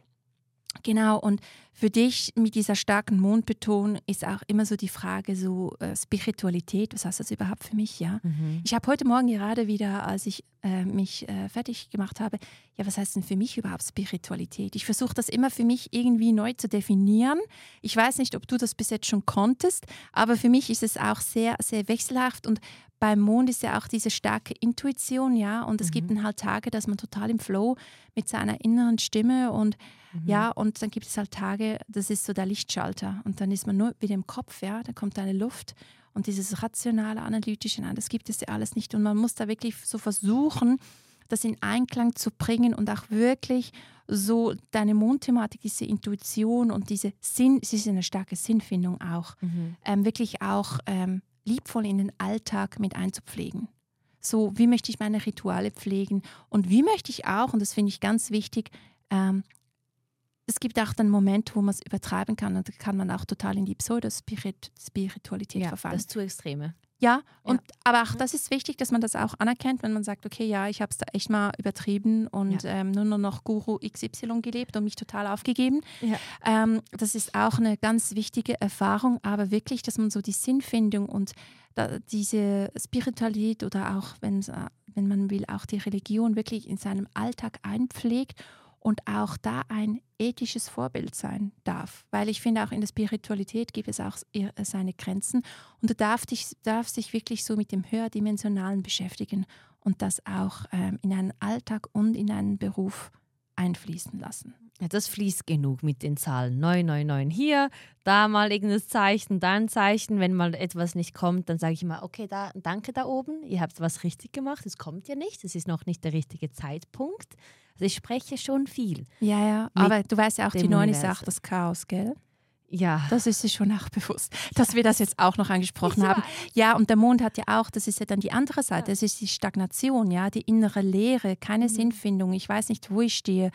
Speaker 1: Genau, und für dich mit dieser starken Mondbetonung ist auch immer so die Frage so äh, Spiritualität, was heißt das überhaupt für mich, ja?
Speaker 2: Mhm.
Speaker 1: Ich habe heute Morgen gerade wieder, als ich äh, mich äh, fertig gemacht habe, ja, was heißt denn für mich überhaupt Spiritualität? Ich versuche das immer für mich irgendwie neu zu definieren. Ich weiß nicht, ob du das bis jetzt schon konntest, aber für mich ist es auch sehr, sehr wechselhaft und beim Mond ist ja auch diese starke Intuition, ja, und es gibt
Speaker 2: Mhm.
Speaker 1: dann halt Tage, dass man total im Flow mit seiner inneren Stimme und
Speaker 2: Mhm.
Speaker 1: ja, und dann gibt es halt Tage, das ist so der Lichtschalter und dann ist man nur wieder im Kopf, ja, da kommt eine Luft und dieses rationale, analytische, nein, das gibt es ja alles nicht und man muss da wirklich so versuchen, das in Einklang zu bringen und auch wirklich so deine Mondthematik, diese Intuition und diese Sinn, es ist eine starke Sinnfindung auch,
Speaker 2: Mhm.
Speaker 1: ähm, wirklich auch ähm, liebvoll in den Alltag mit einzupflegen. So, wie möchte ich meine Rituale pflegen und wie möchte ich auch, und das finde ich ganz wichtig, ähm, es gibt auch dann Momente, wo man es übertreiben kann und da kann man auch total in die Pseudo-Spiritualität
Speaker 2: Ja,
Speaker 1: verfallen.
Speaker 2: das zu Extreme.
Speaker 1: Ja, und, aber auch
Speaker 2: Mhm.
Speaker 1: das ist wichtig, dass man das auch anerkennt, wenn man sagt, okay, ja, ich habe es da echt mal übertrieben und ähm, nur noch Guru XY gelebt und mich total aufgegeben.
Speaker 2: Ja.
Speaker 1: Ähm, das ist auch eine ganz wichtige Erfahrung, aber wirklich, dass man so die Sinnfindung und da, diese Spiritualität oder auch, äh, wenn man will, auch die Religion wirklich in seinem Alltag einpflegt und auch da ein ethisches Vorbild sein darf. Weil ich finde, auch in der Spiritualität gibt es auch ihr- seine Grenzen und du darfst dich, darfst dich wirklich so mit dem Höherdimensionalen beschäftigen und das auch ähm, in einen Alltag und in einen Beruf einfließen lassen.
Speaker 2: Das fließt genug mit den Zahlen. 999 hier, da mal irgendein Zeichen, da ein Zeichen. Wenn mal etwas nicht kommt, dann sage ich immer, okay, da, danke da oben, ihr habt was richtig gemacht, es kommt ja nicht, es ist noch nicht der richtige Zeitpunkt. Also ich spreche schon viel.
Speaker 1: Ja, ja, aber du weißt ja auch, die
Speaker 2: dem
Speaker 1: Neun ist
Speaker 2: Universum.
Speaker 1: auch das Chaos, gell?
Speaker 2: Ja,
Speaker 1: Das ist sich schon auch bewusst, dass wir das jetzt auch noch angesprochen
Speaker 2: Ich
Speaker 1: haben. Ja, und der Mond hat ja auch, das ist ja dann die andere Seite, das ist die Stagnation, ja, die innere Leere, keine Sinnfindung, ich weiß nicht, wo ich stehe.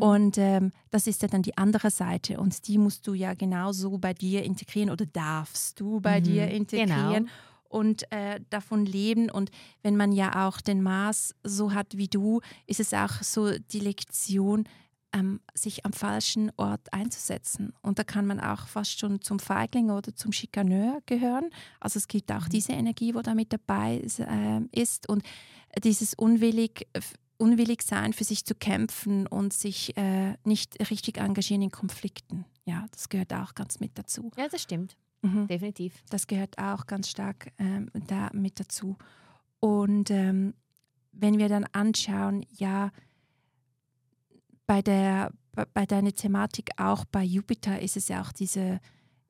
Speaker 1: Und ähm, das ist ja dann die andere Seite und die musst du ja genauso bei dir integrieren oder darfst du bei
Speaker 2: Mhm,
Speaker 1: dir integrieren.
Speaker 2: genau.
Speaker 1: Und äh, davon leben. Und wenn man ja auch den Mars so hat wie du, ist es auch so die Lektion, ähm, sich am falschen Ort einzusetzen. Und da kann man auch fast schon zum Feigling oder zum Schikaneur gehören. Also es gibt auch diese Energie, wo da mit dabei ist, ähm, ist. Und dieses unwillig, unwillig sein, für sich zu kämpfen und sich äh, nicht richtig engagieren in Konflikten. Ja, das gehört auch ganz mit dazu.
Speaker 2: ja, das stimmt.
Speaker 1: Mhm.
Speaker 2: Definitiv.
Speaker 1: Das gehört auch ganz stark ähm, da mit dazu. Und ähm, wenn wir dann anschauen, ja, bei der bei, deiner Thematik auch bei Jupiter ist es ja auch diese,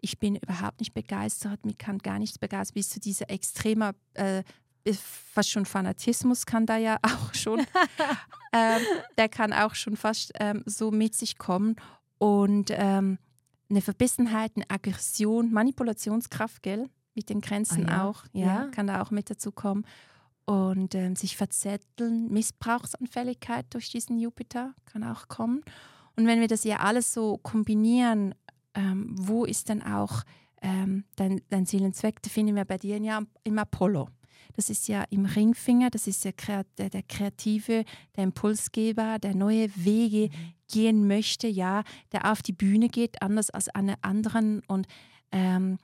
Speaker 1: ich bin überhaupt nicht begeistert, mich kann gar nichts begeistern, bis zu dieser extremer, äh, fast schon Fanatismus kann da ja auch schon, ähm, der kann auch schon fast ähm, so mit sich kommen und ähm, eine Verbissenheit, eine Aggression, Manipulationskraft, gell? Mit den Grenzen
Speaker 2: Ah ja.
Speaker 1: auch, ja,
Speaker 2: Ja.
Speaker 1: kann da auch mit dazu kommen. Und ähm, sich verzetteln, Missbrauchsanfälligkeit durch diesen Jupiter kann auch kommen. Und wenn wir das ja alles so kombinieren, ähm, wo ist dann auch ähm, dein, dein Seelenzweck? Da finden wir bei dir ja im Apollo. Das ist ja im Ringfinger, das ist ja der, der Kreative, der Impulsgeber, der neue Wege gehen möchte, ja, der auf die Bühne geht, anders als alle anderen. Und ähm,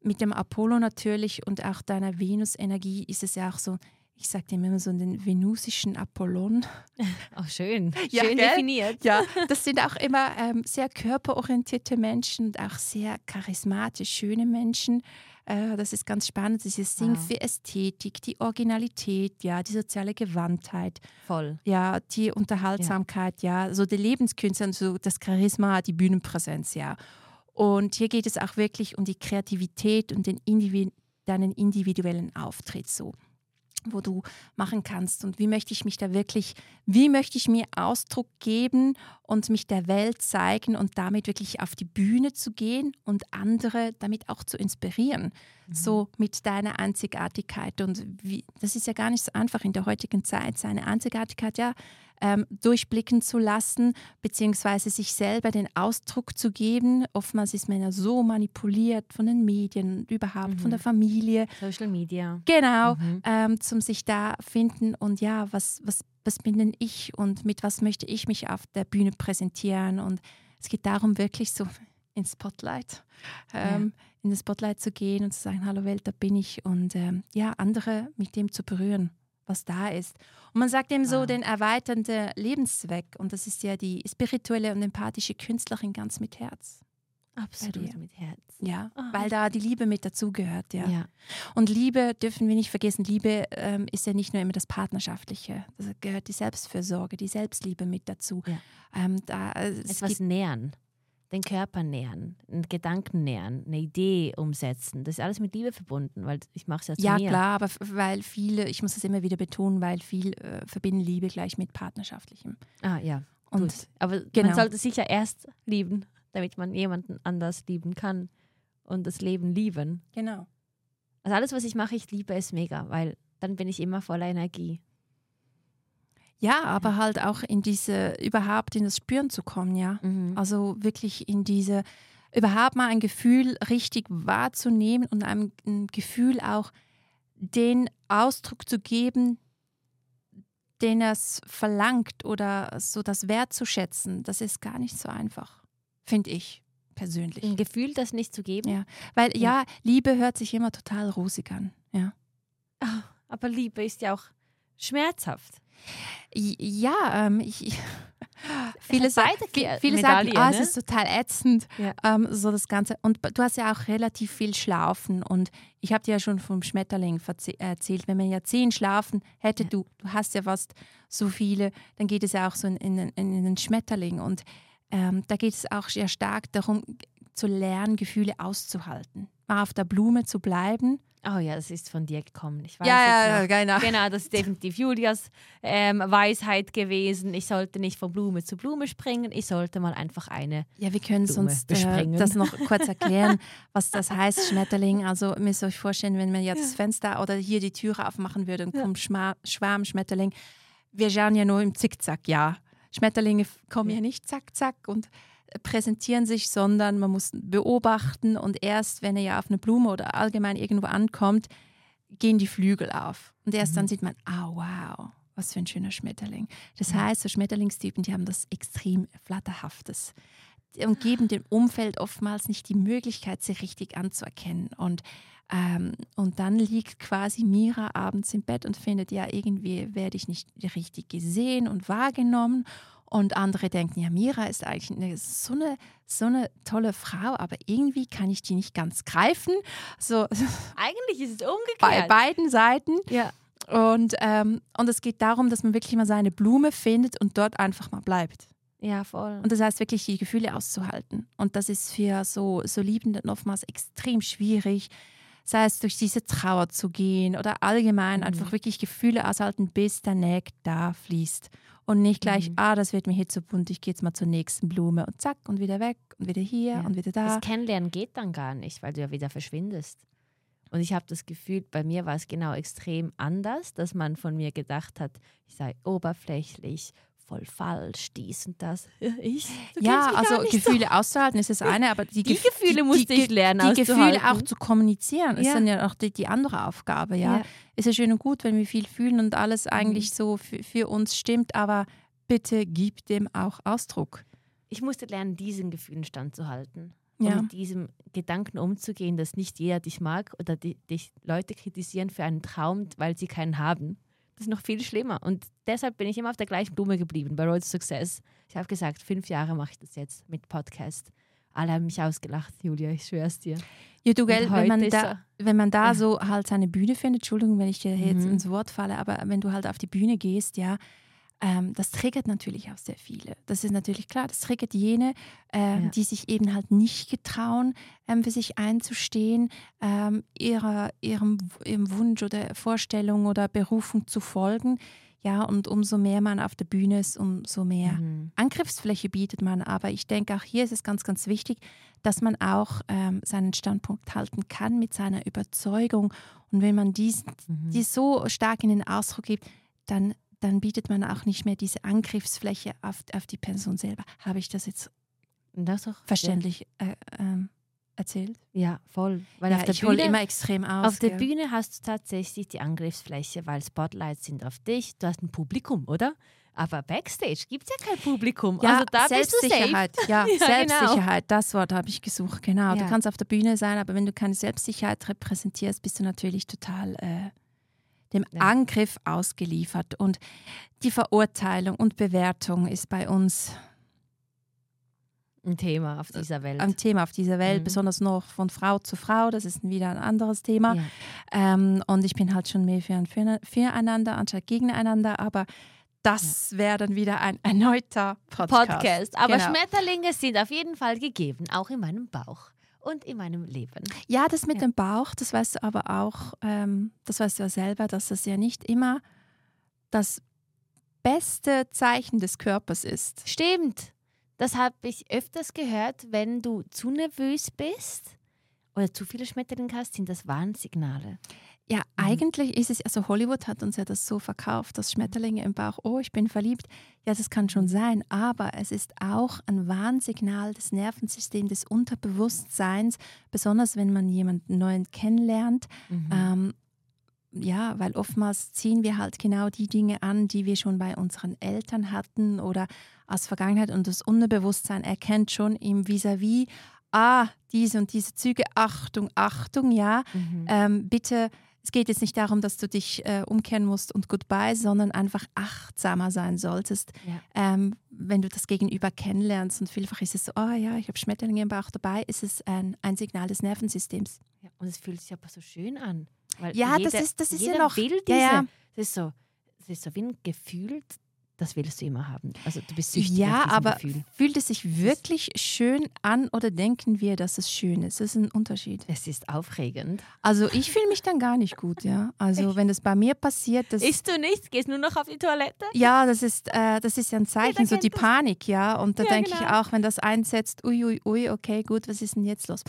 Speaker 1: mit dem Apollo natürlich und auch deiner Venus-Energie ist es ja auch so, ich sage dem immer so den venusischen Apollon.
Speaker 2: Auch schön,
Speaker 1: Ja,
Speaker 2: schön
Speaker 1: gell?
Speaker 2: definiert.
Speaker 1: Ja, das sind auch immer ähm, sehr körperorientierte Menschen und auch sehr charismatisch schöne Menschen. Äh, das ist ganz spannend. Dieses Ding
Speaker 2: Wow.
Speaker 1: für Ästhetik, die Originalität, ja, die soziale Gewandtheit,
Speaker 2: Voll.
Speaker 1: ja, die Unterhaltsamkeit, ja, so die Lebenskünste so das Charisma, die Bühnenpräsenz, ja. Und hier geht es auch wirklich um die Kreativität und den Indivi deinen individuellen Auftritt so wo du machen kannst? Und wie möchte ich mich da wirklich, wie möchte ich mir Ausdruck geben und mich der Welt zeigen und damit wirklich auf die Bühne zu gehen und andere damit auch zu inspirieren, so mit deiner Einzigartigkeit und wie, das ist ja gar nicht so einfach in der heutigen Zeit, seine Einzigartigkeit ja ähm, durchblicken zu lassen, beziehungsweise sich selber den Ausdruck zu geben. Oftmals ist man ja so manipuliert von den Medien überhaupt von der Familie.
Speaker 2: Social Media.
Speaker 1: Genau,
Speaker 2: Mhm.
Speaker 1: ähm, zum sich da finden und ja, was, was, was bin denn ich und mit was möchte ich mich auf der Bühne präsentieren und es geht darum, wirklich so ins Spotlight, ähm, in das Spotlight zu gehen und zu sagen, hallo Welt, da bin ich und ähm, ja, andere mit dem zu berühren, was da ist. Und man sagt eben so
Speaker 2: Wow.
Speaker 1: den erweiternden Lebenszweck und das ist ja die spirituelle und empathische Künstlerin ganz mit Herz.
Speaker 2: Absolut mit Herz.
Speaker 1: Ja,
Speaker 2: Ah.
Speaker 1: weil da die Liebe mit dazugehört, ja.
Speaker 2: Ja.
Speaker 1: Und Liebe dürfen wir nicht vergessen. Liebe ähm, ist ja nicht nur immer das Partnerschaftliche. Da gehört die Selbstfürsorge, die Selbstliebe mit dazu.
Speaker 2: Ja.
Speaker 1: Ähm, da, äh, es
Speaker 2: Etwas nähern. Den Körper nähern, einen Gedanken nähern, eine Idee umsetzen. Das ist alles mit Liebe verbunden, weil ich mache es ja zu
Speaker 1: ja
Speaker 2: mir.
Speaker 1: klar, aber weil viele, ich muss das immer wieder betonen, weil viel äh, verbinden Liebe gleich mit Partnerschaftlichem.
Speaker 2: Ah ja,
Speaker 1: Und
Speaker 2: gut. Aber
Speaker 1: genau.
Speaker 2: man sollte sich ja erst lieben, damit man jemanden anders lieben kann und das Leben lieben.
Speaker 1: genau.
Speaker 2: Also alles, was ich mache, ich liebe es mega, weil dann bin ich immer voller Energie.
Speaker 1: Ja, aber halt auch in diese, überhaupt in das Spüren zu kommen, ja.
Speaker 2: Mhm.
Speaker 1: Also wirklich in diese, überhaupt mal ein Gefühl richtig wahrzunehmen und einem ein Gefühl auch den Ausdruck zu geben, den es verlangt oder so das wertzuschätzen, das ist gar nicht so einfach, finde ich persönlich.
Speaker 2: Ein Gefühl, das nicht zu geben.
Speaker 1: Ja. Weil.
Speaker 2: Ja.
Speaker 1: ja, Liebe hört sich immer total rosig an. Ja,
Speaker 2: Ah, Aber Liebe ist ja auch schmerzhaft.
Speaker 1: Ja ähm, ich, viele,
Speaker 2: hat
Speaker 1: sa
Speaker 2: beide
Speaker 1: vi-
Speaker 2: Ke-
Speaker 1: viele sagen,
Speaker 2: ne?
Speaker 1: es ist total ätzend,
Speaker 2: Ja.
Speaker 1: ähm, so das Ganze. Und du hast ja auch relativ viel Schlafen. Und ich habe dir ja schon vom Schmetterling erzählt, wenn man ja zehn Schlafen hätte,
Speaker 2: Ja.
Speaker 1: du, du hast ja fast so viele, dann geht es ja auch so in, in, in, in den Schmetterling. Und ähm, da geht es auch sehr stark darum, zu lernen, Gefühle auszuhalten. Mal auf der Blume zu bleiben.
Speaker 2: Oh ja, das ist von dir gekommen. Ich weiß
Speaker 1: Ja, ja, genau.
Speaker 2: Genau, das ist definitiv Julias ähm, Weisheit gewesen. Ich sollte nicht von Blume zu Blume springen, ich sollte mal einfach eine.
Speaker 1: Ja, wir können
Speaker 2: Blume
Speaker 1: sonst äh,
Speaker 2: besprengen.
Speaker 1: das noch kurz erklären, was das heißt, Schmetterling. Also müsst ihr euch vorstellen, wenn man jetzt das Fenster oder hier die Türe aufmachen würde und kommt Schwarm, Schmetterling. Wir schauen ja nur im Zickzack, ja. Schmetterlinge kommen ja. Nicht zack, zack und präsentieren sich, sondern man muss beobachten und erst, wenn er ja auf eine Blume oder allgemein irgendwo ankommt, gehen die Flügel auf. Und erst dann sieht man, ah wow, was für ein schöner Schmetterling. Das heißt, so Schmetterlingstypen, die haben das extrem Flatterhaftes und geben dem Umfeld oftmals nicht die Möglichkeit, sie richtig anzuerkennen. Und, ähm, und dann liegt quasi Mira abends im Bett und findet, ja, irgendwie werde ich nicht richtig gesehen und wahrgenommen. Und andere denken, ja, Mira ist eigentlich eine, so, eine, so eine tolle Frau, aber irgendwie kann ich die nicht ganz greifen. So
Speaker 2: Eigentlich ist es
Speaker 1: bei
Speaker 2: umgekehrt.
Speaker 1: beiden Seiten.
Speaker 2: ja.
Speaker 1: Und, ähm, und es geht darum, dass man wirklich mal seine Blume findet und dort einfach mal bleibt.
Speaker 2: ja, voll.
Speaker 1: Und das heißt wirklich, die Gefühle auszuhalten. Und das ist für so, so Liebende oftmals extrem schwierig. Sei es durch diese Trauer zu gehen oder allgemein
Speaker 2: Mhm.
Speaker 1: einfach wirklich Gefühle aushalten, bis der Nekt da fließt. Und nicht gleich,
Speaker 2: Mhm.
Speaker 1: ah, das wird mir hier zu bunt, ich gehe jetzt mal zur nächsten Blume und zack und wieder weg und wieder hier
Speaker 2: Ja.
Speaker 1: und wieder da.
Speaker 2: Das Kennenlernen geht dann gar nicht, weil du ja wieder verschwindest. Und ich habe das Gefühl, bei mir war es genau extrem anders, dass man von mir gedacht hat, ich sei oberflächlich, voll falsch, dies und das. Ich?
Speaker 1: Ja, also
Speaker 2: nicht so.
Speaker 1: Gefühle auszuhalten ist das eine, aber die,
Speaker 2: Die
Speaker 1: Gef-
Speaker 2: Gefühle musste
Speaker 1: die,
Speaker 2: ich lernen
Speaker 1: Die Gefühle auch zu kommunizieren, ist
Speaker 2: Ja.
Speaker 1: dann ja auch die, die andere Aufgabe, ja.
Speaker 2: Ja.
Speaker 1: Ist ja schön und gut, wenn wir viel fühlen und alles
Speaker 2: Mhm.
Speaker 1: eigentlich so für, für uns stimmt, aber bitte gib dem auch Ausdruck.
Speaker 2: Ich musste lernen, diesen Gefühlen standzuhalten.
Speaker 1: Ja.
Speaker 2: Und mit diesem Gedanken umzugehen, dass nicht jeder dich mag oder die, dich Leute kritisieren für einen Traum, weil sie keinen haben. Das ist noch viel schlimmer. Und deshalb bin ich immer auf der gleichen Blume geblieben bei Road to Success. Ich habe gesagt, fünf Jahre mache ich das jetzt mit Podcast. Alle haben mich ausgelacht, Julia, ich schwör's dir.
Speaker 1: Ja, du, gell, wenn man, da, wenn man da
Speaker 2: Ja.
Speaker 1: so halt seine Bühne findet, Entschuldigung, wenn ich dir jetzt
Speaker 2: Mhm.
Speaker 1: ins Wort falle, aber wenn du halt auf die Bühne gehst, ja, ähm, das triggert natürlich auch sehr viele. Das ist natürlich klar, das triggert jene, ähm,
Speaker 2: Ja.
Speaker 1: die sich eben halt nicht getrauen, ähm, für sich einzustehen, ähm, ihrer, ihrem, ihrem Wunsch oder Vorstellung oder Berufung zu folgen. Ja, und umso mehr man auf der Bühne ist, umso mehr
Speaker 2: Mhm.
Speaker 1: Angriffsfläche bietet man. Aber ich denke, auch hier ist es ganz, ganz wichtig, dass man auch ähm, seinen Standpunkt halten kann mit seiner Überzeugung. Und wenn man dies,
Speaker 2: Mhm.
Speaker 1: die so stark in den Ausdruck gibt, dann, dann bietet man auch nicht mehr diese Angriffsfläche auf, auf die Person selber. Habe ich das jetzt
Speaker 2: das doch,
Speaker 1: verständlich äh, ähm, erzählt?
Speaker 2: Ja, ja voll. Weil
Speaker 1: ja,
Speaker 2: auf der
Speaker 1: ich
Speaker 2: Bühne,
Speaker 1: immer extrem aus.
Speaker 2: auf der? Bühne hast du tatsächlich die Angriffsfläche, weil Spotlights sind auf dich. Du hast ein Publikum, oder? Aber Backstage gibt es ja kein Publikum.
Speaker 1: Ja,
Speaker 2: also da bist du safe.
Speaker 1: Selbstsicherheit. Ja,
Speaker 2: Ja, genau.
Speaker 1: Selbstsicherheit, das Wort habe ich gesucht, genau.
Speaker 2: Ja.
Speaker 1: Du kannst auf der Bühne sein, aber wenn du keine Selbstsicherheit repräsentierst, bist du natürlich total äh, dem
Speaker 2: Ja.
Speaker 1: Angriff ausgeliefert. Und die Verurteilung und Bewertung ist bei uns
Speaker 2: Ein Thema auf dieser Welt.
Speaker 1: ein Thema auf dieser Welt,
Speaker 2: Mhm.
Speaker 1: besonders noch von Frau zu Frau. Das ist wieder ein anderes Thema.
Speaker 2: ja.
Speaker 1: Ähm, und ich bin halt schon mehr für ein für, füreinander anstatt gegeneinander, aber das wäre dann wieder ein erneuter Podcast.
Speaker 2: Podcast. Aber
Speaker 1: Genau.
Speaker 2: Schmetterlinge sind auf jeden Fall gegeben, auch in meinem Bauch und in meinem Leben.
Speaker 1: Ja, das mit
Speaker 2: Ja.
Speaker 1: dem Bauch, das weißt du aber auch, ähm, das weißt du ja selber, dass das ja nicht immer das beste Zeichen des Körpers ist.
Speaker 2: Stimmt. Das habe ich öfters gehört, wenn du zu nervös bist oder zu viele Schmetterlinge hast, sind das Warnsignale.
Speaker 1: Ja,
Speaker 2: Mhm.
Speaker 1: eigentlich ist es, also Hollywood hat uns ja das so verkauft, dass Schmetterlinge im Bauch, oh, ich bin verliebt. Ja, das kann
Speaker 2: Mhm.
Speaker 1: schon sein, aber es ist auch ein Warnsignal des Nervensystems, des Unterbewusstseins, besonders wenn man jemanden neuen kennenlernt.
Speaker 2: Mhm.
Speaker 1: Ähm, ja, weil oftmals ziehen wir halt genau die Dinge an, die wir schon bei unseren Eltern hatten oder aus Vergangenheit und das Unterbewusstsein erkennt schon im Vis-à-vis, ah, diese und diese Züge, Achtung, Achtung, ja,
Speaker 2: Mhm.
Speaker 1: ähm, bitte, es geht jetzt nicht darum, dass du dich äh, umkehren musst und goodbye, sondern einfach achtsamer sein solltest,
Speaker 2: Ja.
Speaker 1: ähm, wenn du das Gegenüber kennenlernst. Und vielfach ist es so, oh ja, ich habe Schmetterlinge im Bauch dabei, ist es ein, ein Signal des Nervensystems.
Speaker 2: Ja, und es fühlt sich aber so schön an.
Speaker 1: Ja,
Speaker 2: jeder,
Speaker 1: das ist, das ist ja noch.
Speaker 2: will
Speaker 1: Ja,
Speaker 2: diese.
Speaker 1: ja.
Speaker 2: Das, ist so, das ist so wie ein Gefühl, das willst du immer haben. Also du bist süchtig
Speaker 1: Ja, aber
Speaker 2: Gefühl.
Speaker 1: fühlt es sich wirklich schön an oder denken wir, dass es schön ist? Das ist ein Unterschied.
Speaker 2: Es ist aufregend.
Speaker 1: Also ich fühle mich dann gar nicht gut, ja. Also wenn das bei mir passiert, das
Speaker 2: Isst du nichts? Gehst nur noch auf die Toilette?
Speaker 1: ja, das ist, äh, das ist ja ein Zeichen, so
Speaker 2: kennt
Speaker 1: die
Speaker 2: das.
Speaker 1: Panik, ja. Und da
Speaker 2: Ja,
Speaker 1: denke ich
Speaker 2: genau.
Speaker 1: auch, wenn das einsetzt, ui, ui, ui, okay, gut, was ist denn jetzt los?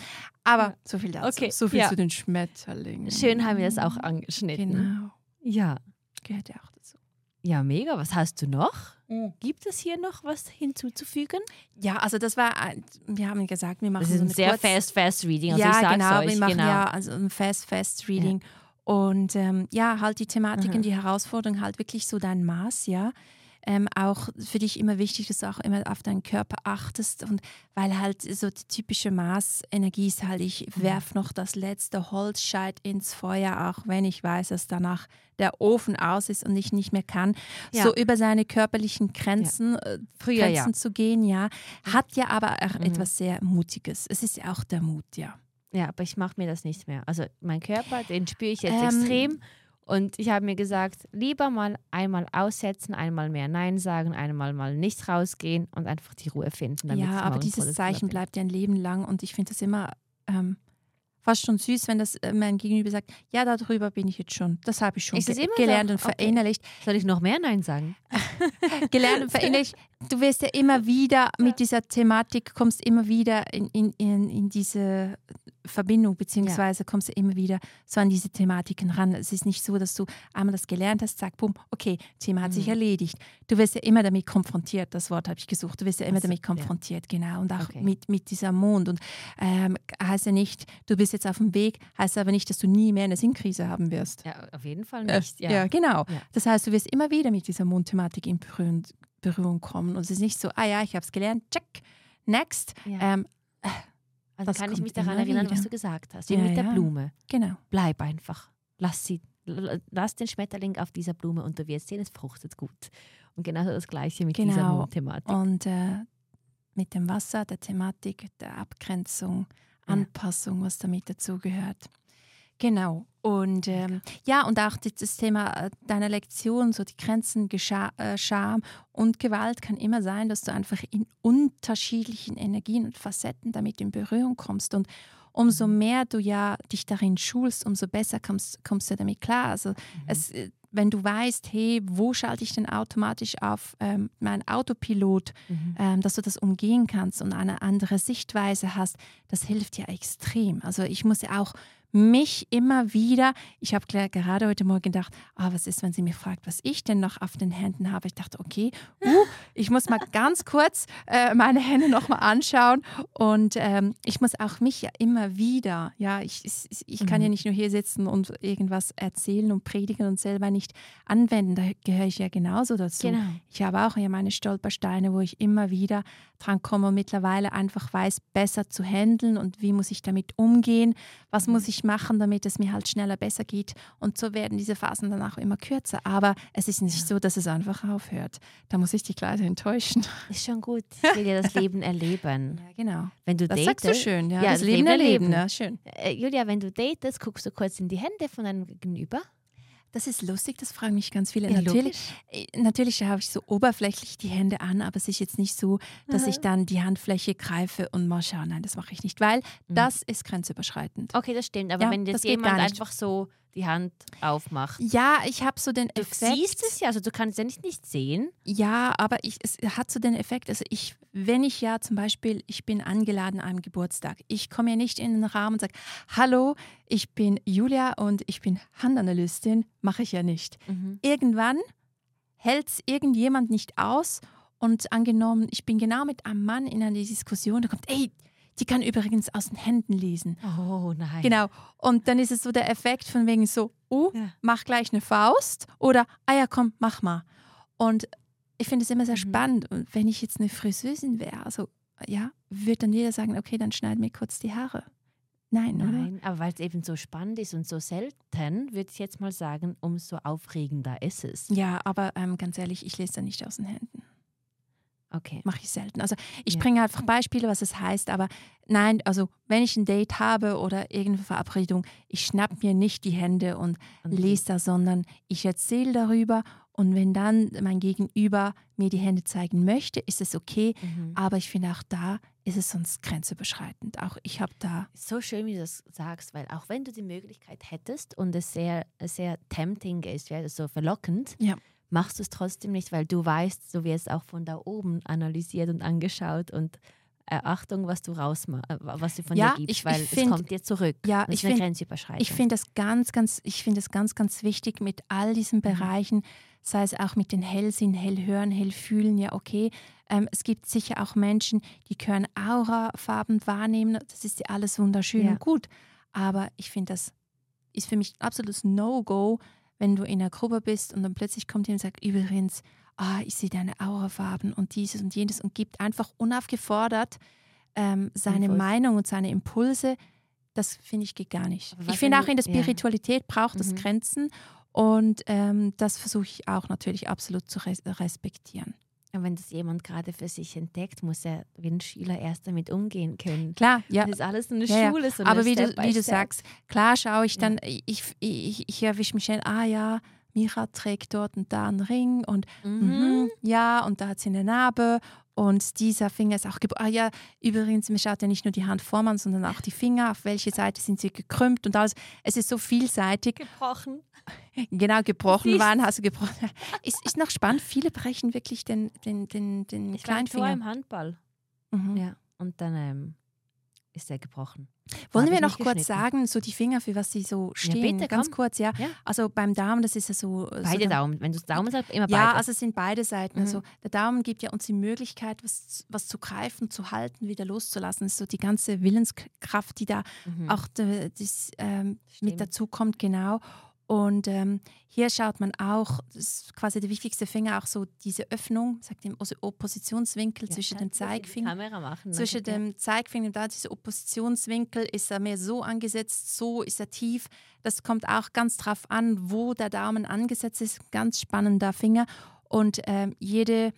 Speaker 1: Aber so viel dazu.
Speaker 2: Okay,
Speaker 1: So viel
Speaker 2: ja.
Speaker 1: zu den Schmetterlingen.
Speaker 2: Schön haben wir das auch angeschnitten.
Speaker 1: Genau.
Speaker 2: Ja.
Speaker 1: Gehört ja auch.
Speaker 2: Ja, mega. Was hast du noch?
Speaker 1: Mhm.
Speaker 2: Gibt es hier noch was hinzuzufügen?
Speaker 1: Ja, also das war, wir haben gesagt, wir machen
Speaker 2: Das ist
Speaker 1: so
Speaker 2: ein sehr fast, fast Reading. Also
Speaker 1: ja, genau,
Speaker 2: euch.
Speaker 1: wir machen
Speaker 2: genau.
Speaker 1: ja also ein Fast, Fast Reading. Und ähm, ja, halt die Thematiken,
Speaker 2: Mhm.
Speaker 1: die Herausforderungen, halt wirklich so dein Maß, ja. Ähm, auch für dich immer wichtig, dass du auch immer auf deinen Körper achtest und weil halt so die typische Maßenergie ist halt, ich
Speaker 2: Mhm.
Speaker 1: werf noch das letzte Holzscheit ins Feuer, auch wenn ich weiß, dass danach der Ofen aus ist und ich nicht mehr kann.
Speaker 2: Ja.
Speaker 1: So über seine körperlichen Grenzen, äh,
Speaker 2: Früher ja.
Speaker 1: Grenzen zu gehen, ja, hat ja aber auch
Speaker 2: Mhm.
Speaker 1: etwas sehr Mutiges. Es ist ja auch der Mut, ja.
Speaker 2: Ja, aber ich mache mir das nicht mehr. Also mein Körper, den spüre ich jetzt
Speaker 1: Ähm,
Speaker 2: extrem. Und ich habe mir gesagt, lieber mal einmal aussetzen, einmal mehr Nein sagen, einmal mal nicht rausgehen und einfach die Ruhe finden. damit
Speaker 1: Ja, aber dieses Zeichen bleibt ja ein Leben lang und ich finde das immer ähm, fast schon süß, wenn das äh, mein Gegenüber sagt, ja, darüber bin ich jetzt schon, das habe ich schon ge gelernt
Speaker 2: so?
Speaker 1: und
Speaker 2: Okay.
Speaker 1: verinnerlicht.
Speaker 2: Soll ich noch mehr Nein sagen?
Speaker 1: gelernt und verinnerlicht. Du wirst ja immer wieder mit dieser Thematik, kommst immer wieder in, in, in, in diese Verbindung, beziehungsweise kommst du immer wieder so an diese Thematiken ran. Es ist nicht so, dass du einmal das gelernt hast, zack, bumm, okay, Thema hat sich
Speaker 2: Mhm.
Speaker 1: erledigt. Du wirst ja immer damit konfrontiert, das Wort habe ich gesucht, du wirst ja immer
Speaker 2: Also,
Speaker 1: damit
Speaker 2: ja.
Speaker 1: konfrontiert, genau, und auch
Speaker 2: Okay.
Speaker 1: mit, mit dieser Mond. Und ähm, heißt ja nicht, du bist jetzt auf dem Weg, heißt aber nicht, dass du nie mehr eine Sinnkrise haben wirst.
Speaker 2: Ja, auf jeden Fall
Speaker 1: Äh,
Speaker 2: nicht.
Speaker 1: ja. genau.
Speaker 2: Ja.
Speaker 1: Das heißt, du wirst immer wieder mit dieser Mondthematik in Berührung, kommen. Und es ist nicht so, ah ja, ich habe es gelernt, check, next.
Speaker 2: Ja.
Speaker 1: Ähm,
Speaker 2: also
Speaker 1: das
Speaker 2: kann ich mich daran erinnern, was
Speaker 1: wieder.
Speaker 2: du gesagt hast. Wie
Speaker 1: Ja,
Speaker 2: mit der
Speaker 1: ja.
Speaker 2: Blume.
Speaker 1: genau.
Speaker 2: Bleib einfach. Lass sie lass den Schmetterling auf dieser Blume und du wirst sehen, es fruchtet gut. Und genau das Gleiche mit
Speaker 1: Genau.
Speaker 2: dieser Thematik.
Speaker 1: Und äh, mit dem Wasser, der Thematik, der Abgrenzung,
Speaker 2: Ja.
Speaker 1: Anpassung, was damit dazugehört. Genau. Und ähm, ja, und auch das Thema äh, deiner Lektion, so die Grenzen, Gescha äh, Scham und Gewalt kann immer sein, dass du einfach in unterschiedlichen Energien und Facetten damit in Berührung kommst. Und umso mehr du ja dich darin schulst, umso besser kommst, kommst du damit klar. Also es, äh, wenn du weißt, hey, wo schalte ich denn automatisch auf ähm, meinen Autopilot,
Speaker 2: Mhm.
Speaker 1: ähm, dass du das umgehen kannst und eine andere Sichtweise hast, das hilft ja extrem. Also ich muss ja auch mich immer wieder, ich habe gerade heute Morgen gedacht, ah, was ist, wenn sie mich fragt, was ich denn noch auf den Händen habe. Ich dachte, okay, uh, ich muss mal ganz kurz äh, meine Hände nochmal anschauen und ähm, ich muss auch mich ja immer wieder, ja, ich, ich, ich kann ja
Speaker 2: Mhm.
Speaker 1: nicht nur hier sitzen und irgendwas erzählen und predigen und selber nicht anwenden, da gehöre ich ja genauso dazu.
Speaker 2: Genau.
Speaker 1: Ich habe auch ja meine Stolpersteine, wo ich immer wieder dran komme und mittlerweile einfach weiß, besser zu handeln und wie muss ich damit umgehen, was muss ich machen, damit es mir halt schneller besser geht. Und so werden diese Phasen dann auch immer kürzer. Aber es ist nicht so, dass es einfach aufhört. Da muss ich dich leider enttäuschen.
Speaker 2: Ist schon gut. Ich will ja das Leben erleben.
Speaker 1: Ja, genau.
Speaker 2: Wenn du
Speaker 1: Das
Speaker 2: datest,
Speaker 1: sagst du schön, ja.
Speaker 2: Ja,
Speaker 1: das,
Speaker 2: das
Speaker 1: Leben
Speaker 2: Leben
Speaker 1: erleben,
Speaker 2: erleben.
Speaker 1: ja, schön.
Speaker 2: Äh, Julia, wenn du datest, guckst du kurz in die Hände von deinem Gegenüber.
Speaker 1: Das ist lustig, das fragen mich ganz viele.
Speaker 2: Ja,
Speaker 1: natürlich, äh, natürlich habe ich so oberflächlich die Hände an, aber es ist jetzt nicht so, dass ich dann die Handfläche greife und mal schaue. Nein, das mache ich nicht, weil das ist grenzüberschreitend.
Speaker 2: Okay, das stimmt. Aber
Speaker 1: Ja,
Speaker 2: wenn
Speaker 1: das
Speaker 2: jetzt
Speaker 1: geht
Speaker 2: jemand einfach so die Hand aufmacht.
Speaker 1: Ja, ich habe so den
Speaker 2: Du
Speaker 1: Effekt.
Speaker 2: siehst es ja, also du kannst ja nicht, nicht sehen.
Speaker 1: Ja, aber ich, es hat so den Effekt, also ich, wenn ich ja zum Beispiel, ich bin angeladen an einem Geburtstag, ich komme ja nicht in den Raum und sage, hallo, ich bin Julia und ich bin Handanalystin, mache ich ja nicht. Irgendwann hält es irgendjemand nicht aus und angenommen, ich bin genau mit einem Mann in einer Diskussion, da kommt, ey, die kann übrigens aus den Händen lesen.
Speaker 2: Oh nein.
Speaker 1: Genau. Und dann ist es so der Effekt von wegen so, oh,
Speaker 2: Ja.
Speaker 1: mach gleich eine Faust oder, ah ja, komm, mach mal. Und ich finde es immer sehr
Speaker 2: Mhm.
Speaker 1: spannend. Und wenn ich jetzt eine Friseusin wäre, also ja, würde dann jeder sagen, okay, dann schneid mir kurz die Haare. Nein, oder?
Speaker 2: Nein, aber weil es eben so spannend ist und so selten, würde ich jetzt mal sagen, umso aufregender ist es.
Speaker 1: Ja, aber ähm, ganz ehrlich, ich lese da nicht aus den Händen.
Speaker 2: Okay.
Speaker 1: Mache ich selten. Also ich
Speaker 2: Ja.
Speaker 1: bringe einfach Beispiele, was es heißt, aber nein, also wenn ich ein Date habe oder irgendeine Verabredung, ich schnapp mir nicht die Hände und
Speaker 2: Und
Speaker 1: lese da, sondern ich erzähle darüber und wenn dann mein Gegenüber mir die Hände zeigen möchte, ist es okay,
Speaker 2: Mhm.
Speaker 1: aber ich finde auch da ist es sonst grenzüberschreitend. Auch ich habe da,
Speaker 2: So schön, wie du das sagst, weil auch wenn du die Möglichkeit hättest und es sehr, sehr tempting ist, wäre so verlockend,
Speaker 1: Ja.
Speaker 2: Machst du es trotzdem nicht, weil du weißt, so wirst auch von da oben analysiert und angeschaut und äh, Achtung, was du rausma äh, was du von
Speaker 1: Ja,
Speaker 2: dir gibst,
Speaker 1: ich-
Speaker 2: weil
Speaker 1: ich
Speaker 2: es
Speaker 1: find-
Speaker 2: kommt dir zurück.
Speaker 1: ja,
Speaker 2: es
Speaker 1: ich finde. Ich finde das ganz, ganz, ich finde es ganz, ganz wichtig mit all diesen Bereichen, sei es auch mit den Hellsinn, Hellhören, Hellfühlen, ja okay. Ähm, es gibt sicher auch Menschen, die können Aurafarben wahrnehmen. Das ist ja alles wunderschön
Speaker 2: Ja.
Speaker 1: und gut. Aber ich finde, das ist für mich ein absolutes No-Go, wenn du in einer Gruppe bist und dann plötzlich kommt jemand und sagt, übrigens, ah, ich sehe deine Aurafarben und dieses und jenes und gibt einfach unaufgefordert ähm, seine
Speaker 2: Infos.
Speaker 1: Meinung und seine Impulse. Das finde ich geht gar nicht. Ich finde auch in der
Speaker 2: du- ja.
Speaker 1: Spiritualität braucht es
Speaker 2: Mhm.
Speaker 1: Grenzen und ähm, das versuche ich auch natürlich absolut zu res respektieren.
Speaker 2: Und wenn das jemand gerade für sich entdeckt, muss er wie ein Schüler erst damit umgehen können.
Speaker 1: Klar, ja.
Speaker 2: Das ist alles eine
Speaker 1: Ja, ja.
Speaker 2: Schule. So
Speaker 1: Aber wie du,
Speaker 2: Step
Speaker 1: wie du sagst, klar schaue ich
Speaker 2: Ja.
Speaker 1: dann, ich, ich, ich, ich erwische mich schnell, ah ja, Mira trägt dort und da einen Ring und
Speaker 2: Mhm.
Speaker 1: mhm, ja, und da hat sie eine Narbe und dieser Finger ist auch gebrochen. Ah ja, übrigens, mir schaut ja nicht nur die Handform an, sondern auch die Finger, auf welche Seite sind sie gekrümmt und alles. Es ist so vielseitig.
Speaker 2: Gebrochen.
Speaker 1: Genau, gebrochen waren, hast du gebrochen. Ist, ist noch spannend, viele brechen wirklich den, den, den, den
Speaker 2: Ich ein Tor
Speaker 1: Kleinfinger.
Speaker 2: im Handball.
Speaker 1: Mhm.
Speaker 2: Ja. Und dann ähm, ist er gebrochen.
Speaker 1: Wollen wir noch kurz sagen, so die Finger, für was sie so stehen?
Speaker 2: bitte,
Speaker 1: Ganz
Speaker 2: komm.
Speaker 1: kurz, ja.
Speaker 2: Ja.
Speaker 1: Also beim Daumen, das ist ja so. so
Speaker 2: Beide
Speaker 1: der-
Speaker 2: Daumen. Wenn du Daumen sagst, immer
Speaker 1: Ja,
Speaker 2: beide.
Speaker 1: also es sind beide Seiten.
Speaker 2: Mhm.
Speaker 1: Also der Daumen gibt ja uns die Möglichkeit, was, was zu greifen, zu halten, wieder loszulassen. Das ist so die ganze Willenskraft, die da
Speaker 2: Mhm.
Speaker 1: auch das, ähm, mit dazu kommt, genau. Und ähm, hier schaut man auch, das ist quasi der wichtigste Finger, auch so diese Öffnung, sagt dem Oppositionswinkel ja, zwischen dem Zeigefinger.
Speaker 2: Machen,
Speaker 1: zwischen dem Zeigefinger und da dieser Oppositionswinkel, ist er mehr so angesetzt, so ist er tief. Das kommt auch ganz drauf an, wo der Daumen angesetzt ist. Ganz spannender Finger. Und ähm, jede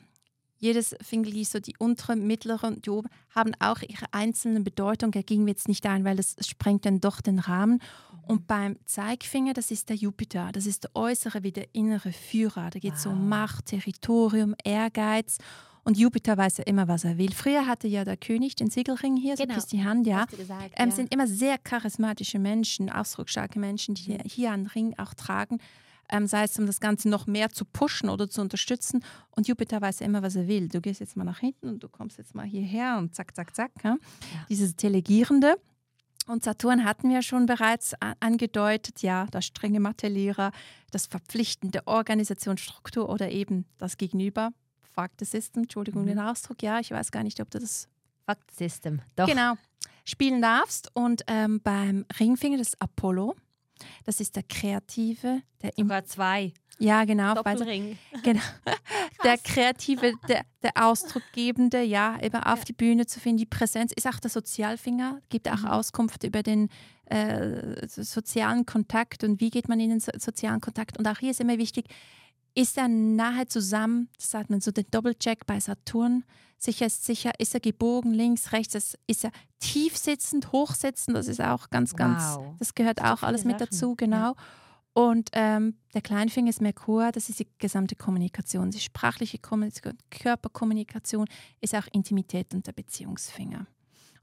Speaker 1: jedes Fingerli, so die untere, mittlere und die obere, haben auch ihre einzelnen Bedeutungen. Da gingen wir jetzt nicht ein, weil das sprengt dann doch den Rahmen. Und beim Zeigfinger, das ist der Jupiter. Das ist der äußere wie der innere Führer. Da geht es wow. um Macht, Territorium, Ehrgeiz. Und Jupiter weiß ja immer, was er will. Früher hatte ja der König den Siegelring hier, genau. so küsst die Hand, ja. Gesagt, ähm, ja. sind immer sehr charismatische Menschen, ausdrucksstarke Menschen, die mhm. hier einen Ring auch tragen ähm, sei es um das Ganze noch mehr zu pushen oder zu unterstützen. Und Jupiter weiß ja immer, was er will. Du gehst jetzt mal nach hinten und du kommst jetzt mal hierher und zack, zack, zack. Ja? Ja. Dieses Delegierende. Und Saturn hatten wir schon bereits angedeutet, ja, das strenge Mathelehrer, das verpflichtende Organisationsstruktur oder eben das Gegenüber, Fact System, Entschuldigung mhm. den Ausdruck, ja, ich weiß gar nicht, ob du das...
Speaker 2: Fact System, doch.
Speaker 1: Genau, spielen darfst. Und ähm, beim Ringfinger das Apollo, das ist der Kreative. Der
Speaker 2: Sogar zwei.
Speaker 1: Ja, genau.
Speaker 2: Doppelring.
Speaker 1: Genau. der Kreative, der, der Ausdruckgebende, ja, eben auf ja. die Bühne zu finden. Die Präsenz ist auch der Sozialfinger, gibt auch mhm. Auskunft über den äh, sozialen Kontakt und wie geht man in den so sozialen Kontakt. Und auch hier ist immer wichtig, ist er nahe zusammen, das sagt man so den Doppelcheck bei Saturn, sicher ist sicher, ist er gebogen, links, rechts, ist er tief sitzend, hochsitzend, das ist auch ganz, ganz, wow. das gehört auch alles mit dazu, genau. Ja. Und ähm, der Kleinfinger ist Merkur, das ist die gesamte Kommunikation, die sprachliche Kommunikation, Körperkommunikation, ist auch Intimität und der Beziehungsfinger.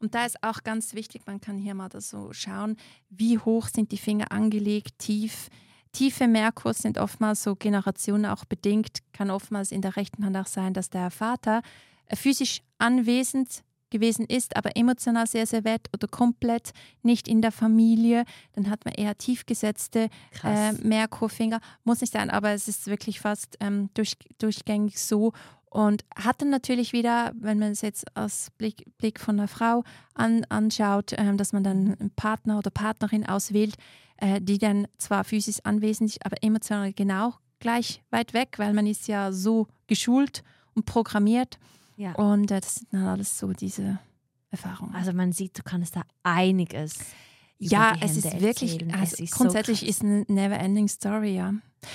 Speaker 1: Und da ist auch ganz wichtig, man kann hier mal da so schauen, wie hoch sind die Finger angelegt, tief, Tiefe Merkurs sind oftmals so Generationen auch bedingt, kann oftmals in der rechten Hand auch sein, dass der Vater physisch anwesend gewesen ist, aber emotional sehr, sehr wett oder komplett nicht in der Familie, dann hat man eher tiefgesetzte äh, Merkurfinger. Muss nicht sein, aber es ist wirklich fast ähm, durch, durchgängig so. Und hat dann natürlich wieder, wenn man es jetzt aus Blick, Blick von einer Frau an, anschaut, ähm, dass man dann einen Partner oder Partnerin auswählt, äh, die dann zwar physisch anwesend ist, aber emotional genau gleich weit weg, weil man ist ja so geschult und programmiert. Ja. Und äh, das sind dann alles so diese Erfahrungen.
Speaker 2: Also man sieht, du kannst da einiges.
Speaker 1: Ja, es ist wirklich, also ist grundsätzlich so ist eine never-ending Story, ja.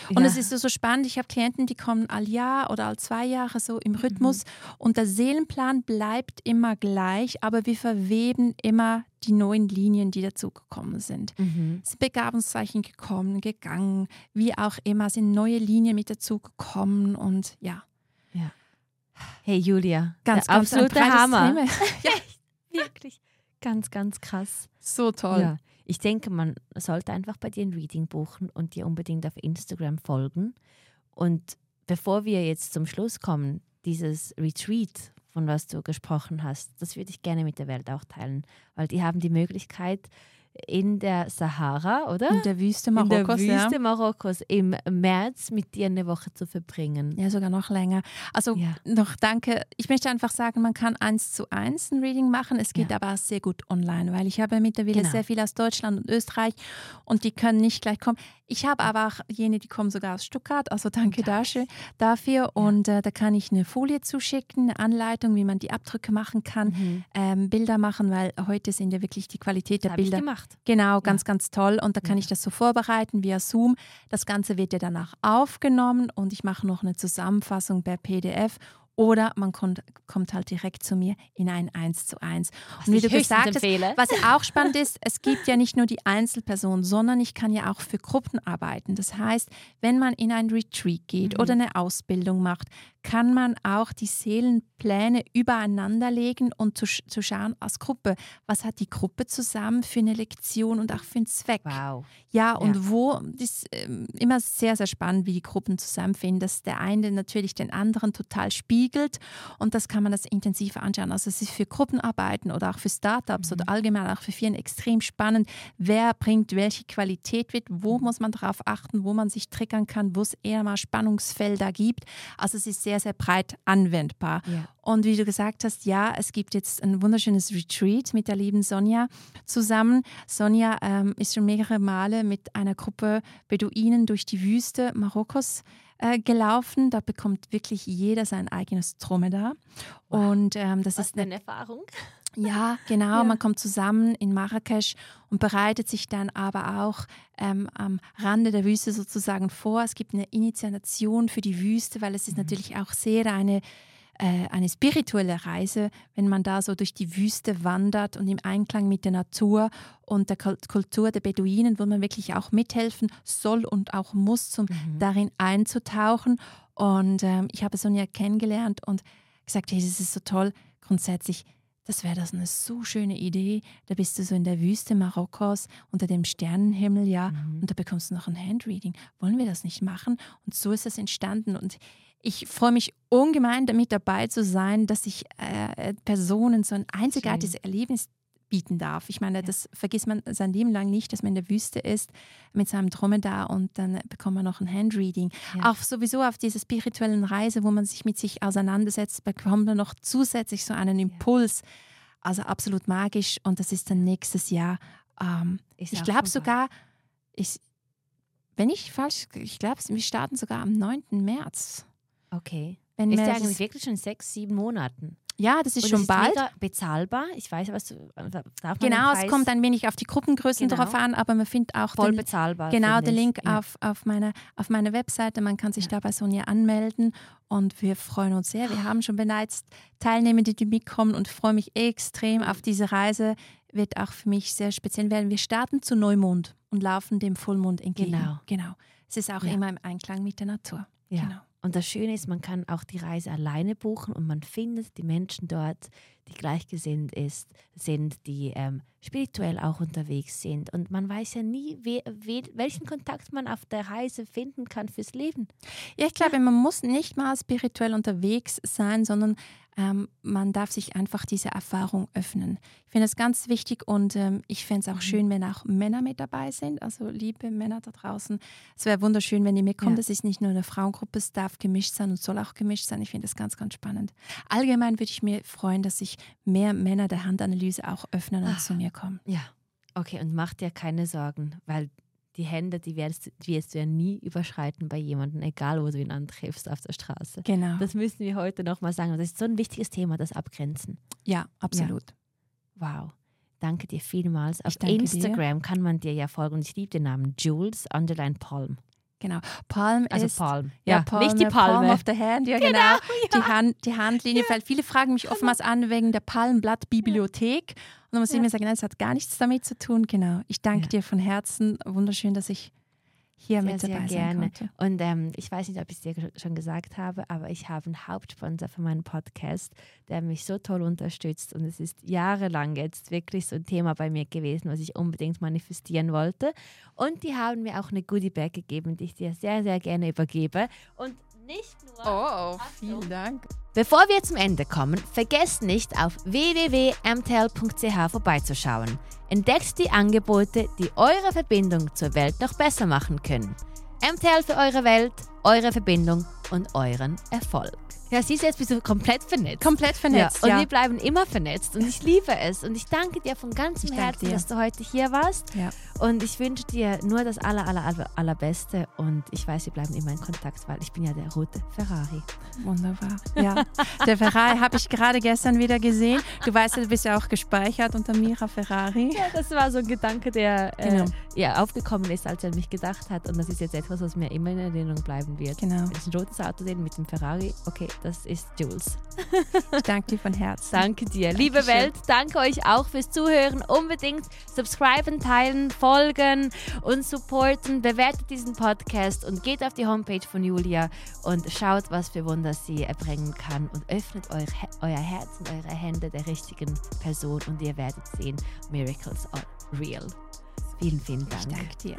Speaker 1: Und ja. es ist so, so spannend, ich habe Klienten, die kommen all Jahr oder all zwei Jahre so im Rhythmus mhm. und der Seelenplan bleibt immer gleich, aber wir verweben immer die neuen Linien, die dazugekommen sind. Mhm. Es sind Begabungszeichen gekommen, gegangen, wie auch immer, sind neue Linien mit dazugekommen und ja.
Speaker 2: Hey Julia,
Speaker 1: ganz, ganz absoluter Hammer.
Speaker 2: ja, wirklich. Ganz, ganz krass.
Speaker 1: So toll. Ja.
Speaker 2: Ich denke, man sollte einfach bei dir ein Reading buchen und dir unbedingt auf Instagram folgen. Und bevor wir jetzt zum Schluss kommen, dieses Retreat, von was du gesprochen hast, das würde ich gerne mit der Welt auch teilen, weil die haben die Möglichkeit, in der Sahara, oder?
Speaker 1: In der Wüste Marokkos.
Speaker 2: In der Wüste ja. Marokkos im März mit dir eine Woche zu verbringen.
Speaker 1: Ja, sogar noch länger. Also ja. noch danke. Ich möchte einfach sagen, man kann eins zu eins ein Reading machen. Es geht ja. aber auch sehr gut online, weil ich habe mittlerweile genau. sehr viel aus Deutschland und Österreich und die können nicht gleich kommen. Ich habe aber auch jene, die kommen sogar aus Stuttgart. Also danke dafür. Und äh, da kann ich eine Folie zuschicken, eine Anleitung, wie man die Abdrücke machen kann, mhm. ähm, Bilder machen, weil heute sind ja wirklich die Qualität der Bilder.
Speaker 2: Ich gemacht.
Speaker 1: Genau, ganz, ja. ganz toll. Und da kann ja. ich das so vorbereiten via Zoom. Das Ganze wird ja danach aufgenommen und ich mache noch eine Zusammenfassung per PDF oder man kommt, kommt halt direkt zu mir in ein 1 zu 1.
Speaker 2: Was und wie du gesagt hast,
Speaker 1: was ja auch spannend ist, es gibt ja nicht nur die Einzelperson, sondern ich kann ja auch für Gruppen arbeiten. Das heißt, wenn man in ein Retreat geht mhm. oder eine Ausbildung macht, kann man auch die Seelenpläne übereinander legen und zu, zu schauen als Gruppe, was hat die Gruppe zusammen für eine Lektion und auch für einen Zweck.
Speaker 2: Wow.
Speaker 1: Ja, und ja. wo, das ist äh, immer sehr, sehr spannend, wie die Gruppen zusammenfinden, dass der eine natürlich den anderen total spiegelt spiegelt und das kann man das intensiv anschauen. Also es ist für Gruppenarbeiten oder auch für Startups mhm. oder allgemein auch für Firmen extrem spannend, wer bringt welche Qualität mit, wo mhm. muss man darauf achten, wo man sich triggern kann, wo es eher mal Spannungsfelder gibt. Also es ist sehr, sehr breit anwendbar. Ja. Und wie du gesagt hast, ja, es gibt jetzt ein wunderschönes Retreat mit der lieben Sonja zusammen. Sonja ähm, ist schon mehrere Male mit einer Gruppe Beduinen durch die Wüste Marokkos äh, gelaufen. Da bekommt wirklich jeder sein eigenes Dromedar.
Speaker 2: Wow. Und ähm, das Was ist eine Erfahrung.
Speaker 1: Ja, genau. Ja. Man kommt zusammen in Marrakesch und bereitet sich dann aber auch ähm, am Rande der Wüste sozusagen vor. Es gibt eine Initiation für die Wüste, weil es ist mhm. natürlich auch sehr eine äh, eine spirituelle Reise, wenn man da so durch die Wüste wandert und im Einklang mit der Natur und der Kultur der Beduinen, wo man wirklich auch mithelfen soll und auch muss, um mhm. darin einzutauchen. Und ähm, ich habe Sonja kennengelernt und gesagt, hey, das ist so toll. Grundsätzlich, das wäre das eine so schöne Idee. Da bist du so in der Wüste Marokkos unter dem Sternenhimmel, ja, mhm. und da bekommst du noch ein Handreading. Wollen wir das nicht machen? Und so ist es entstanden. Und ich freue mich ungemein damit dabei zu sein, dass ich äh, Personen so ein einzigartiges Schön. Erlebnis bieten darf. Ich meine, ja. das vergisst man sein Leben lang nicht, dass man in der Wüste ist mit seinem Dromedar und dann bekommt man noch ein Handreading. Ja. Auch sowieso auf dieser spirituellen Reise, wo man sich mit sich auseinandersetzt, bekommt man noch zusätzlich so einen Impuls. Ja. Also absolut magisch und das ist dann nächstes Jahr. Ähm, ich glaube sogar, ich, wenn ich falsch, ich glaube, wir starten sogar am 9. März.
Speaker 2: Okay. Wenn ist ja eigentlich wirklich schon sechs, sieben Monaten.
Speaker 1: Ja, das ist und schon ist bald.
Speaker 2: bezahlbar. Ich weiß, was du,
Speaker 1: darf Genau, es kommt ein wenig auf die Gruppengrößen genau. drauf an, aber man findet auch
Speaker 2: voll den, bezahlbar.
Speaker 1: Genau, den Link ja. auf, auf, meine, auf meiner Webseite. Man kann sich ja. da bei Sonja anmelden und wir freuen uns sehr. Wir haben schon bereits Teilnehmende, die mitkommen und freue mich extrem auf diese Reise. Wird auch für mich sehr speziell werden. Wir starten zu Neumond und laufen dem Vollmond entgegen. Genau. genau. Es ist auch ja. immer im Einklang mit der Natur.
Speaker 2: Ja. Genau. Und das Schöne ist, man kann auch die Reise alleine buchen und man findet die Menschen dort, die gleichgesinnt ist, sind, die ähm, spirituell auch unterwegs sind. Und man weiß ja nie, we, we, welchen Kontakt man auf der Reise finden kann fürs Leben.
Speaker 1: Ja, ich glaube, man muss nicht mal spirituell unterwegs sein, sondern ähm, man darf sich einfach diese Erfahrung öffnen. Ich finde das ganz wichtig und ähm, ich fände es auch mhm. schön, wenn auch Männer mit dabei sind. Also liebe Männer da draußen, es wäre wunderschön, wenn ihr mitkommt. Ja. Das ist nicht nur eine Frauengruppe, es darf gemischt sein und soll auch gemischt sein. Ich finde das ganz, ganz spannend. Allgemein würde ich mir freuen, dass sich mehr Männer der Handanalyse auch öffnen und Ach, zu mir kommen.
Speaker 2: Ja, okay, und mach dir keine Sorgen, weil die Hände, die wirst, die wirst du ja nie überschreiten bei jemandem, egal wo du ihn antriffst auf der Straße.
Speaker 1: Genau.
Speaker 2: Das müssen wir heute nochmal sagen. das ist so ein wichtiges Thema, das Abgrenzen.
Speaker 1: Ja, absolut.
Speaker 2: Ja. Wow. Danke dir vielmals. Auf Instagram dir. kann man dir ja folgen. Ich liebe den Namen Jules Underline Palm.
Speaker 1: Genau. Palm
Speaker 2: also
Speaker 1: ist.
Speaker 2: Palm.
Speaker 1: Ja, ja Palme, nicht die Palme. Palm of the Hand, ja, genau. genau. Ja. Die, Hand, die Handlinie. Ja. Viele fragen mich oftmals an wegen der Palmblattbibliothek. Und dann muss ich mir sagen, nein, das hat gar nichts damit zu tun. Genau. Ich danke dir von Herzen. Wunderschön, dass ich hier sehr, mit dabei sehr gerne. Konnte.
Speaker 2: Und ähm, ich weiß nicht, ob ich es dir schon gesagt habe, aber ich habe einen Hauptsponsor für meinen Podcast, der mich so toll unterstützt. Und es ist jahrelang jetzt wirklich so ein Thema bei mir gewesen, was ich unbedingt manifestieren wollte. Und die haben mir auch eine Goodie Bag gegeben, die ich dir sehr, sehr gerne übergebe. Und nicht nur.
Speaker 1: Oh, vielen Dank.
Speaker 2: Bevor wir zum Ende kommen, vergesst nicht auf www.mtel.ch vorbeizuschauen. Entdeckt die Angebote, die eure Verbindung zur Welt noch besser machen können. MTL für eure Welt, eure Verbindung und euren Erfolg. Ja, siehst du, jetzt bist du komplett vernetzt.
Speaker 1: Komplett vernetzt,
Speaker 2: ja. Und ja. wir bleiben immer vernetzt und ich liebe es. Und ich danke dir von ganzem Herzen, dir. dass du heute hier warst. Ja. Und ich wünsche dir nur das aller, aller, aller, allerbeste. Und ich weiß, wir bleiben immer in Kontakt, weil ich bin ja der rote Ferrari.
Speaker 1: Wunderbar. Ja, der Ferrari habe ich gerade gestern wieder gesehen. Du weißt, du bist ja auch gespeichert unter Mira Ferrari.
Speaker 2: Ja, das war so ein Gedanke, der äh, genau. äh, ja, aufgekommen ist, als er mich gedacht hat. Und das ist jetzt etwas, was mir immer in Erinnerung bleiben wird.
Speaker 1: Genau.
Speaker 2: Wenn ich ein rotes Auto sehe mit dem Ferrari, okay, das ist Jules.
Speaker 1: Ich danke dir von Herzen.
Speaker 2: Danke dir. Dankeschön. Liebe Welt, danke euch auch fürs Zuhören. Unbedingt subscriben, teilen, folgen und supporten. Bewertet diesen Podcast und geht auf die Homepage von Julia und schaut, was für Wunder sie erbringen kann und öffnet euer, euer Herz und eure Hände der richtigen Person und ihr werdet sehen, Miracles are real. Vielen, vielen Dank.
Speaker 1: Ich danke dir.